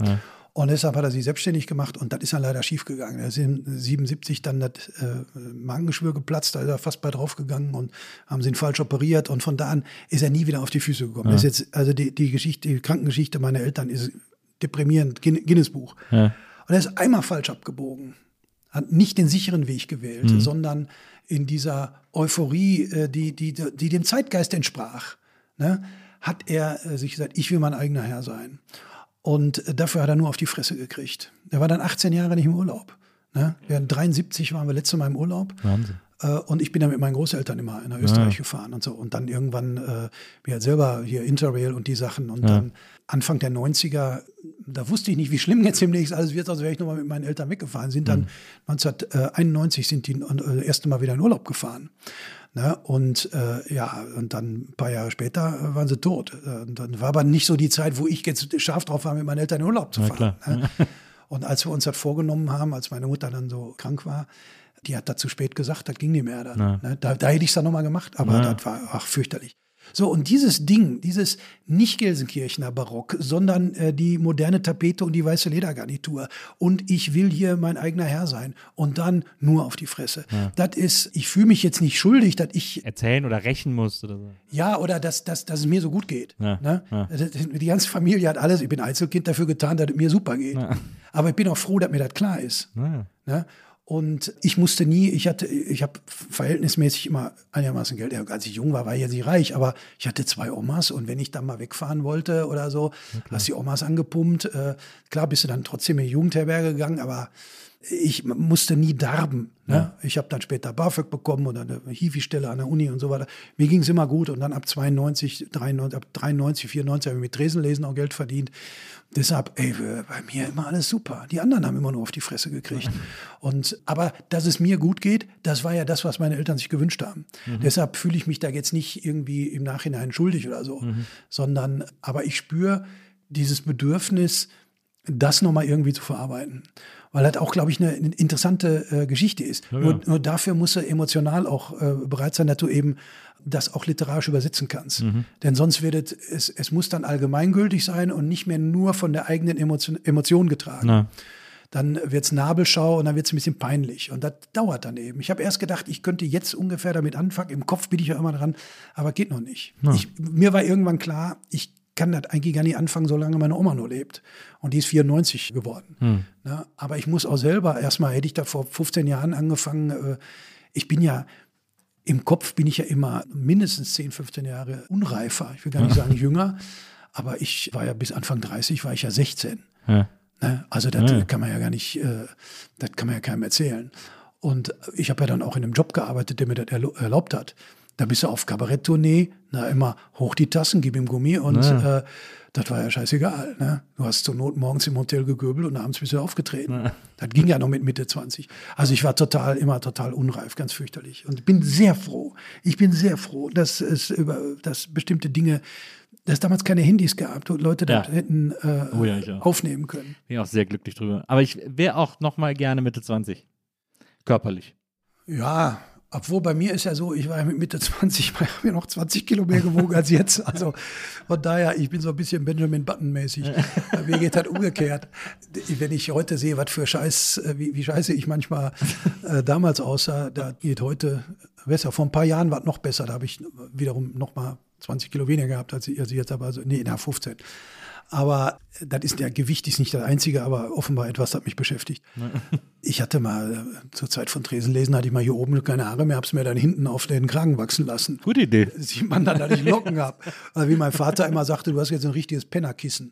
Und deshalb hat er sich selbstständig gemacht und das ist dann leider schiefgegangen. Er ist in 77 dann das äh, Magengeschwür geplatzt, da ist er fast bei draufgegangen und haben sie ihn falsch operiert und von da an ist er nie wieder auf die Füße gekommen. Ist jetzt, also die, die Geschichte, die Krankengeschichte meiner Eltern ist deprimierend, Guin- Guinness-Buch. Ja. Und er ist einmal falsch abgebogen. Hat nicht den sicheren Weg gewählt, sondern in dieser Euphorie, äh, die, die, die dem Zeitgeist entsprach, ne, hat er äh, sich gesagt, ich will mein eigener Herr sein. Und äh, dafür hat er nur auf die Fresse gekriegt. Er war dann 18 Jahre nicht im Urlaub. Ne? Hatten 73 waren wir letztes Mal im Urlaub. Wahnsinn. Und ich bin dann mit meinen Großeltern immer nach Österreich gefahren und so. Und dann irgendwann, äh, wir halt selber hier Interrail und die Sachen. Und dann Anfang der 90er, da wusste ich nicht, wie schlimm jetzt demnächst alles wird, also wäre ich nochmal mit meinen Eltern weggefahren. Sind dann 1991 sind die äh, das erste Mal wieder in Urlaub gefahren. Ne? Und äh, ja, und dann ein paar Jahre später waren sie tot. Und dann war aber nicht so die Zeit, wo ich jetzt scharf drauf war, mit meinen Eltern in Urlaub zu fahren. Ne? Und als wir uns das vorgenommen haben, als meine Mutter dann so krank war, die hat da zu spät gesagt, das ging nicht mehr dann. Ne? Da, da hätte ich es dann nochmal gemacht, aber Ja. das war ach, fürchterlich. So, und dieses Ding, dieses nicht Gelsenkirchener Barock, sondern äh, die moderne Tapete und die weiße Ledergarnitur und ich will hier mein eigener Herr sein und dann nur auf die Fresse. Das ist, ich fühle mich jetzt nicht schuldig, dass ich Erzählen oder rächen musst oder so. ja, oder dass, dass, dass es mir so gut geht. Ja, Ne? ja. Das- Die ganze Familie hat alles, ich bin Einzelkind dafür getan, dass es mir super geht. Aber ich bin auch froh, dass mir das klar ist. Ne? Und ich musste nie, ich hatte, ich habe verhältnismäßig immer einigermaßen Geld. Ja, als ich jung war, war ich jetzt nicht reich, aber ich hatte zwei Omas und wenn ich dann mal wegfahren wollte oder so, hast die Omas angepumpt. Äh, klar bist du dann trotzdem in die Jugendherberge gegangen, aber ich musste nie darben. Ne? Ich habe dann später BAföG bekommen oder eine Hifi-Stelle an der Uni und so weiter. Mir ging es immer gut und dann ab 92, 93, ab 93, 94 habe ich mit Tresenlesen auch Geld verdient. Deshalb, ey, bei mir immer alles super. Die anderen haben immer nur auf die Fresse gekriegt. Und, aber dass es mir gut geht, das war ja das, was meine Eltern sich gewünscht haben. Deshalb fühle ich mich da jetzt nicht irgendwie im Nachhinein schuldig oder so, sondern, aber ich spüre dieses Bedürfnis, das nochmal irgendwie zu verarbeiten. Weil das auch, glaube ich, eine interessante äh, Geschichte ist. Nur, nur dafür musst du emotional auch äh, bereit sein, dass du eben das auch literarisch übersetzen kannst. Denn sonst wird es, es, es muss dann allgemeingültig sein und nicht mehr nur von der eigenen Emotion, Emotion getragen. Na. Dann wird's Nabelschau und dann wird's ein bisschen peinlich. Und das dauert dann eben. Ich habe erst gedacht, ich könnte jetzt ungefähr damit anfangen. Im Kopf bin ich ja immer dran, aber geht noch nicht. Ich, mir war irgendwann klar, ich kann das eigentlich gar nicht anfangen, solange meine Oma nur lebt. Und die ist 94 geworden. Ne? Aber ich muss auch selber, erstmal hätte ich da vor 15 Jahren angefangen, äh, ich bin ja, im Kopf bin ich ja immer mindestens 10, 15 Jahre unreifer. Ich will gar nicht sagen jünger, aber ich war ja bis Anfang 30, war ich ja 16. Ja. Ne? Also das Ja. kann man ja gar nicht, äh, das kann man ja keinem erzählen. Und ich habe ja dann auch in einem Job gearbeitet, der mir das erlaubt hat. Da bist du auf Kabaretttournee, na immer hoch die Tassen, gib ihm Gummi und Ja. äh, das war ja scheißegal. Ne? Du hast zur Not morgens im Hotel gegöbelt und abends bist du aufgetreten. Das ging ja noch mit Mitte 20. Also ich war total, immer total unreif, ganz fürchterlich. Und ich bin sehr froh, ich bin sehr froh, dass es über, dass bestimmte Dinge, dass es damals keine Handys gab und Leute das Ja. hätten äh, Oh ja, aufnehmen können. Bin auch sehr glücklich drüber. Aber ich wäre auch noch mal gerne Mitte 20. Körperlich. Ja, obwohl bei mir ist ja so, ich war ja mit Mitte 20, ich habe ja noch 20 Kilo mehr gewogen als jetzt. Also von daher, ich bin so ein bisschen Benjamin Button-mäßig. Mir geht das umgekehrt. Wenn ich heute sehe, was für Scheiß, äh, wie, wie scheiße ich manchmal äh, damals aussah, da geht heute besser. Vor ein paar Jahren war es noch besser. Da habe ich wiederum noch mal 20 Kilo weniger gehabt, als ich, als ich jetzt aber, also, nee, na, 15. Aber das ist der Gewicht ist nicht das einzige, aber offenbar etwas hat mich beschäftigt. [laughs] Ich hatte mal äh, zur Zeit von Tresenlesen hatte ich mal hier oben keine Haare mehr, hab's mir dann hinten auf den Kragen wachsen lassen. Gute Idee. Sieht man dann, dass ich Locken habe. Also wie mein Vater immer sagte, du hast jetzt ein richtiges Pennerkissen.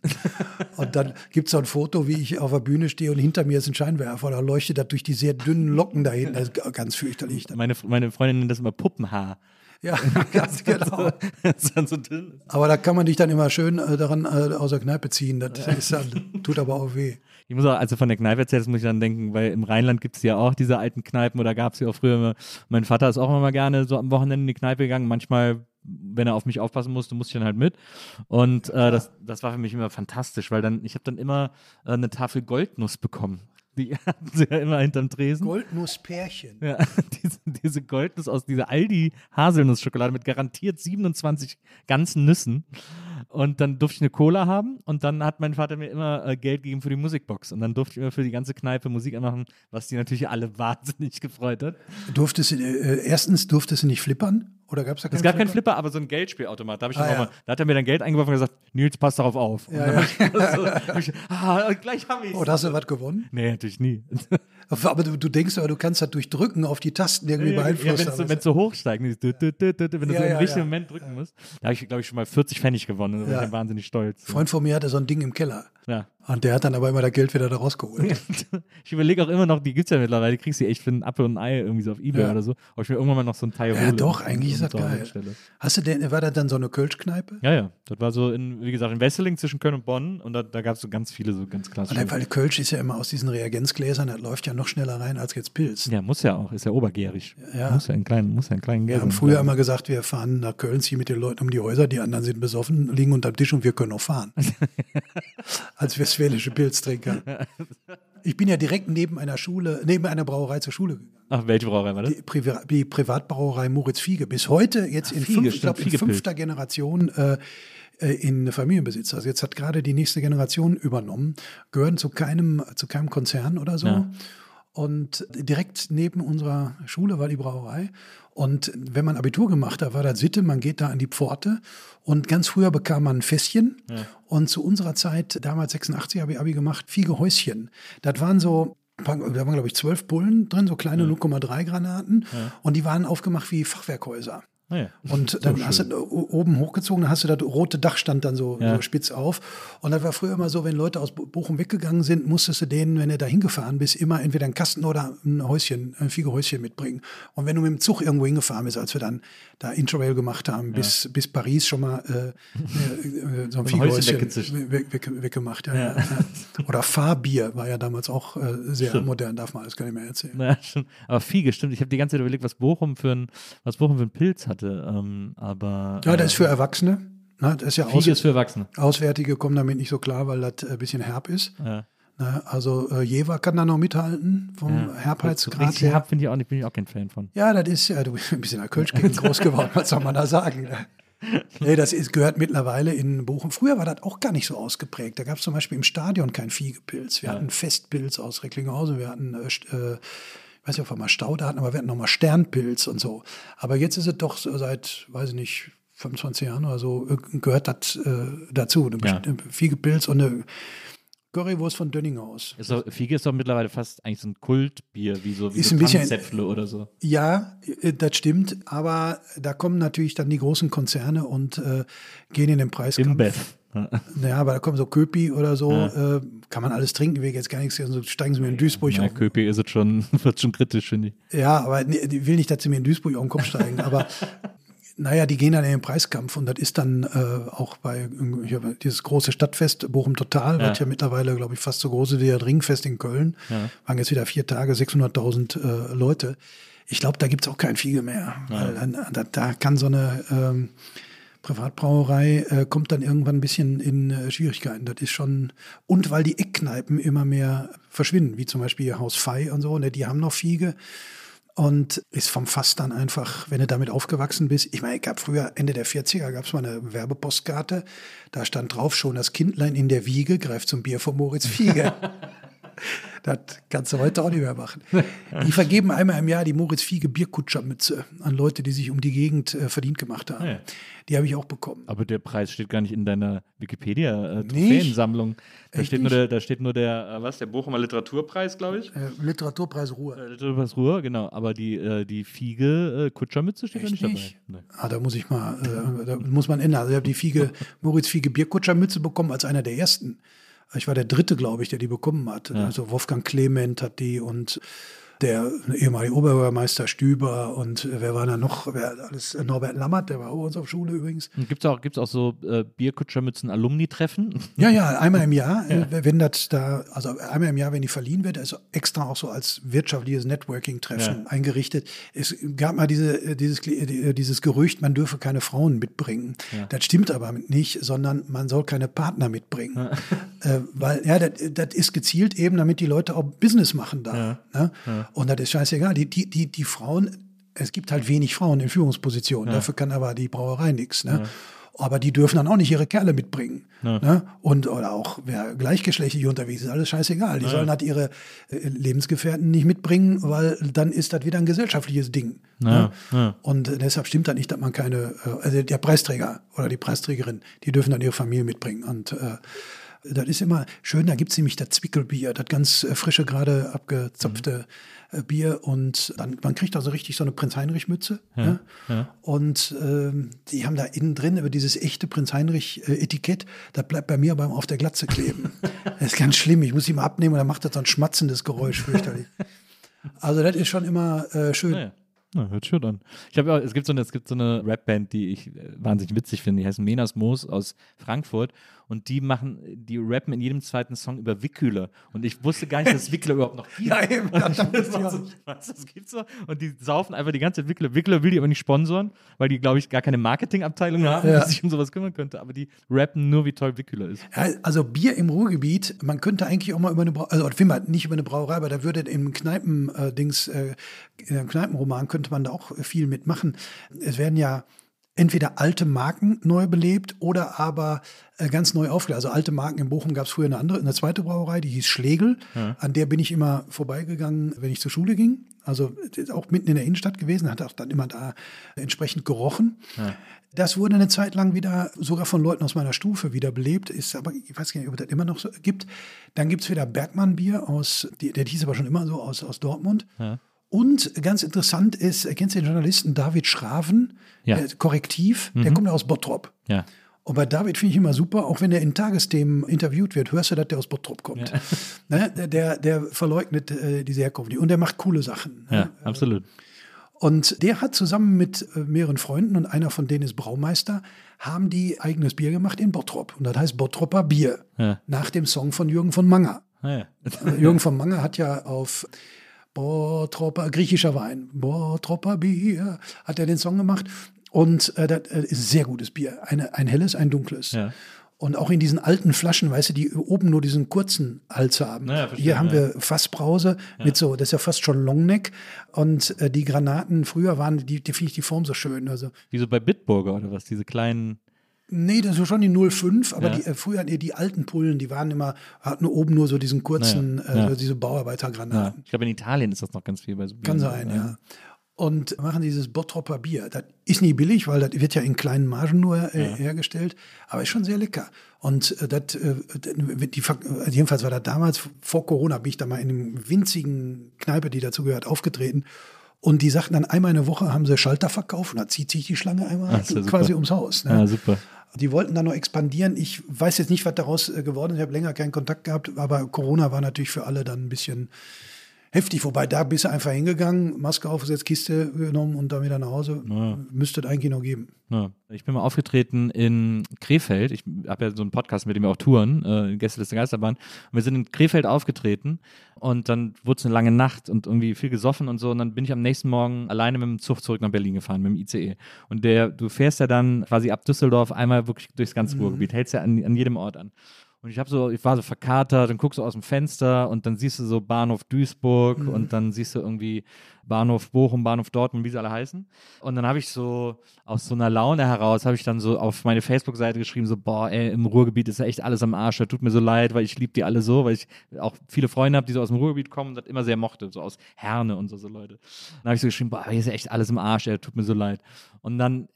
Und dann gibt's so ein Foto, wie ich auf der Bühne stehe und hinter mir ist ein Scheinwerfer. Da leuchtet das durch die sehr dünnen Locken da hinten. Das ist ganz fürchterlich. Meine, meine Freundin nennt das immer Puppenhaar. Ja, [laughs] ganz [laughs] genau. das ist dann so dünn. Aber da kann man dich dann immer schön äh, daran äh, aus der Kneipe ziehen. Das ist dann, tut aber auch weh. Ich muss auch, als du von der Kneipe erzählst, muss ich dann denken, weil im Rheinland gibt es ja auch diese alten Kneipen oder gab es ja auch früher immer. Mein Vater ist auch immer gerne so am Wochenende in die Kneipe gegangen. Manchmal, wenn er auf mich aufpassen musste, musste ich dann halt mit. Und äh, das, das war für mich immer fantastisch, weil dann, ich habe dann immer äh, eine Tafel Goldnuss bekommen. Die [laughs] hatten sie ja immer hinterm Tresen. Goldnusspärchen. Ja, [laughs] diese, diese Goldnuss aus dieser Aldi-Haselnussschokolade mit garantiert 27 ganzen Nüssen. Und dann durfte ich eine Cola haben und dann hat mein Vater mir immer äh, Geld gegeben für die Musikbox. Und dann durfte ich immer für die ganze Kneipe Musik anmachen, was die natürlich alle [laughs] wahnsinnig gefreut hat. Durftest du, äh, erstens durftest du nicht flippern? Oder gab's da Es gab keinen Flipper, aber so ein Geldspielautomat. Da, Ah, ja. mal, da hat er mir dann Geld eingeworfen und gesagt, Nils, pass darauf auf. [laughs] Hab ich, so, ich, ah, gleich habe ich Oder hast du was gewonnen? Nee, natürlich nie. Aber du, du denkst aber, du kannst das durch Drücken auf die Tasten irgendwie Ja, beeinflussen. wenn es so, dü- wenn du Ja, so im ja, richtigen ja. Moment drücken musst. Da habe ich, glaube ich, schon mal 40 Pfennig gewonnen. Da Ja. ich dann wahnsinnig stolz. Ein Freund von mir hatte so ein Ding im Keller. Ja. Und der hat dann aber immer das Geld wieder da rausgeholt. [laughs] Ich überlege auch immer noch, die gibt es ja mittlerweile, die kriegst du echt für einen Apfel und ein Ei irgendwie so auf Ebay Ja. oder so. Ob ich mir irgendwann mal noch so ein Teil Ja, hole. doch, und- eigentlich ist das geil. Hast du denn, war das dann so eine Kölschkneipe? Ja, ja. Das war so, in, wie gesagt, in Wesseling zwischen Köln und Bonn und da, da gab es so ganz viele so ganz klassische. Weil Kölsch ist ja immer aus diesen Reagenzgläsern, das läuft ja noch schneller rein als jetzt Pilz. ja, muss ja auch, ist ja obergärig. Ja. Muss ja einen kleinen, muss ja einen kleinen Wir haben früher immer gesagt, wir fahren nach Köln, ziehen mit den Leuten um die Häuser, die anderen sind besoffen, liegen unterm Tisch und wir können auch fahren. [laughs] Als westfälische Pilztrinker. Ich bin ja direkt neben einer Schule, neben einer Brauerei zur Schule gegangen. Ach, welche Brauerei war das? Die, Priva die Privatbrauerei Moritz Fiege. Bis heute, jetzt in, Fiege, fünf, glaub, in fünfter Generation äh, äh, in Familienbesitz. Also jetzt hat gerade die nächste Generation übernommen, gehören zu keinem, zu keinem Konzern oder so. Ja. Und direkt neben unserer Schule war die Brauerei. Und wenn man Abitur gemacht hat, war das Sitte, man geht da an die Pforte und ganz früher bekam man ein Fässchen. Und zu unserer Zeit, damals 86 habe ich Abi gemacht, Fiegehäuschen. Das waren so, da waren glaube ich zwölf Bullen drin, so kleine 0,3 Granaten. Und die waren aufgemacht wie Fachwerkhäuser. Ah, ja. Und dann hast du oben hochgezogen, dann hast du das rote Dach stand dann so, Ja. so spitz auf. Und das war früher immer so, wenn Leute aus Bo- Bochum weggegangen sind, musstest du denen, wenn du da hingefahren bist, immer entweder einen Kasten oder ein Häuschen, ein Fiegehäuschen mitbringen. Und wenn du mit dem Zug irgendwo hingefahren bist, als wir dann da Interrail gemacht haben, bis, bis Paris schon mal äh, äh, äh, so ein Häuschen Fiegehäuschen weg, weg, weggemacht. Ja, Ja. ja. Ja. Oder Fahrbier war ja damals auch äh, sehr modern, darf man alles gar nicht mehr erzählen. Schon. Aber Fiege, stimmt. Ich habe die ganze Zeit überlegt, was Bochum für ein, was Bochum für ein Pilz hatte. Ähm, aber Ja, das ist für äh, Erwachsene. Na, das ist ja aus, ist für Erwachsene. Auswärtige kommen damit nicht so klar, weil das ein bisschen herb ist. Ja. Ne, also äh, Jever kann da noch mithalten vom Ja. Herbheitsgrad her. herb finde ich auch nicht, bin ich auch kein Fan von. Ja, das ist ja, du bist ein bisschen in der Kölsch-Gegend groß geworden, was soll man da sagen? Ne? Nee, das ist, gehört mittlerweile in Bochum. Früher war das auch gar nicht so ausgeprägt. Da gab es zum Beispiel im Stadion kein Fiegepilz. Wir hatten Festpilz aus Recklinghausen, wir hatten, äh, äh, ich weiß nicht, ob wir mal Staude hatten, aber wir hatten nochmal Sternpilz und so. Aber jetzt ist es doch so seit, weiß ich nicht, 25 Jahren oder so, gehört das äh, dazu. Eine Ja. Fiegepilz und eine Currywurst von Dönninghaus. Ist doch, Fiege ist doch mittlerweile fast eigentlich so ein Kultbier, wie so, wie Ist so ein bisschen- oder so. Ja, äh, das stimmt, aber da kommen natürlich dann die großen Konzerne und äh, gehen in den Preiskampf. Imbev. Ja, aber da kommen so Köpi oder so, äh, kann man alles trinken, will jetzt gar nichts, also steigen sie mir in Duisburg Ja, auf. Köpi ist es schon, [laughs] wird schon kritisch, finde ich. Ja, aber nee, ich will nicht, dass sie mir in Duisburg auf den Kopf steigen, aber [laughs] naja, die gehen dann in den Preiskampf und das ist dann äh, auch bei hier, dieses große Stadtfest Bochum Total, Ja. was ja mittlerweile, glaube ich, fast so groß wie das Ringfest in Köln. Ja. Waren jetzt wieder vier Tage, 600.000 äh, Leute. Ich glaube, da gibt's auch kein Fiege mehr. Weil dann, da, da kann so eine ähm, Privatbrauerei äh, kommt dann irgendwann ein bisschen in äh, Schwierigkeiten. Das ist schon, und weil die Eckkneipen immer mehr verschwinden, wie zum Beispiel Haus Fei und so, ne, die haben noch Fiege. Und ist vom Fass dann einfach, wenn du damit aufgewachsen bist. Ich meine, gab früher, Ende der 40er, gab es mal eine Werbepostkarte. Da stand drauf schon, das Kindlein in der Wiege greift zum Bier von Moritz Fiege. [laughs] [laughs] das kannst du heute auch nicht mehr machen. Die vergeben einmal im Jahr die Moritz Fiege Bierkutschermütze an Leute, die sich um die Gegend äh, verdient gemacht haben. Ja. Die habe ich auch bekommen. Aber der Preis steht gar nicht in deiner wikipedia Nicht? Trophäensammlung Da steht, nur der, da steht nur der, äh, was, der Bochumer Literaturpreis, glaube ich. Äh, Literaturpreis Ruhe. Äh, Literaturpreis Ruhr, genau. Aber die, äh, die Fiege äh, Kutschermütze steht da Echt nicht nicht? dabei. Nee. Ah, da muss ich mal, äh, da muss man ändern. Also ich habe die Fiege, [laughs] Moritz Fiege Bierkutschermütze bekommen als einer der ersten. Ich war der dritte, glaube ich, der die bekommen hat. Also Wolfgang Clement hat die und der ehemalige Oberbürgermeister Stüber und äh, wer war da noch? Wer alles? Äh, Norbert Lammert, der war bei uns auf Schule übrigens. Gibt es auch, gibt's auch so äh, Bierkutschermützen-Alumni-Treffen? [laughs] Ja, ja, einmal im Jahr, äh, wenn das da, also einmal im Jahr, wenn die verliehen wird, ist extra auch so als wirtschaftliches Networking-Treffen Ja. eingerichtet. Es gab mal diese, dieses, dieses Gerücht, man dürfe keine Frauen mitbringen. Das stimmt aber nicht, sondern man soll keine Partner mitbringen. Äh, weil, ja, das, das ist gezielt eben, damit die Leute auch Business machen da. Ne? Und das ist scheißegal. Die, die, die, die Frauen, es gibt halt wenig Frauen in Führungspositionen. Dafür kann aber die Brauerei nichts. Ne? Aber die dürfen dann auch nicht ihre Kerle mitbringen. Ne? Und oder auch wer gleichgeschlechtlich unterwegs ist, alles scheißegal. Die sollen halt ihre äh, Lebensgefährten nicht mitbringen, weil dann ist das wieder ein gesellschaftliches Ding. Ne? ja. Und äh, deshalb stimmt das nicht, dass man keine, äh, also der Preisträger oder die Preisträgerin, die dürfen dann ihre Familie mitbringen. Und das ist immer schön, da gibt's nämlich das Zwickelbier, das ganz frische, gerade abgezapfte äh, Bier. Und dann, man kriegt also richtig so eine Prinz-Heinrich-Mütze. ne? Und ähm, die haben da innen drin über dieses echte Prinz-Heinrich-Etikett, das bleibt bei mir beim auf der Glatze kleben. [laughs] das ist ganz schlimm. Ich muss ihn mal abnehmen und dann macht das so ein schmatzendes Geräusch, fürchterlich. [laughs] Also das ist schon immer äh, schön. Naja. Na, hört schön an. Ich habe ja, es gibt so eine, es gibt so eine Rapband, die ich äh, wahnsinnig witzig finde. Die heißt Menas Moos aus Frankfurt und die machen, die rappen in jedem zweiten Song über Wickhüler. Und ich wusste gar nicht, dass es Wickler überhaupt noch gibt. Ja, eben, das so, was, das gibt's so? Und die saufen einfach die ganze Zeit Wickler. Wickler will die aber nicht sponsoren, weil die, glaube ich, gar keine Marketingabteilung haben, Ja. die sich um sowas kümmern könnte. Aber die rappen nur, wie toll Wickhüler ist. Also Bier im Ruhrgebiet, man könnte eigentlich auch mal über eine Brauerei, also man nicht über eine Brauerei, aber da würde im Kneipen-Dings, äh, im Kneipenroman könnte man da auch viel mitmachen. Es werden ja entweder alte Marken neu belebt oder aber äh, ganz neu aufgelegt. Also alte Marken in Bochum gab es früher eine andere, eine zweite Brauerei, die hieß Schlegel. An der bin ich immer vorbeigegangen, wenn ich zur Schule ging. Also auch mitten in der Innenstadt gewesen, hat auch dann immer da entsprechend gerochen. Das wurde eine Zeit lang wieder sogar von Leuten aus meiner Stufe wieder belebt, ist aber, ich weiß gar nicht, ob es das immer noch so gibt. Dann gibt es wieder Bergmann-Bier aus, der hieß aber schon immer so, aus, aus Dortmund. Und ganz interessant ist, kennst du den Journalisten David Schraven, Ja. äh, Korrektiv, der kommt aus Bottrop. Ja. Und bei David finde ich immer super, auch wenn er in Tagesthemen interviewt wird, hörst du, dass der aus Bottrop kommt. [laughs] Ne? Der, der, verleugnet äh, diese Herkunft nicht. und der macht coole Sachen. ne? Ja, absolut. Und der hat zusammen mit äh, mehreren Freunden, und einer von denen ist Braumeister, haben die eigenes Bier gemacht in Bottrop. Und das heißt Bottropper Bier. Ja. Nach dem Song von Jürgen von Manger. Ah, ja. [laughs] Äh, Jürgen von Manger hat ja auf Bottropper, griechischer Wein, Bottropper Bier, hat er den Song gemacht. Und äh, das äh, ist ein sehr gutes Bier. Eine, ein helles, ein dunkles. Ja. Und auch in diesen alten Flaschen, weißt du, die oben nur diesen kurzen Hals haben. Ja, verstehe, Hier haben ja. wir Fassbrause mit so, das ist ja fast schon Longneck. Und äh, die Granaten früher waren, die, die finde ich die Form so schön. Also, Wie so bei Bitburger oder was, diese kleinen. nee, das ist schon die 05, aber Ja. die, äh, früher die, die alten Pullen, die waren immer, hatten oben nur so diesen kurzen, Ja, ja. Äh, diese Bauarbeitergranaten. Ja. Ich glaube, in Italien ist das noch ganz viel bei so Kann sein, ja. Und machen dieses Bottropper Bier. Das ist nie billig, weil das wird ja in kleinen Margen nur äh, hergestellt, aber ist schon sehr lecker. Und äh, das, äh, die, äh, jedenfalls war das damals, vor Corona bin ich da mal in einem winzigen Kneipe, die dazu gehört, aufgetreten. Und die sagten dann, einmal in der Woche haben sie Schalter verkauft und da zieht sich die Schlange einmal ist ja super. quasi ums Haus. Ne? Ja, super. Die wollten dann noch expandieren. Ich weiß jetzt nicht, was daraus äh, geworden ist. Ich habe länger keinen Kontakt gehabt, aber Corona war natürlich für alle dann ein bisschen heftig. Wobei da bist du einfach hingegangen, Maske aufgesetzt, Kiste genommen und dann wieder nach Hause. Müsste es eigentlich noch geben. Ja. Ich bin mal aufgetreten in Krefeld. Ich habe ja so einen Podcast, mit dem wir auch touren, äh, Gästeliste Geisterbahn. Und wir sind in Krefeld aufgetreten und dann wurde es eine lange Nacht und irgendwie viel gesoffen und so. Und dann bin ich am nächsten Morgen alleine mit dem Zug zurück nach Berlin gefahren, mit dem ICE. Und der, du fährst ja dann quasi ab Düsseldorf einmal wirklich durchs ganze Ruhrgebiet, hältst ja an, an jedem Ort an. Und ich habe so, ich war so verkatert und guckst so aus dem Fenster und dann siehst du so Bahnhof Duisburg und dann siehst du irgendwie Bahnhof Bochum, Bahnhof Dortmund, wie sie alle heißen. Und dann habe ich so aus so einer Laune heraus, habe ich dann so auf meine Facebook-Seite geschrieben, so, boah, ey, im Ruhrgebiet ist ja echt alles am Arsch, das tut mir so leid, weil ich liebe die alle so, weil ich auch viele Freunde habe, die so aus dem Ruhrgebiet kommen und das immer sehr mochte, so aus Herne und so, so Leute. Dann habe ich so geschrieben, boah, hier ist ja echt alles im Arsch, ey, tut mir so leid. Und dann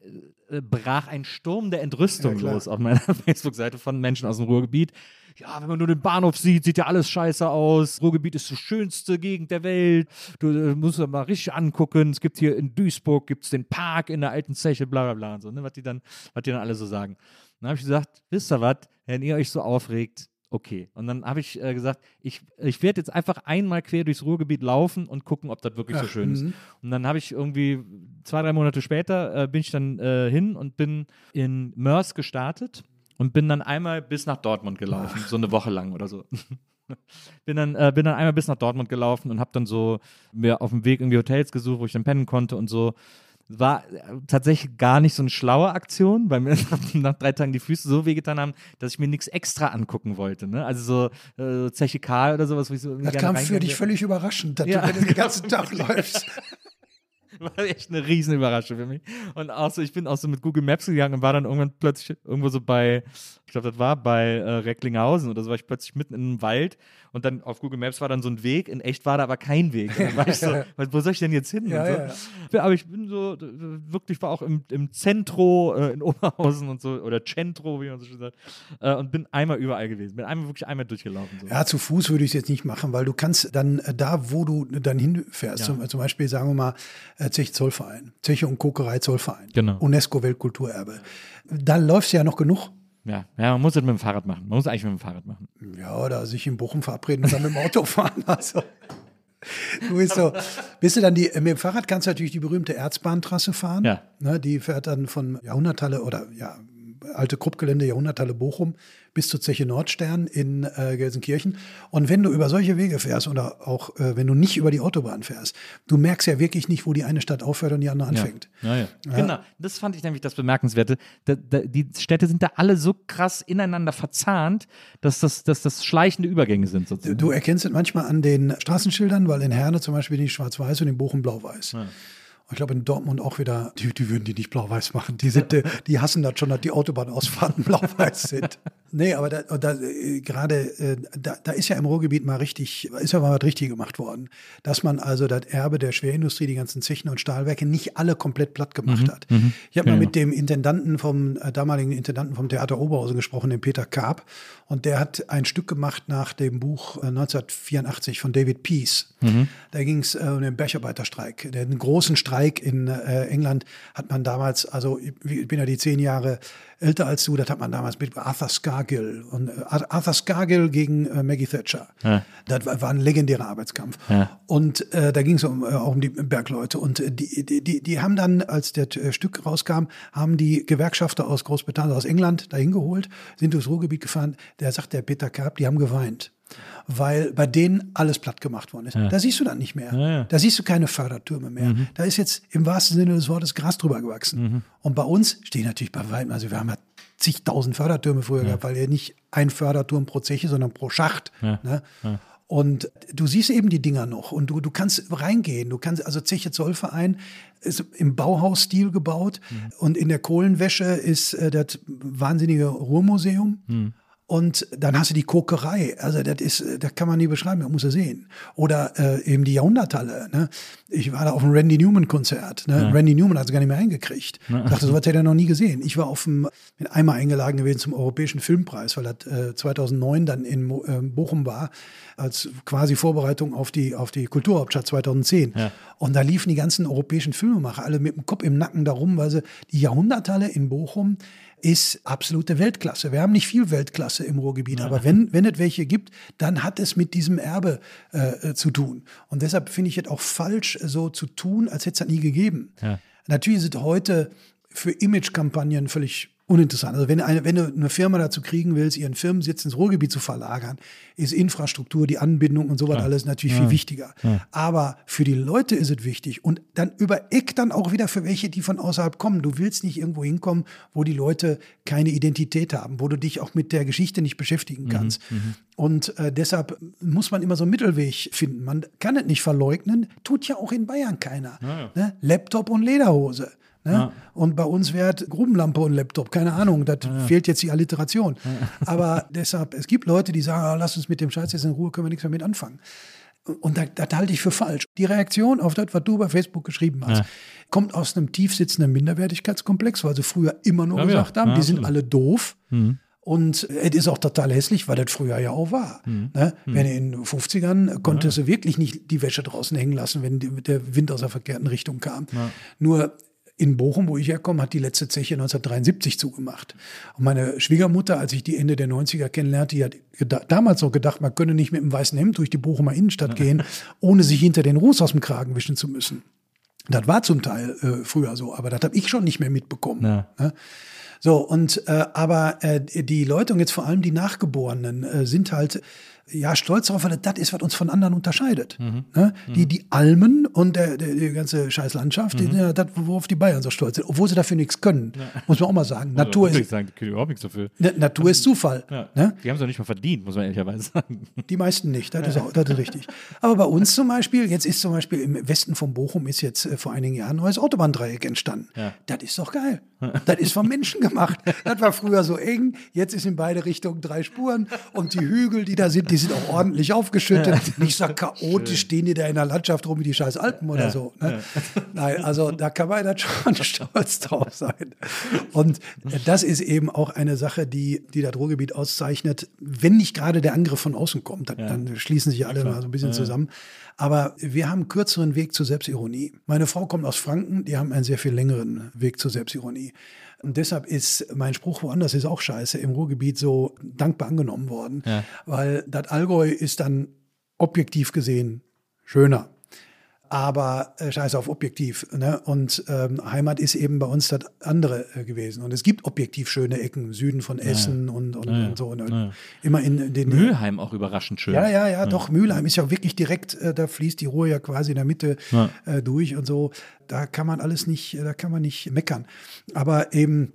äh, brach ein Sturm der Entrüstung Ja, los auf meiner [laughs] Facebook-Seite von Menschen aus dem Ruhrgebiet. Ja, wenn man nur den Bahnhof sieht, sieht ja alles scheiße aus. Ruhrgebiet ist die schönste Gegend der Welt. Du äh, musst das mal richtig angucken. Es gibt hier in Duisburg gibt's den Park in der alten Zeche, bla bla bla und so, ne, was die dann, was die dann alle so sagen. Dann habe ich gesagt, wisst ihr was, wenn ihr euch so aufregt, okay. Und dann habe ich äh, gesagt, ich, ich werde jetzt einfach einmal quer durchs Ruhrgebiet laufen und gucken, ob das wirklich so Ach, schön ist. mhm. Und dann habe ich irgendwie zwei, drei Monate später äh, bin ich dann äh, hin und bin in Mörs gestartet und bin dann einmal bis nach Dortmund gelaufen, so eine Woche lang oder so. [laughs] bin dann, äh, bin dann einmal bis nach Dortmund gelaufen und habe dann so mir auf dem Weg irgendwie Hotels gesucht, wo ich dann pennen konnte und so. War äh, tatsächlich gar nicht so eine schlaue Aktion, weil mir [laughs] nach, drei Tagen die Füße so wehgetan haben, dass ich mir nichts extra angucken wollte. Ne? Also so äh, Zeche Karl oder sowas, wo ich so Das kam für dich völlig überraschend, dass Ja, du, den [laughs] ganzen Tag läufst. [laughs] War echt eine riesen Überraschung für mich. Und auch so, ich bin auch so mit Google Maps gegangen und war dann irgendwann plötzlich irgendwo so bei, ich glaube, das war bei äh, Recklinghausen oder so, war ich plötzlich mitten in einem Wald und dann auf Google Maps war dann so ein Weg, in echt war da aber kein Weg. Und dann war ich so, [laughs] was- wo soll ich denn jetzt hin? Ja, so. ja, Aber ich bin so, wirklich war auch im, im Zentro äh, in Oberhausen und so, oder Centro, wie man so schön sagt, äh, und bin einmal überall gewesen. Bin einmal wirklich einmal durchgelaufen. So. Ja, zu Fuß würde ich es jetzt nicht machen, weil du kannst dann äh, da, wo du dann hinfährst, Ja. zum, zum Beispiel sagen wir mal äh, Zeche Zollverein, Zeche und Kokerei Zollverein, Genau. UNESCO Weltkulturerbe. Da läufst du ja noch genug. Ja. ja, man muss das mit dem Fahrrad machen. Man muss eigentlich mit dem Fahrrad machen. Ja, oder sich in Bochum verabreden und dann mit dem Auto fahren. Also, du bist so, bist du dann die, mit dem Fahrrad kannst du natürlich die berühmte Erzbahntrasse fahren. Ja. Ne, die fährt dann von Jahrhunderthalle oder ja, alte Kruppgelände Jahrhunderthalle Bochum bis zur Zeche Nordstern in äh, Gelsenkirchen. Und wenn du über solche Wege fährst oder auch äh, wenn du nicht über die Autobahn fährst, du merkst ja wirklich nicht, wo die eine Stadt aufhört und die andere anfängt. Ja, ja. Genau, das fand ich nämlich das Bemerkenswerte. Da, da, die Städte sind da alle so krass ineinander verzahnt, dass das, dass das schleichende Übergänge sind sozusagen. Du erkennst es manchmal an den Straßenschildern, weil in Herne zum Beispiel die schwarz-weiß und in Bochum blau-weiß. Und ich glaube in Dortmund auch wieder, die, die würden die nicht blau-weiß machen. Die, sind, äh, die hassen das schon, dass die Autobahnausfahrten [laughs] blau-weiß sind. Nee, aber da, da, äh, gerade äh, da, da ist ja im Ruhrgebiet mal richtig, ist ja mal was richtig gemacht worden, dass man also das Erbe der Schwerindustrie, die ganzen Zechen und Stahlwerke, nicht alle komplett platt gemacht hat. Ich habe mal Genau. mit dem Intendanten vom äh, damaligen Intendanten vom Theater Oberhausen gesprochen, dem Peter Karp, und der hat ein Stück gemacht nach dem Buch äh, 1984 von David Peace. Da ging es äh, um den Bergarbeiterstreik. Den großen Streik in äh, England hat man damals, also ich bin ja die zehn Jahre älter als du, das hat man damals mit Arthur Scargill und äh, Arthur Scargill gegen äh, Maggie Thatcher. Ja. Das war, war ein legendärer Arbeitskampf. Ja. Und äh, da ging es um, äh, auch um die Bergleute. Und äh, die, die, die, die haben dann, als das Stück rauskam, haben die Gewerkschafter aus Großbritannien, aus England dahin geholt, sind durchs Ruhrgebiet gefahren. Der sagt, der Peter Karp, die haben geweint. Weil bei denen alles platt gemacht worden ist. Da siehst du dann nicht mehr. Ja, ja. Da siehst du keine Fördertürme mehr. Da ist jetzt im wahrsten Sinne des Wortes Gras drüber gewachsen. Mhm. Und bei uns stehen natürlich bei weitem, also wir haben ja zigtausend Fördertürme früher gehabt, weil ja nicht ein Förderturm pro Zeche, sondern pro Schacht. Ne? Und du siehst eben die Dinger noch und du, du kannst reingehen. Du kannst, also Zeche Zollverein ist im Bauhausstil gebaut und in der Kohlenwäsche ist äh, das wahnsinnige Ruhrmuseum. Und dann hast du die Kokerei. Also das ist, äh, das kann man nie beschreiben, das muss er sehen. Oder äh, eben die Jahrhunderthalle. Ne? Ich war da auf einem Randy Newman-Konzert. Ne? Randy Newman hat es gar nicht mehr eingekriegt. Ich dachte, sowas hätte er noch nie gesehen. Ich war auf dem, bin einmal eingeladen gewesen zum Europäischen Filmpreis, weil das äh, 2009 dann in äh, Bochum war, als quasi Vorbereitung auf die, auf die Kulturhauptstadt 2010. Ja. Und da liefen die ganzen europäischen Filmemacher alle mit dem Kopf im Nacken darum, weil sie die Jahrhunderthalle in Bochum ist absolute Weltklasse. Wir haben nicht viel Weltklasse im Ruhrgebiet, aber wenn, wenn es welche gibt, dann hat es mit diesem Erbe äh, zu tun. Und deshalb finde ich es auch falsch, so zu tun, als hätte es das nie gegeben. Ja. Natürlich es heute für Imagekampagnen völlig uninteressant. Also wenn, eine, wenn du eine Firma dazu kriegen willst, ihren Firmensitz ins Ruhrgebiet zu verlagern, ist Infrastruktur, die Anbindung und sowas alles natürlich viel wichtiger. Aber für die Leute ist es wichtig und dann über Eck dann auch wieder für welche, die von außerhalb kommen. Du willst nicht irgendwo hinkommen, wo die Leute keine Identität haben, wo du dich auch mit der Geschichte nicht beschäftigen kannst. Und äh, deshalb muss man immer so einen Mittelweg finden. Man kann es nicht verleugnen, tut ja auch in Bayern keiner. Ne? Laptop und Lederhose. Ne? Und bei uns wäre es Grubenlampe und Laptop, keine Ahnung, das fehlt jetzt die Alliteration. [laughs] Aber deshalb, es gibt Leute, die sagen, ah, lass uns mit dem Scheiß jetzt in Ruhe, können wir nichts mehr mit anfangen. Und das, das halte ich für falsch. Die Reaktion auf das, was du bei Facebook geschrieben hast, Ja. kommt aus einem tief sitzenden Minderwertigkeitskomplex, weil sie früher immer nur Ja, ja. gesagt haben, Ja, die sind alle doof. Und es ist auch total hässlich, weil das früher ja auch war. Ne? Wenn in den 50ern konntest du wirklich nicht die Wäsche draußen hängen lassen, wenn der Wind aus der verkehrten Richtung kam. Nur in Bochum, wo ich herkomme, hat die letzte Zeche 1973 zugemacht. Und meine Schwiegermutter, als ich die Ende der 90er kennenlernte, die hat damals noch gedacht, man könne nicht mit einem weißen Hemd durch die Bochumer Innenstadt [laughs] gehen, ohne sich hinter den Ruß aus dem Kragen wischen zu müssen. Das war zum Teil äh, früher so, aber das habe ich schon nicht mehr mitbekommen. Ja. Ne? So, und äh, aber äh, die Leute und jetzt vor allem die Nachgeborenen äh, sind halt ja stolz darauf, weil das ist, was uns von anderen unterscheidet. Mhm. Ne? Die, die Almen und der, der, die ganze scheiß Landschaft, Mhm. ja das, worauf die Bayern so stolz sind, obwohl sie dafür nichts können. Muss man auch mal sagen. Natur, Also, ist, sagen, die können überhaupt nichts dafür. Ne, Natur ist Zufall. Ja. Ne? Die haben es doch nicht mal verdient, muss man ehrlicherweise sagen. Die meisten nicht, das ist, [laughs] auch, das ist richtig. Aber bei uns zum Beispiel, jetzt ist zum Beispiel im Westen von Bochum ist jetzt äh, vor einigen Jahren ein neues Autobahndreieck entstanden. Ja. Das ist doch geil. Das ist vom Menschen gemacht. Das war früher so eng, jetzt ist in beide Richtungen drei Spuren und die Hügel, die da sind, die sind auch ordentlich aufgeschüttet. Nicht so chaotisch stehen die da in der Landschaft rum wie die scheiß Alpen oder so. Ne? Nein, also da kann man dann schon [laughs] stolz drauf sein. Und äh, das ist eben auch eine Sache, die, die das Ruhrgebiet auszeichnet, wenn nicht gerade der Angriff von außen kommt, dann, dann schließen sich alle mal so ein bisschen zusammen. Aber wir haben einen kürzeren Weg zur Selbstironie. Meine Frau kommt aus Franken, die haben einen sehr viel längeren Weg zur Selbstironie. Und deshalb ist mein Spruch woanders ist auch scheiße im Ruhrgebiet so dankbar angenommen worden, Ja. weil das Allgäu ist dann objektiv gesehen schöner. Aber äh, scheiße auf objektiv. Ne? Und ähm, Heimat ist eben bei uns das andere äh, gewesen. Und es gibt objektiv schöne Ecken im Süden von Essen und, und, und so. Ne? Immer in den Mülheim auch überraschend schön. ja, ja, ja, doch. Mülheim ist ja wirklich direkt, äh, da fließt die Ruhr ja quasi in der Mitte äh, durch und so. Da kann man alles nicht, äh, da kann man nicht meckern. Aber eben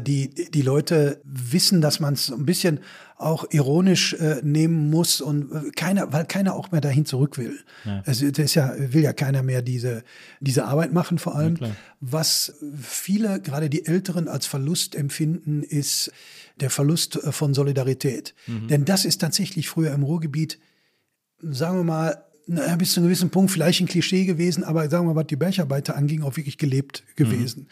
die, die Leute wissen, dass man es ein bisschen auch ironisch äh, nehmen muss und äh, keiner, weil keiner auch mehr dahin zurück will. Es das ist ja, will ja keiner mehr diese, diese Arbeit machen, vor allem. Was viele, gerade die Älteren, als Verlust empfinden, ist der Verlust äh, von Solidarität. Denn das ist tatsächlich früher im Ruhrgebiet sagen wir mal, na, bis zu einem gewissen Punkt vielleicht ein Klischee gewesen, aber sagen wir mal, was die Bergarbeiter anging, auch wirklich gelebt gewesen.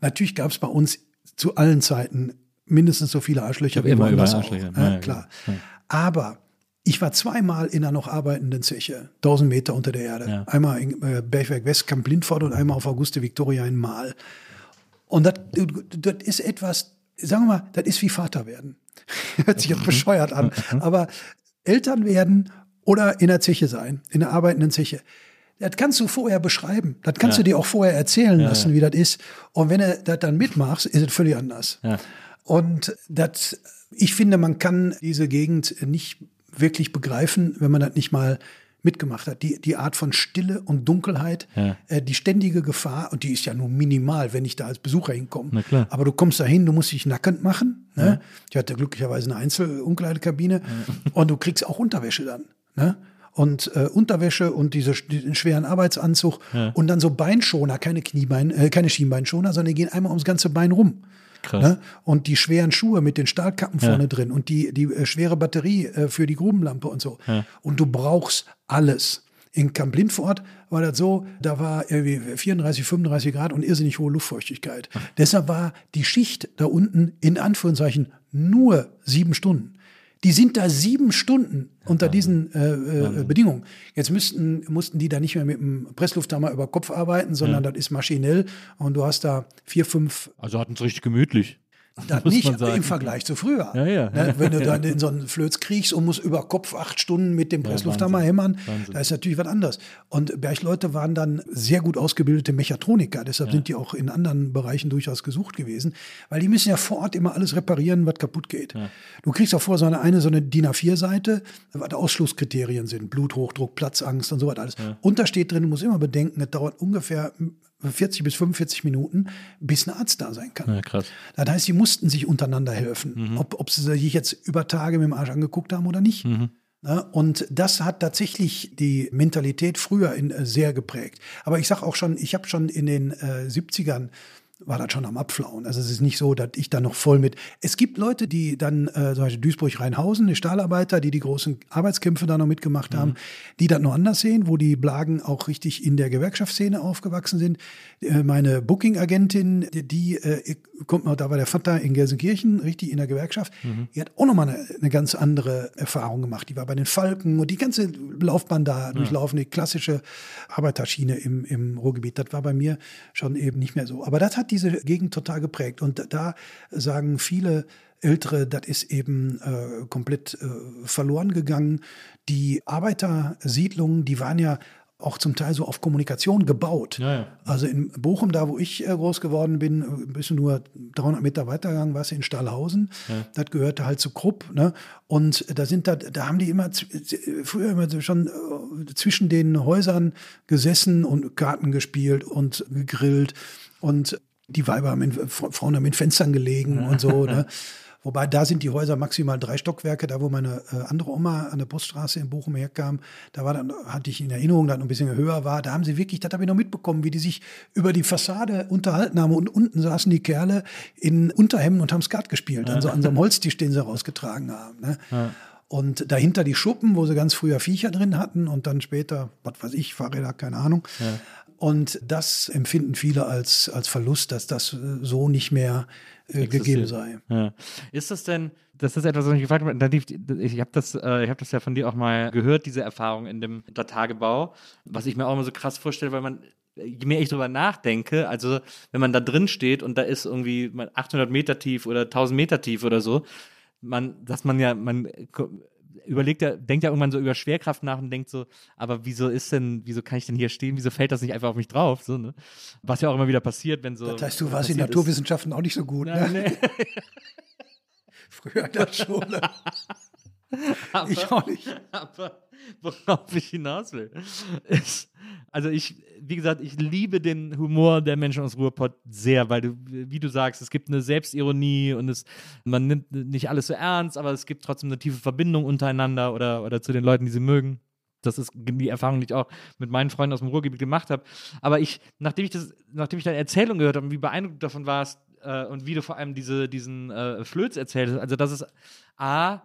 Natürlich gab es bei uns zu allen Zeiten mindestens so viele Arschlöcher Gab immer woanders auch, Arschlöcher, ne? ja, klar. ja. Aber ich war zweimal in einer noch arbeitenden Zeche, 1000 Meter unter der Erde. Ja. Einmal in äh, Bergwerk West, Camp Lindfort und einmal auf Auguste Victoria in Mahl. Und das, das ist etwas, sagen wir mal, das ist wie Vater werden. [laughs] Hört sich jetzt bescheuert an. Aber Eltern werden oder in der Zeche sein, in der arbeitenden Zeche. Das kannst du vorher beschreiben. Das kannst du dir auch vorher erzählen lassen, wie das ist. Und wenn du das dann mitmachst, ist es völlig anders. Ja. Und das, ich finde, man kann diese Gegend nicht wirklich begreifen, wenn man das nicht mal mitgemacht hat. Die, die Art von Stille und Dunkelheit, Ja. äh, die ständige Gefahr, und die ist ja nur minimal, wenn ich da als Besucher hinkomme. Aber du kommst da hin, du musst dich nackend machen. Ne? Ich hatte glücklicherweise eine Einzelumkleidekabine und du kriegst auch Unterwäsche dann. Ne? Und äh, Unterwäsche und diese, diesen schweren Arbeitsanzug und dann so Beinschoner, keine Kniebein, äh, keine Schienbeinschoner, sondern die gehen einmal ums ganze Bein rum. Krass. Ne? Und die schweren Schuhe mit den Stahlkappen vorne drin und die, die äh, schwere Batterie äh, für die Grubenlampe und so. Und du brauchst alles. In Camp Lindfort war das so, da war irgendwie 34, 35 Grad und irrsinnig hohe Luftfeuchtigkeit. Deshalb war die Schicht da unten in Anführungszeichen nur sieben Stunden. Die sind da sieben Stunden unter diesen äh, äh, Bedingungen. Jetzt müssten, mussten die da nicht mehr mit dem Presslufthammer über Kopf arbeiten, sondern das ist maschinell und du hast da vier, fünf Also hatten es richtig gemütlich. [laughs] Das Muss nicht im Vergleich zu früher. Ja, ja. Ne, wenn du [laughs] dann in so einen Flöz kriegst und musst über Kopf acht Stunden mit dem Presslufthammer Wahnsinn. hämmern, da ist natürlich was anderes. Und Bergleute waren dann sehr gut ausgebildete Mechatroniker, deshalb sind die auch in anderen Bereichen durchaus gesucht gewesen, weil die müssen ja vor Ort immer alles reparieren, was kaputt geht. Du kriegst auch vor so eine, eine so eine DIN A4-Seite, was Ausschlusskriterien sind, Bluthochdruck, Platzangst und so was alles. Und da steht drin, du musst immer bedenken, es dauert ungefähr 40 bis 45 Minuten, bis ein Arzt da sein kann. Ja, krass. Das heißt, sie mussten sich untereinander helfen, ob, ob sie sich jetzt über Tage mit dem Arsch angeguckt haben oder nicht. Na, und das hat tatsächlich die Mentalität früher in, äh, sehr geprägt. Aber ich sage auch schon, ich habe schon in den äh, 70ern war das schon am Abflauen. Also es ist nicht so, dass ich da noch voll mit. Es gibt Leute, die dann, äh, zum Beispiel Duisburg-Rheinhausen, die Stahlarbeiter, die die großen Arbeitskämpfe da noch mitgemacht haben, die das noch anders sehen, wo die Blagen auch richtig in der Gewerkschaftsszene aufgewachsen sind. Äh, meine Booking-Agentin, die, die äh, kommt noch, da war der Vater in Gelsenkirchen, richtig in der Gewerkschaft, die hat auch nochmal eine, eine ganz andere Erfahrung gemacht. Die war bei den Falken und die ganze Laufbahn da durchlaufen, die klassische Arbeiterschiene im, im Ruhrgebiet. Das war bei mir schon eben nicht mehr so. Aber das hat diese Gegend total geprägt. Und da sagen viele Ältere, das ist eben äh, komplett äh, verloren gegangen. Die Arbeitersiedlungen, die waren ja auch zum Teil so auf Kommunikation gebaut. Ja, ja. Also in Bochum, da wo ich äh, groß geworden bin, äh, bist du nur 300 Meter weitergegangen, warst du in Stahlhausen. Das gehörte halt zu Krupp. Ne? Und da sind da, da haben die immer früher immer schon äh, zwischen den Häusern gesessen und Karten gespielt und gegrillt. Und die Weiber haben in, Frauen haben in Fenstern gelegen und so. Ne? [laughs] Wobei da sind die Häuser maximal drei Stockwerke, da wo meine äh, andere Oma an der Poststraße in Bochum herkam, da war dann, hatte ich in Erinnerung, dass noch ein bisschen höher war, da haben sie wirklich, das habe ich noch mitbekommen, wie die sich über die Fassade unterhalten haben und unten saßen die Kerle in Unterhemden und haben Skat gespielt, an so, an so einem [laughs] Holztisch, den sie rausgetragen haben. Ne? Und dahinter die Schuppen, wo sie ganz früher Viecher drin hatten und dann später, was weiß ich, Fahrräder, keine Ahnung. Und das empfinden viele als, als Verlust, dass das äh, so nicht mehr äh, gegeben sei. Ja. Ist das denn, das ist etwas, was mich gefragt habe, ich habe das, äh, ich hab das ja von dir auch mal gehört, diese Erfahrung in dem der Tagebau, was ich mir auch immer so krass vorstelle, weil man, je mehr ich drüber nachdenke, also wenn man da drin steht und da ist irgendwie mal 800 Meter tief oder 1000 Meter tief oder so, man, dass man ja, man überlegt ja, denkt ja irgendwann so über Schwerkraft nach und denkt so, aber wieso ist denn, wieso kann ich denn hier stehen, wieso fällt das nicht einfach auf mich drauf, so, ne? Was ja auch immer wieder passiert, wenn so. Das heißt, du warst in ist. Naturwissenschaften auch nicht so gut. Ja, ne? nee. [laughs] Früher in der Schule. [laughs] [laughs] Aber, Ich auch nicht. [laughs] Aber worauf ich hinaus will, ist, also ich, wie gesagt, ich liebe den Humor der Menschen aus Ruhrpott sehr, weil du, wie du sagst, es gibt eine Selbstironie und es, man nimmt nicht alles so ernst, aber es gibt trotzdem eine tiefe Verbindung untereinander oder, oder zu den Leuten, die sie mögen. Das ist die Erfahrung, die ich auch mit meinen Freunden aus dem Ruhrgebiet gemacht habe. Aber ich, nachdem ich das, nachdem ich deine Erzählung gehört habe und wie beeindruckt davon warst äh, und wie du vor allem diese, diesen äh, Flöz erzählt hast, also das ist A,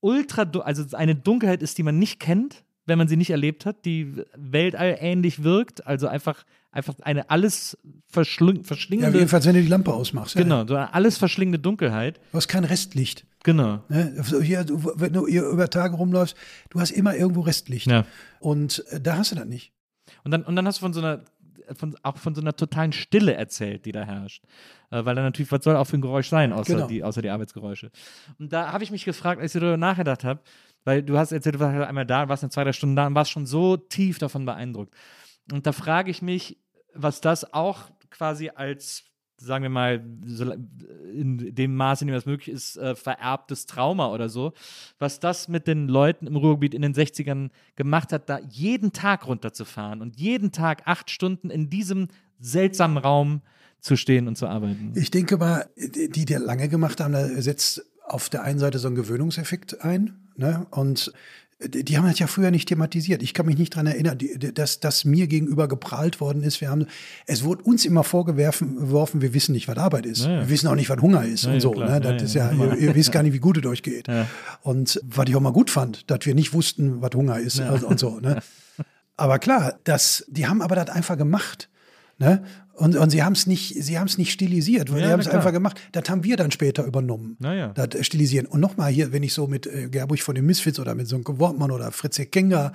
ultra, also eine Dunkelheit ist, die man nicht kennt, wenn man sie nicht erlebt hat, die Weltall ähnlich wirkt, also einfach, einfach eine alles verschling Ja, verschlingende, jedenfalls, wenn du die Lampe ausmachst. Ja. genau, so eine alles verschlingende Dunkelheit. Du hast kein Restlicht. Genau. Ne? Also Hier, wenn du hier über Tage rumläufst, du hast immer irgendwo Restlicht. Ja. Und äh, da hast du das nicht. Und dann, und dann hast du von so einer, von, auch von so einer totalen Stille erzählt, die da herrscht. Äh, weil dann natürlich, was soll auch für ein Geräusch sein, außer, Genau. die, außer die Arbeitsgeräusche. Und da habe ich mich gefragt, als ich darüber nachgedacht habe, weil du hast erzählt, du warst einmal da, warst in zwei, drei Stunden da und warst schon so tief davon beeindruckt. Und da frage ich mich, was das auch quasi als, sagen wir mal, in dem Maße, in dem das möglich ist, äh, vererbtes Trauma oder so, was das mit den Leuten im Ruhrgebiet in den 60ern gemacht hat, da jeden Tag runterzufahren und jeden Tag acht Stunden in diesem seltsamen Raum zu stehen und zu arbeiten. Ich denke mal, die, die lange gemacht haben, da setzt auf der einen Seite so ein Gewöhnungseffekt ein. Ne? Und die, haben das ja früher nicht thematisiert. Ich kann mich nicht daran erinnern, dass das mir gegenüber geprahlt worden ist. Wir haben, es wurde uns immer vorgeworfen, geworfen, wir wissen nicht, was Arbeit ist. Ja. Wir wissen auch nicht, was Hunger ist Ja, und so. klar. Ne? Das Ja, ist ja, ihr, ihr wisst gar nicht, wie gut es euch geht. Und was ich auch mal gut fand, dass wir nicht wussten, was Hunger ist also, und so. Ne? [laughs] Aber klar, das, die haben aber das einfach gemacht. Ne? Und, und sie haben es nicht, sie haben es nicht stilisiert, weil Ja, die haben es einfach gemacht. Das haben wir dann später übernommen. Na ja. Das äh, Stilisieren. Und nochmal hier, wenn ich so mit äh, Gerburg von den Misfits oder mit Sonke Wortmann oder Fritze Kenger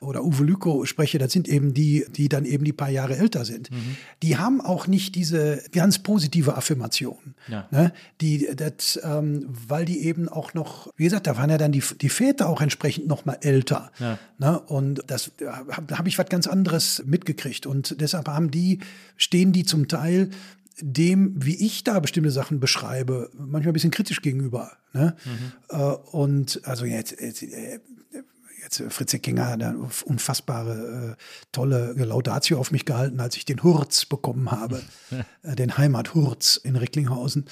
oder Uwe Lüko spreche, das sind eben die, die dann eben die paar Jahre älter sind. Mhm. Die haben auch nicht diese ganz positive Affirmation. Ja. Ne? Die, das, ähm, weil die eben auch noch, wie gesagt, da waren ja dann die, die Väter auch entsprechend noch mal älter. Ja. Ne? Und das da hab- da habe ich was ganz anderes mitgekriegt. Und deshalb haben die, stehen die zum Teil dem, wie ich da bestimmte Sachen beschreibe, manchmal ein bisschen kritisch gegenüber. Ne? Äh, und also jetzt, jetzt, äh, jetzt äh, Fritz Kinger hat eine unfassbare, tolle Laudatio auf mich gehalten, als ich den Hurz bekommen habe, [laughs] den Heimathurz in Recklinghausen.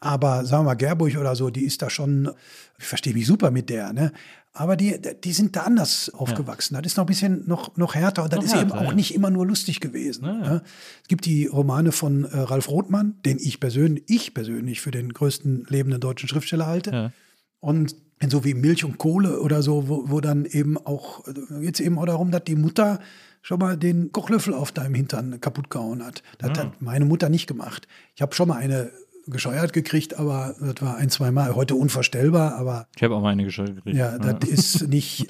Aber sagen wir mal, Gerburg oder so, die ist da schon, ich verstehe mich super mit der, ne? Aber die, die sind da anders aufgewachsen. Das ist noch ein bisschen noch, noch härter und das Noch ist eben härter, auch ja. nicht immer nur lustig gewesen. Ne? Es gibt die Romane von äh, Ralf Rothmann, den ich persönlich, ich persönlich für den größten lebenden deutschen Schriftsteller halte. Ja. Und so wie Milch und Kohle oder so, wo, wo dann eben auch, geht es eben auch darum, dass die Mutter schon mal den Kochlöffel auf deinem Hintern kaputt gehauen hat. Das hat meine Mutter nicht gemacht. Ich habe schon mal eine gescheuert gekriegt, aber das war ein, zwei Mal. Heute unvorstellbar, aber Ich habe auch mal eine Geschirr gekriegt. ja, das ist [laughs] nicht,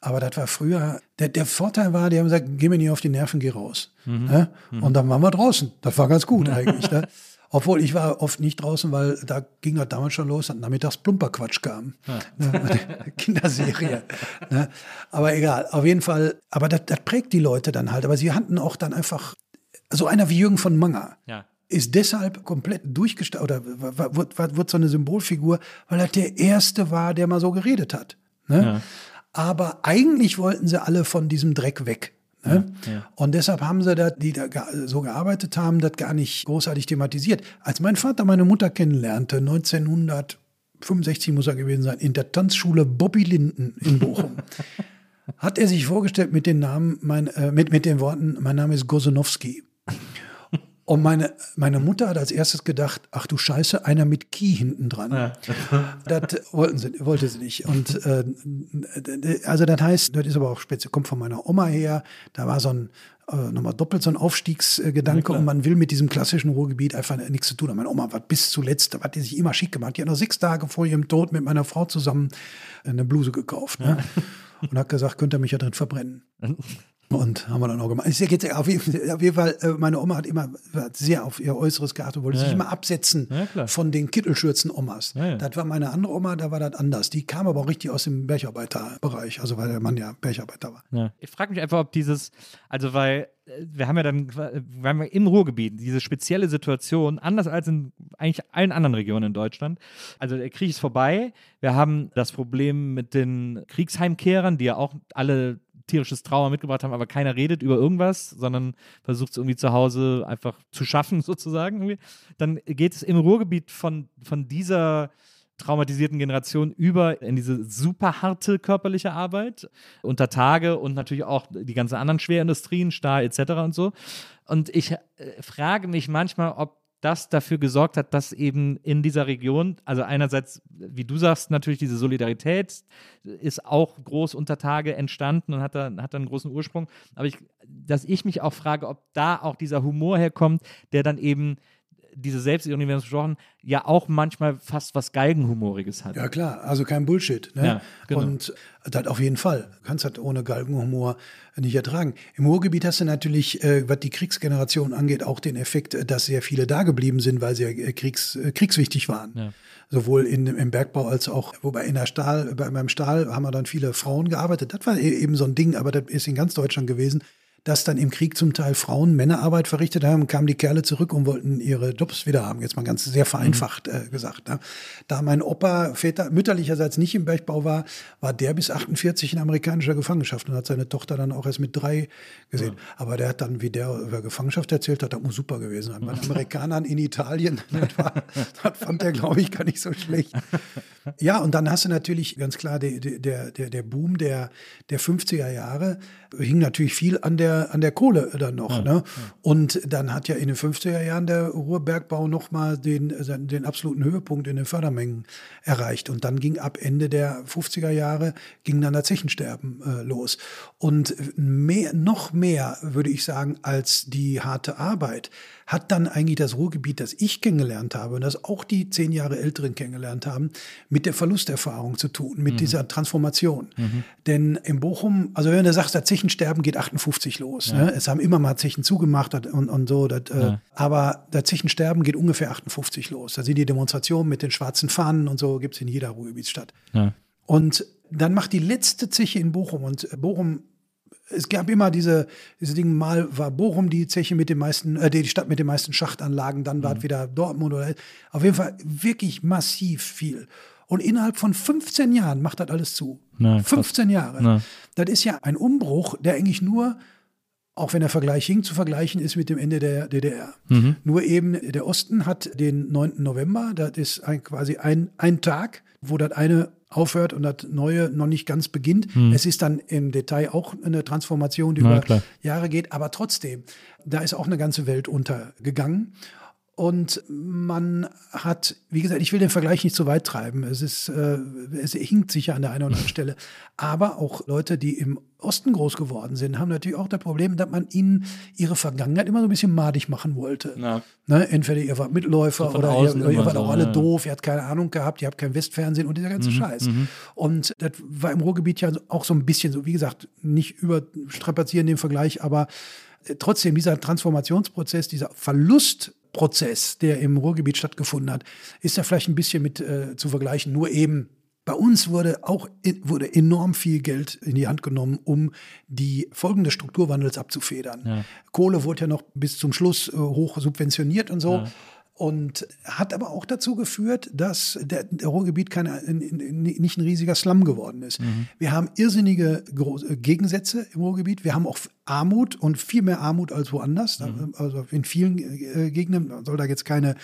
aber das war früher, der, der Vorteil war, die haben gesagt, geh mir nicht auf die Nerven, geh raus. Ne? Und dann waren wir draußen. Das war ganz gut [laughs] eigentlich. Ne? Obwohl ich war oft nicht draußen, weil da ging das damals schon los, dass nachmittags Plumperquatsch kam. Ne? [laughs] Kinderserie. ne? Aber egal, auf jeden Fall, aber das, das prägt die Leute dann halt. Aber sie hatten auch dann einfach, so einer wie Jürgen von Manger Ja. Ist deshalb komplett durchgestartet oder wird, wird, wird so eine Symbolfigur, weil er der Erste war, der mal so geredet hat. Ne? Aber eigentlich wollten sie alle von diesem Dreck weg. Ne? Und deshalb haben sie da, die da so gearbeitet haben, das gar nicht großartig thematisiert. Als mein Vater meine Mutter kennenlernte, 1965 muss er gewesen sein, in der Tanzschule Bobby Linden in Bochum, [laughs] hat er sich vorgestellt mit den Namen, mein, äh, mit, mit den Worten, mein Name ist Gosunowski. Und meine, meine Mutter hat als erstes gedacht, ach du Scheiße, einer mit Key hinten dran. [laughs] Das wollten sie, wollte sie nicht. Und äh, also das heißt, das ist aber auch speziell, kommt von meiner Oma her. Da war so ein äh, nochmal doppelt so ein Aufstiegsgedanke und man will mit diesem klassischen Ruhrgebiet einfach nichts zu tun haben. Meine Oma war bis zuletzt, da hat die sich immer schick gemacht. Die hat noch sechs Tage vor ihrem Tod mit meiner Frau zusammen eine Bluse gekauft. Ne? Und hat gesagt, könnt ihr mich ja drin verbrennen. [laughs] Und haben wir dann auch gemacht. Jetzt, auf, jeden, auf jeden Fall, äh, meine Oma hat immer hat sehr auf ihr Äußeres geachtet, wollte sich immer absetzen Ja, von den Kittelschürzen-Omas. Ja, ja. Das war meine andere Oma, da war das anders. Die kam aber auch richtig aus dem Bergarbeiterbereich, also weil der Mann ja Bergarbeiter war. Ja. Ich frage mich einfach, ob dieses, also weil äh, wir haben ja dann, wir haben ja im Ruhrgebiet diese spezielle Situation, anders als in eigentlich allen anderen Regionen in Deutschland. Also der Krieg ist vorbei. Wir haben das Problem mit den Kriegsheimkehrern, die ja auch alle tierisches Trauer mitgebracht haben, aber keiner redet über irgendwas, sondern versucht es irgendwie zu Hause einfach zu schaffen, [laughs] sozusagen. Irgendwie. Dann geht es im Ruhrgebiet von, von dieser traumatisierten Generation über in diese super harte körperliche Arbeit unter Tage und natürlich auch die ganzen anderen Schwerindustrien, Stahl etc. und so. Und ich äh, frage mich manchmal, ob das dafür gesorgt hat, dass eben in dieser Region, also einerseits, wie du sagst, natürlich diese Solidarität ist auch groß unter Tage entstanden und hat da, hat da einen großen Ursprung. Aber ich, dass ich mich auch frage, ob da auch dieser Humor herkommt, der dann eben diese Selbstironie, wir haben es besprochen, ja auch manchmal fast was Galgenhumoriges hat. Ja, klar, also kein Bullshit. Ne? Ja, genau. Und das auf jeden Fall. Du kannst das ohne Galgenhumor nicht ertragen. Im Ruhrgebiet hast du natürlich, äh, was die Kriegsgeneration angeht, auch den Effekt, dass sehr viele da geblieben sind, weil sie ja äh, kriegs, äh, kriegswichtig waren. Ja. Sowohl in, im Bergbau als auch, wobei in der Stahl, bei, beim Stahl haben wir dann viele Frauen gearbeitet. Das war e- eben so ein Ding, aber das ist in ganz Deutschland gewesen dass dann im Krieg zum Teil Frauen Männerarbeit verrichtet haben, kamen die Kerle zurück und wollten ihre Jobs wieder haben. Jetzt mal ganz sehr vereinfacht äh, gesagt. Ne? Da mein Opa Väter, mütterlicherseits nicht im Bergbau war, war der bis 48 in amerikanischer Gefangenschaft und hat seine Tochter dann auch erst mit drei gesehen. Aber der hat dann, wie der über Gefangenschaft erzählt hat, das muss super gewesen sein. Bei den Amerikanern in Italien, [laughs] das, war, das fand er, glaube ich, gar nicht so schlecht. Ja, und dann hast du natürlich ganz klar der, der, der, der Boom der, der 50er Jahre, hing natürlich viel an der an der Kohle dann noch. ne? Und dann hat ja in den 50er Jahren der Ruhrbergbau nochmal den, den absoluten Höhepunkt in den Fördermengen erreicht. Und dann ging ab Ende der 50er Jahre, ging dann das Zechensterben äh, los. Und mehr, noch mehr, würde ich sagen, als die harte Arbeit, hat dann eigentlich das Ruhrgebiet, das ich kennengelernt habe und das auch die zehn Jahre Älteren kennengelernt haben, mit der Verlusterfahrung zu tun, mit dieser Transformation. Denn in Bochum, also wenn du sagst, das Zechensterben geht 58 los. Ne? Es haben immer mal Zechen zugemacht und, und so. Das, äh, aber das Zechensterben geht ungefähr 58 los. Da sind die Demonstrationen mit den schwarzen Fahnen und so, gibt es in jeder Ruhrgebietsstadt. Ja. Und dann macht die letzte Zeche in Bochum und Bochum, es gab immer diese, diese Dinge, mal war Bochum die Zeche mit den meisten, äh, die Stadt mit den meisten Schachtanlagen, dann war es wieder Dortmund oder auf jeden Fall wirklich massiv viel. Und innerhalb von 15 Jahren macht das alles zu. Na, krass. 15 Jahre. Na. Das ist ja ein Umbruch, der eigentlich nur auch wenn der Vergleich hing, zu vergleichen ist mit dem Ende der DDR. Nur eben, der Osten hat den 9. November, das ist ein, quasi ein, ein Tag, wo das eine aufhört und das neue noch nicht ganz beginnt. Es ist dann im Detail auch eine Transformation, die Na, über klar. Jahre geht, aber trotzdem, da ist auch eine ganze Welt untergegangen. Und man hat, wie gesagt, ich will den Vergleich nicht zu weit treiben. Es ist, äh, es hinkt sicher an der einen oder anderen [laughs] Stelle. Aber auch Leute, die im Osten groß geworden sind, haben natürlich auch das Problem, dass man ihnen ihre Vergangenheit immer so ein bisschen madig machen wollte. Ja. Ne? Entweder ihr wart Mitläufer oder ihr, ihr wart so, auch alle ja. doof, ihr habt keine Ahnung gehabt, ihr habt kein Westfernsehen und dieser ganze Mhm, Scheiß. Und das war im Ruhrgebiet ja auch so ein bisschen so, wie gesagt, nicht überstrapazieren den Vergleich, aber äh, trotzdem dieser Transformationsprozess, dieser Verlustprozess, der im Ruhrgebiet stattgefunden hat, ist ja vielleicht ein bisschen mit äh, zu vergleichen. Nur eben bei uns wurde auch wurde enorm viel Geld in die Hand genommen, um die Folgen des Strukturwandels abzufedern. Kohle wurde ja noch bis zum Schluss äh, hoch subventioniert und so. Und hat aber auch dazu geführt, dass der, der Ruhrgebiet keine, in- in- nicht ein riesiger Slum geworden ist. Wir haben irrsinnige äh, Gegensätze im Ruhrgebiet. Wir haben auch Armut und viel mehr Armut als woanders. Da- Also in vielen äh, Gegenden man soll da jetzt keine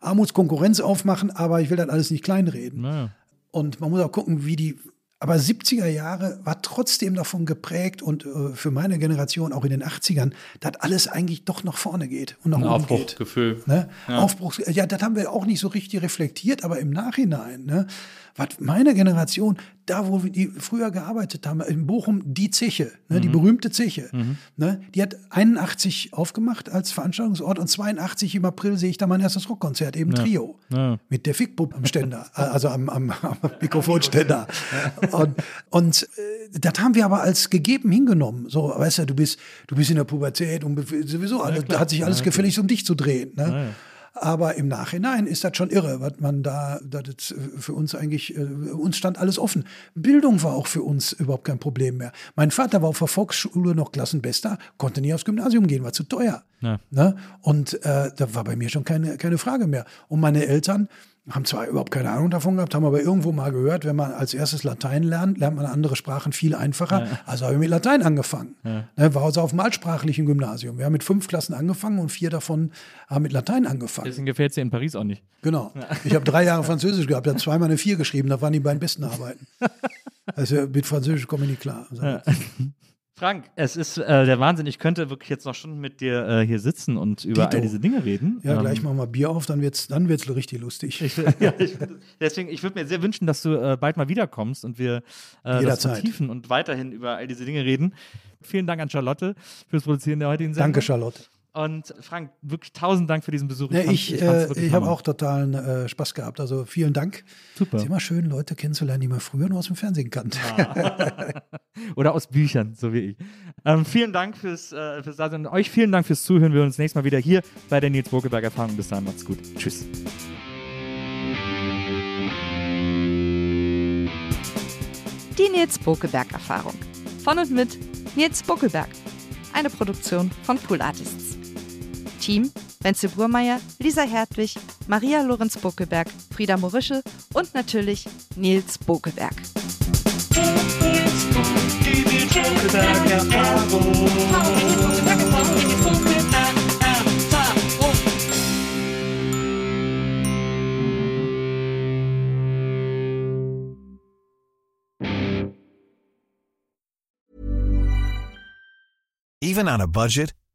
Armutskonkurrenz aufmachen, aber ich will das alles nicht kleinreden. Naja. Und man muss auch gucken, wie die. Aber 70er Jahre war trotzdem davon geprägt und äh, für meine Generation auch in den 80ern, dass alles eigentlich doch nach vorne geht und nach Ein oben geht. Aufbruchgefühl. Ne? Aufbruchs, ja, das haben wir auch nicht so richtig reflektiert, aber im Nachhinein, ne? was meine Generation, da wo wir die früher gearbeitet haben, in Bochum, die Zeche, ne? die berühmte Zeche, ne? die hat 81 aufgemacht als Veranstaltungsort und 82 im April sehe ich da mein erstes Rockkonzert, eben Trio, Ja. mit der Fickbub am Ständer, äh, also am, am, am Mikrofonständer. [laughs] Und, und äh, das haben wir aber als gegeben hingenommen. So, weißt du, du bist, du bist in der Pubertät und sowieso, alles, da hat sich alles gefällig um dich zu drehen. Ne? Aber im Nachhinein ist das schon irre, was man da, das ist für uns eigentlich, äh, uns stand alles offen. Bildung war auch für uns überhaupt kein Problem mehr. Mein Vater war auf der Volksschule noch Klassenbester, konnte nie aufs Gymnasium gehen, war zu teuer. Ja. Ne? Und äh, da war bei mir schon keine, keine Frage mehr. Und meine Eltern haben zwar überhaupt keine Ahnung davon gehabt, haben aber irgendwo mal gehört, wenn man als erstes Latein lernt, lernt man andere Sprachen viel einfacher. Also habe ich mit Latein angefangen. Ne, war also auf dem altsprachlichen Gymnasium. Wir haben mit fünf Klassen angefangen und vier davon haben mit Latein angefangen. Deswegen gefällt es dir in Paris auch nicht. Genau. Ich habe drei Jahre [laughs] Französisch gehabt, habe zweimal eine vier geschrieben, da waren die beiden besten Arbeiten. [laughs] Also mit Französisch komme ich nicht klar. Frank, es ist äh, der Wahnsinn. Ich könnte wirklich jetzt noch Stunden mit dir äh, hier sitzen und über Dito. all diese Dinge reden. Ja, Ähm, gleich machen wir Bier auf, dann wird's, dann wird's richtig lustig. [laughs] ja, ich, deswegen, ich würde mir sehr wünschen, dass du äh, bald mal wiederkommst und wir äh, das vertiefen und weiterhin über all diese Dinge reden. Vielen Dank an Charlotte fürs Produzieren der heutigen Sendung. Danke, Charlotte. Und Frank, wirklich tausend Dank für diesen Besuch. Ja, fand- ich fand's äh, ich habe auch totalen äh, Spaß gehabt. Also vielen Dank. Super. Es ist immer schön, Leute kennenzulernen, die man früher nur aus dem Fernsehen kannte. [laughs] Oder aus Büchern, so wie ich. Ähm, vielen Dank fürs, äh, fürs Dasein und euch vielen Dank fürs Zuhören. Wir hören uns nächstes Mal wieder hier bei der Nils Bokelberg Erfahrung. Bis dahin, macht's gut. Tschüss. Die Nils Bokelberg Erfahrung. Von und mit Nils Bokelberg. Eine Produktion von Pool Artists. Team Wenzel Burmeier, Lisa Hertwig, Maria Lorenz Bokelberg, Frieda Morische und natürlich Nils Bokelberg. Even on a budget,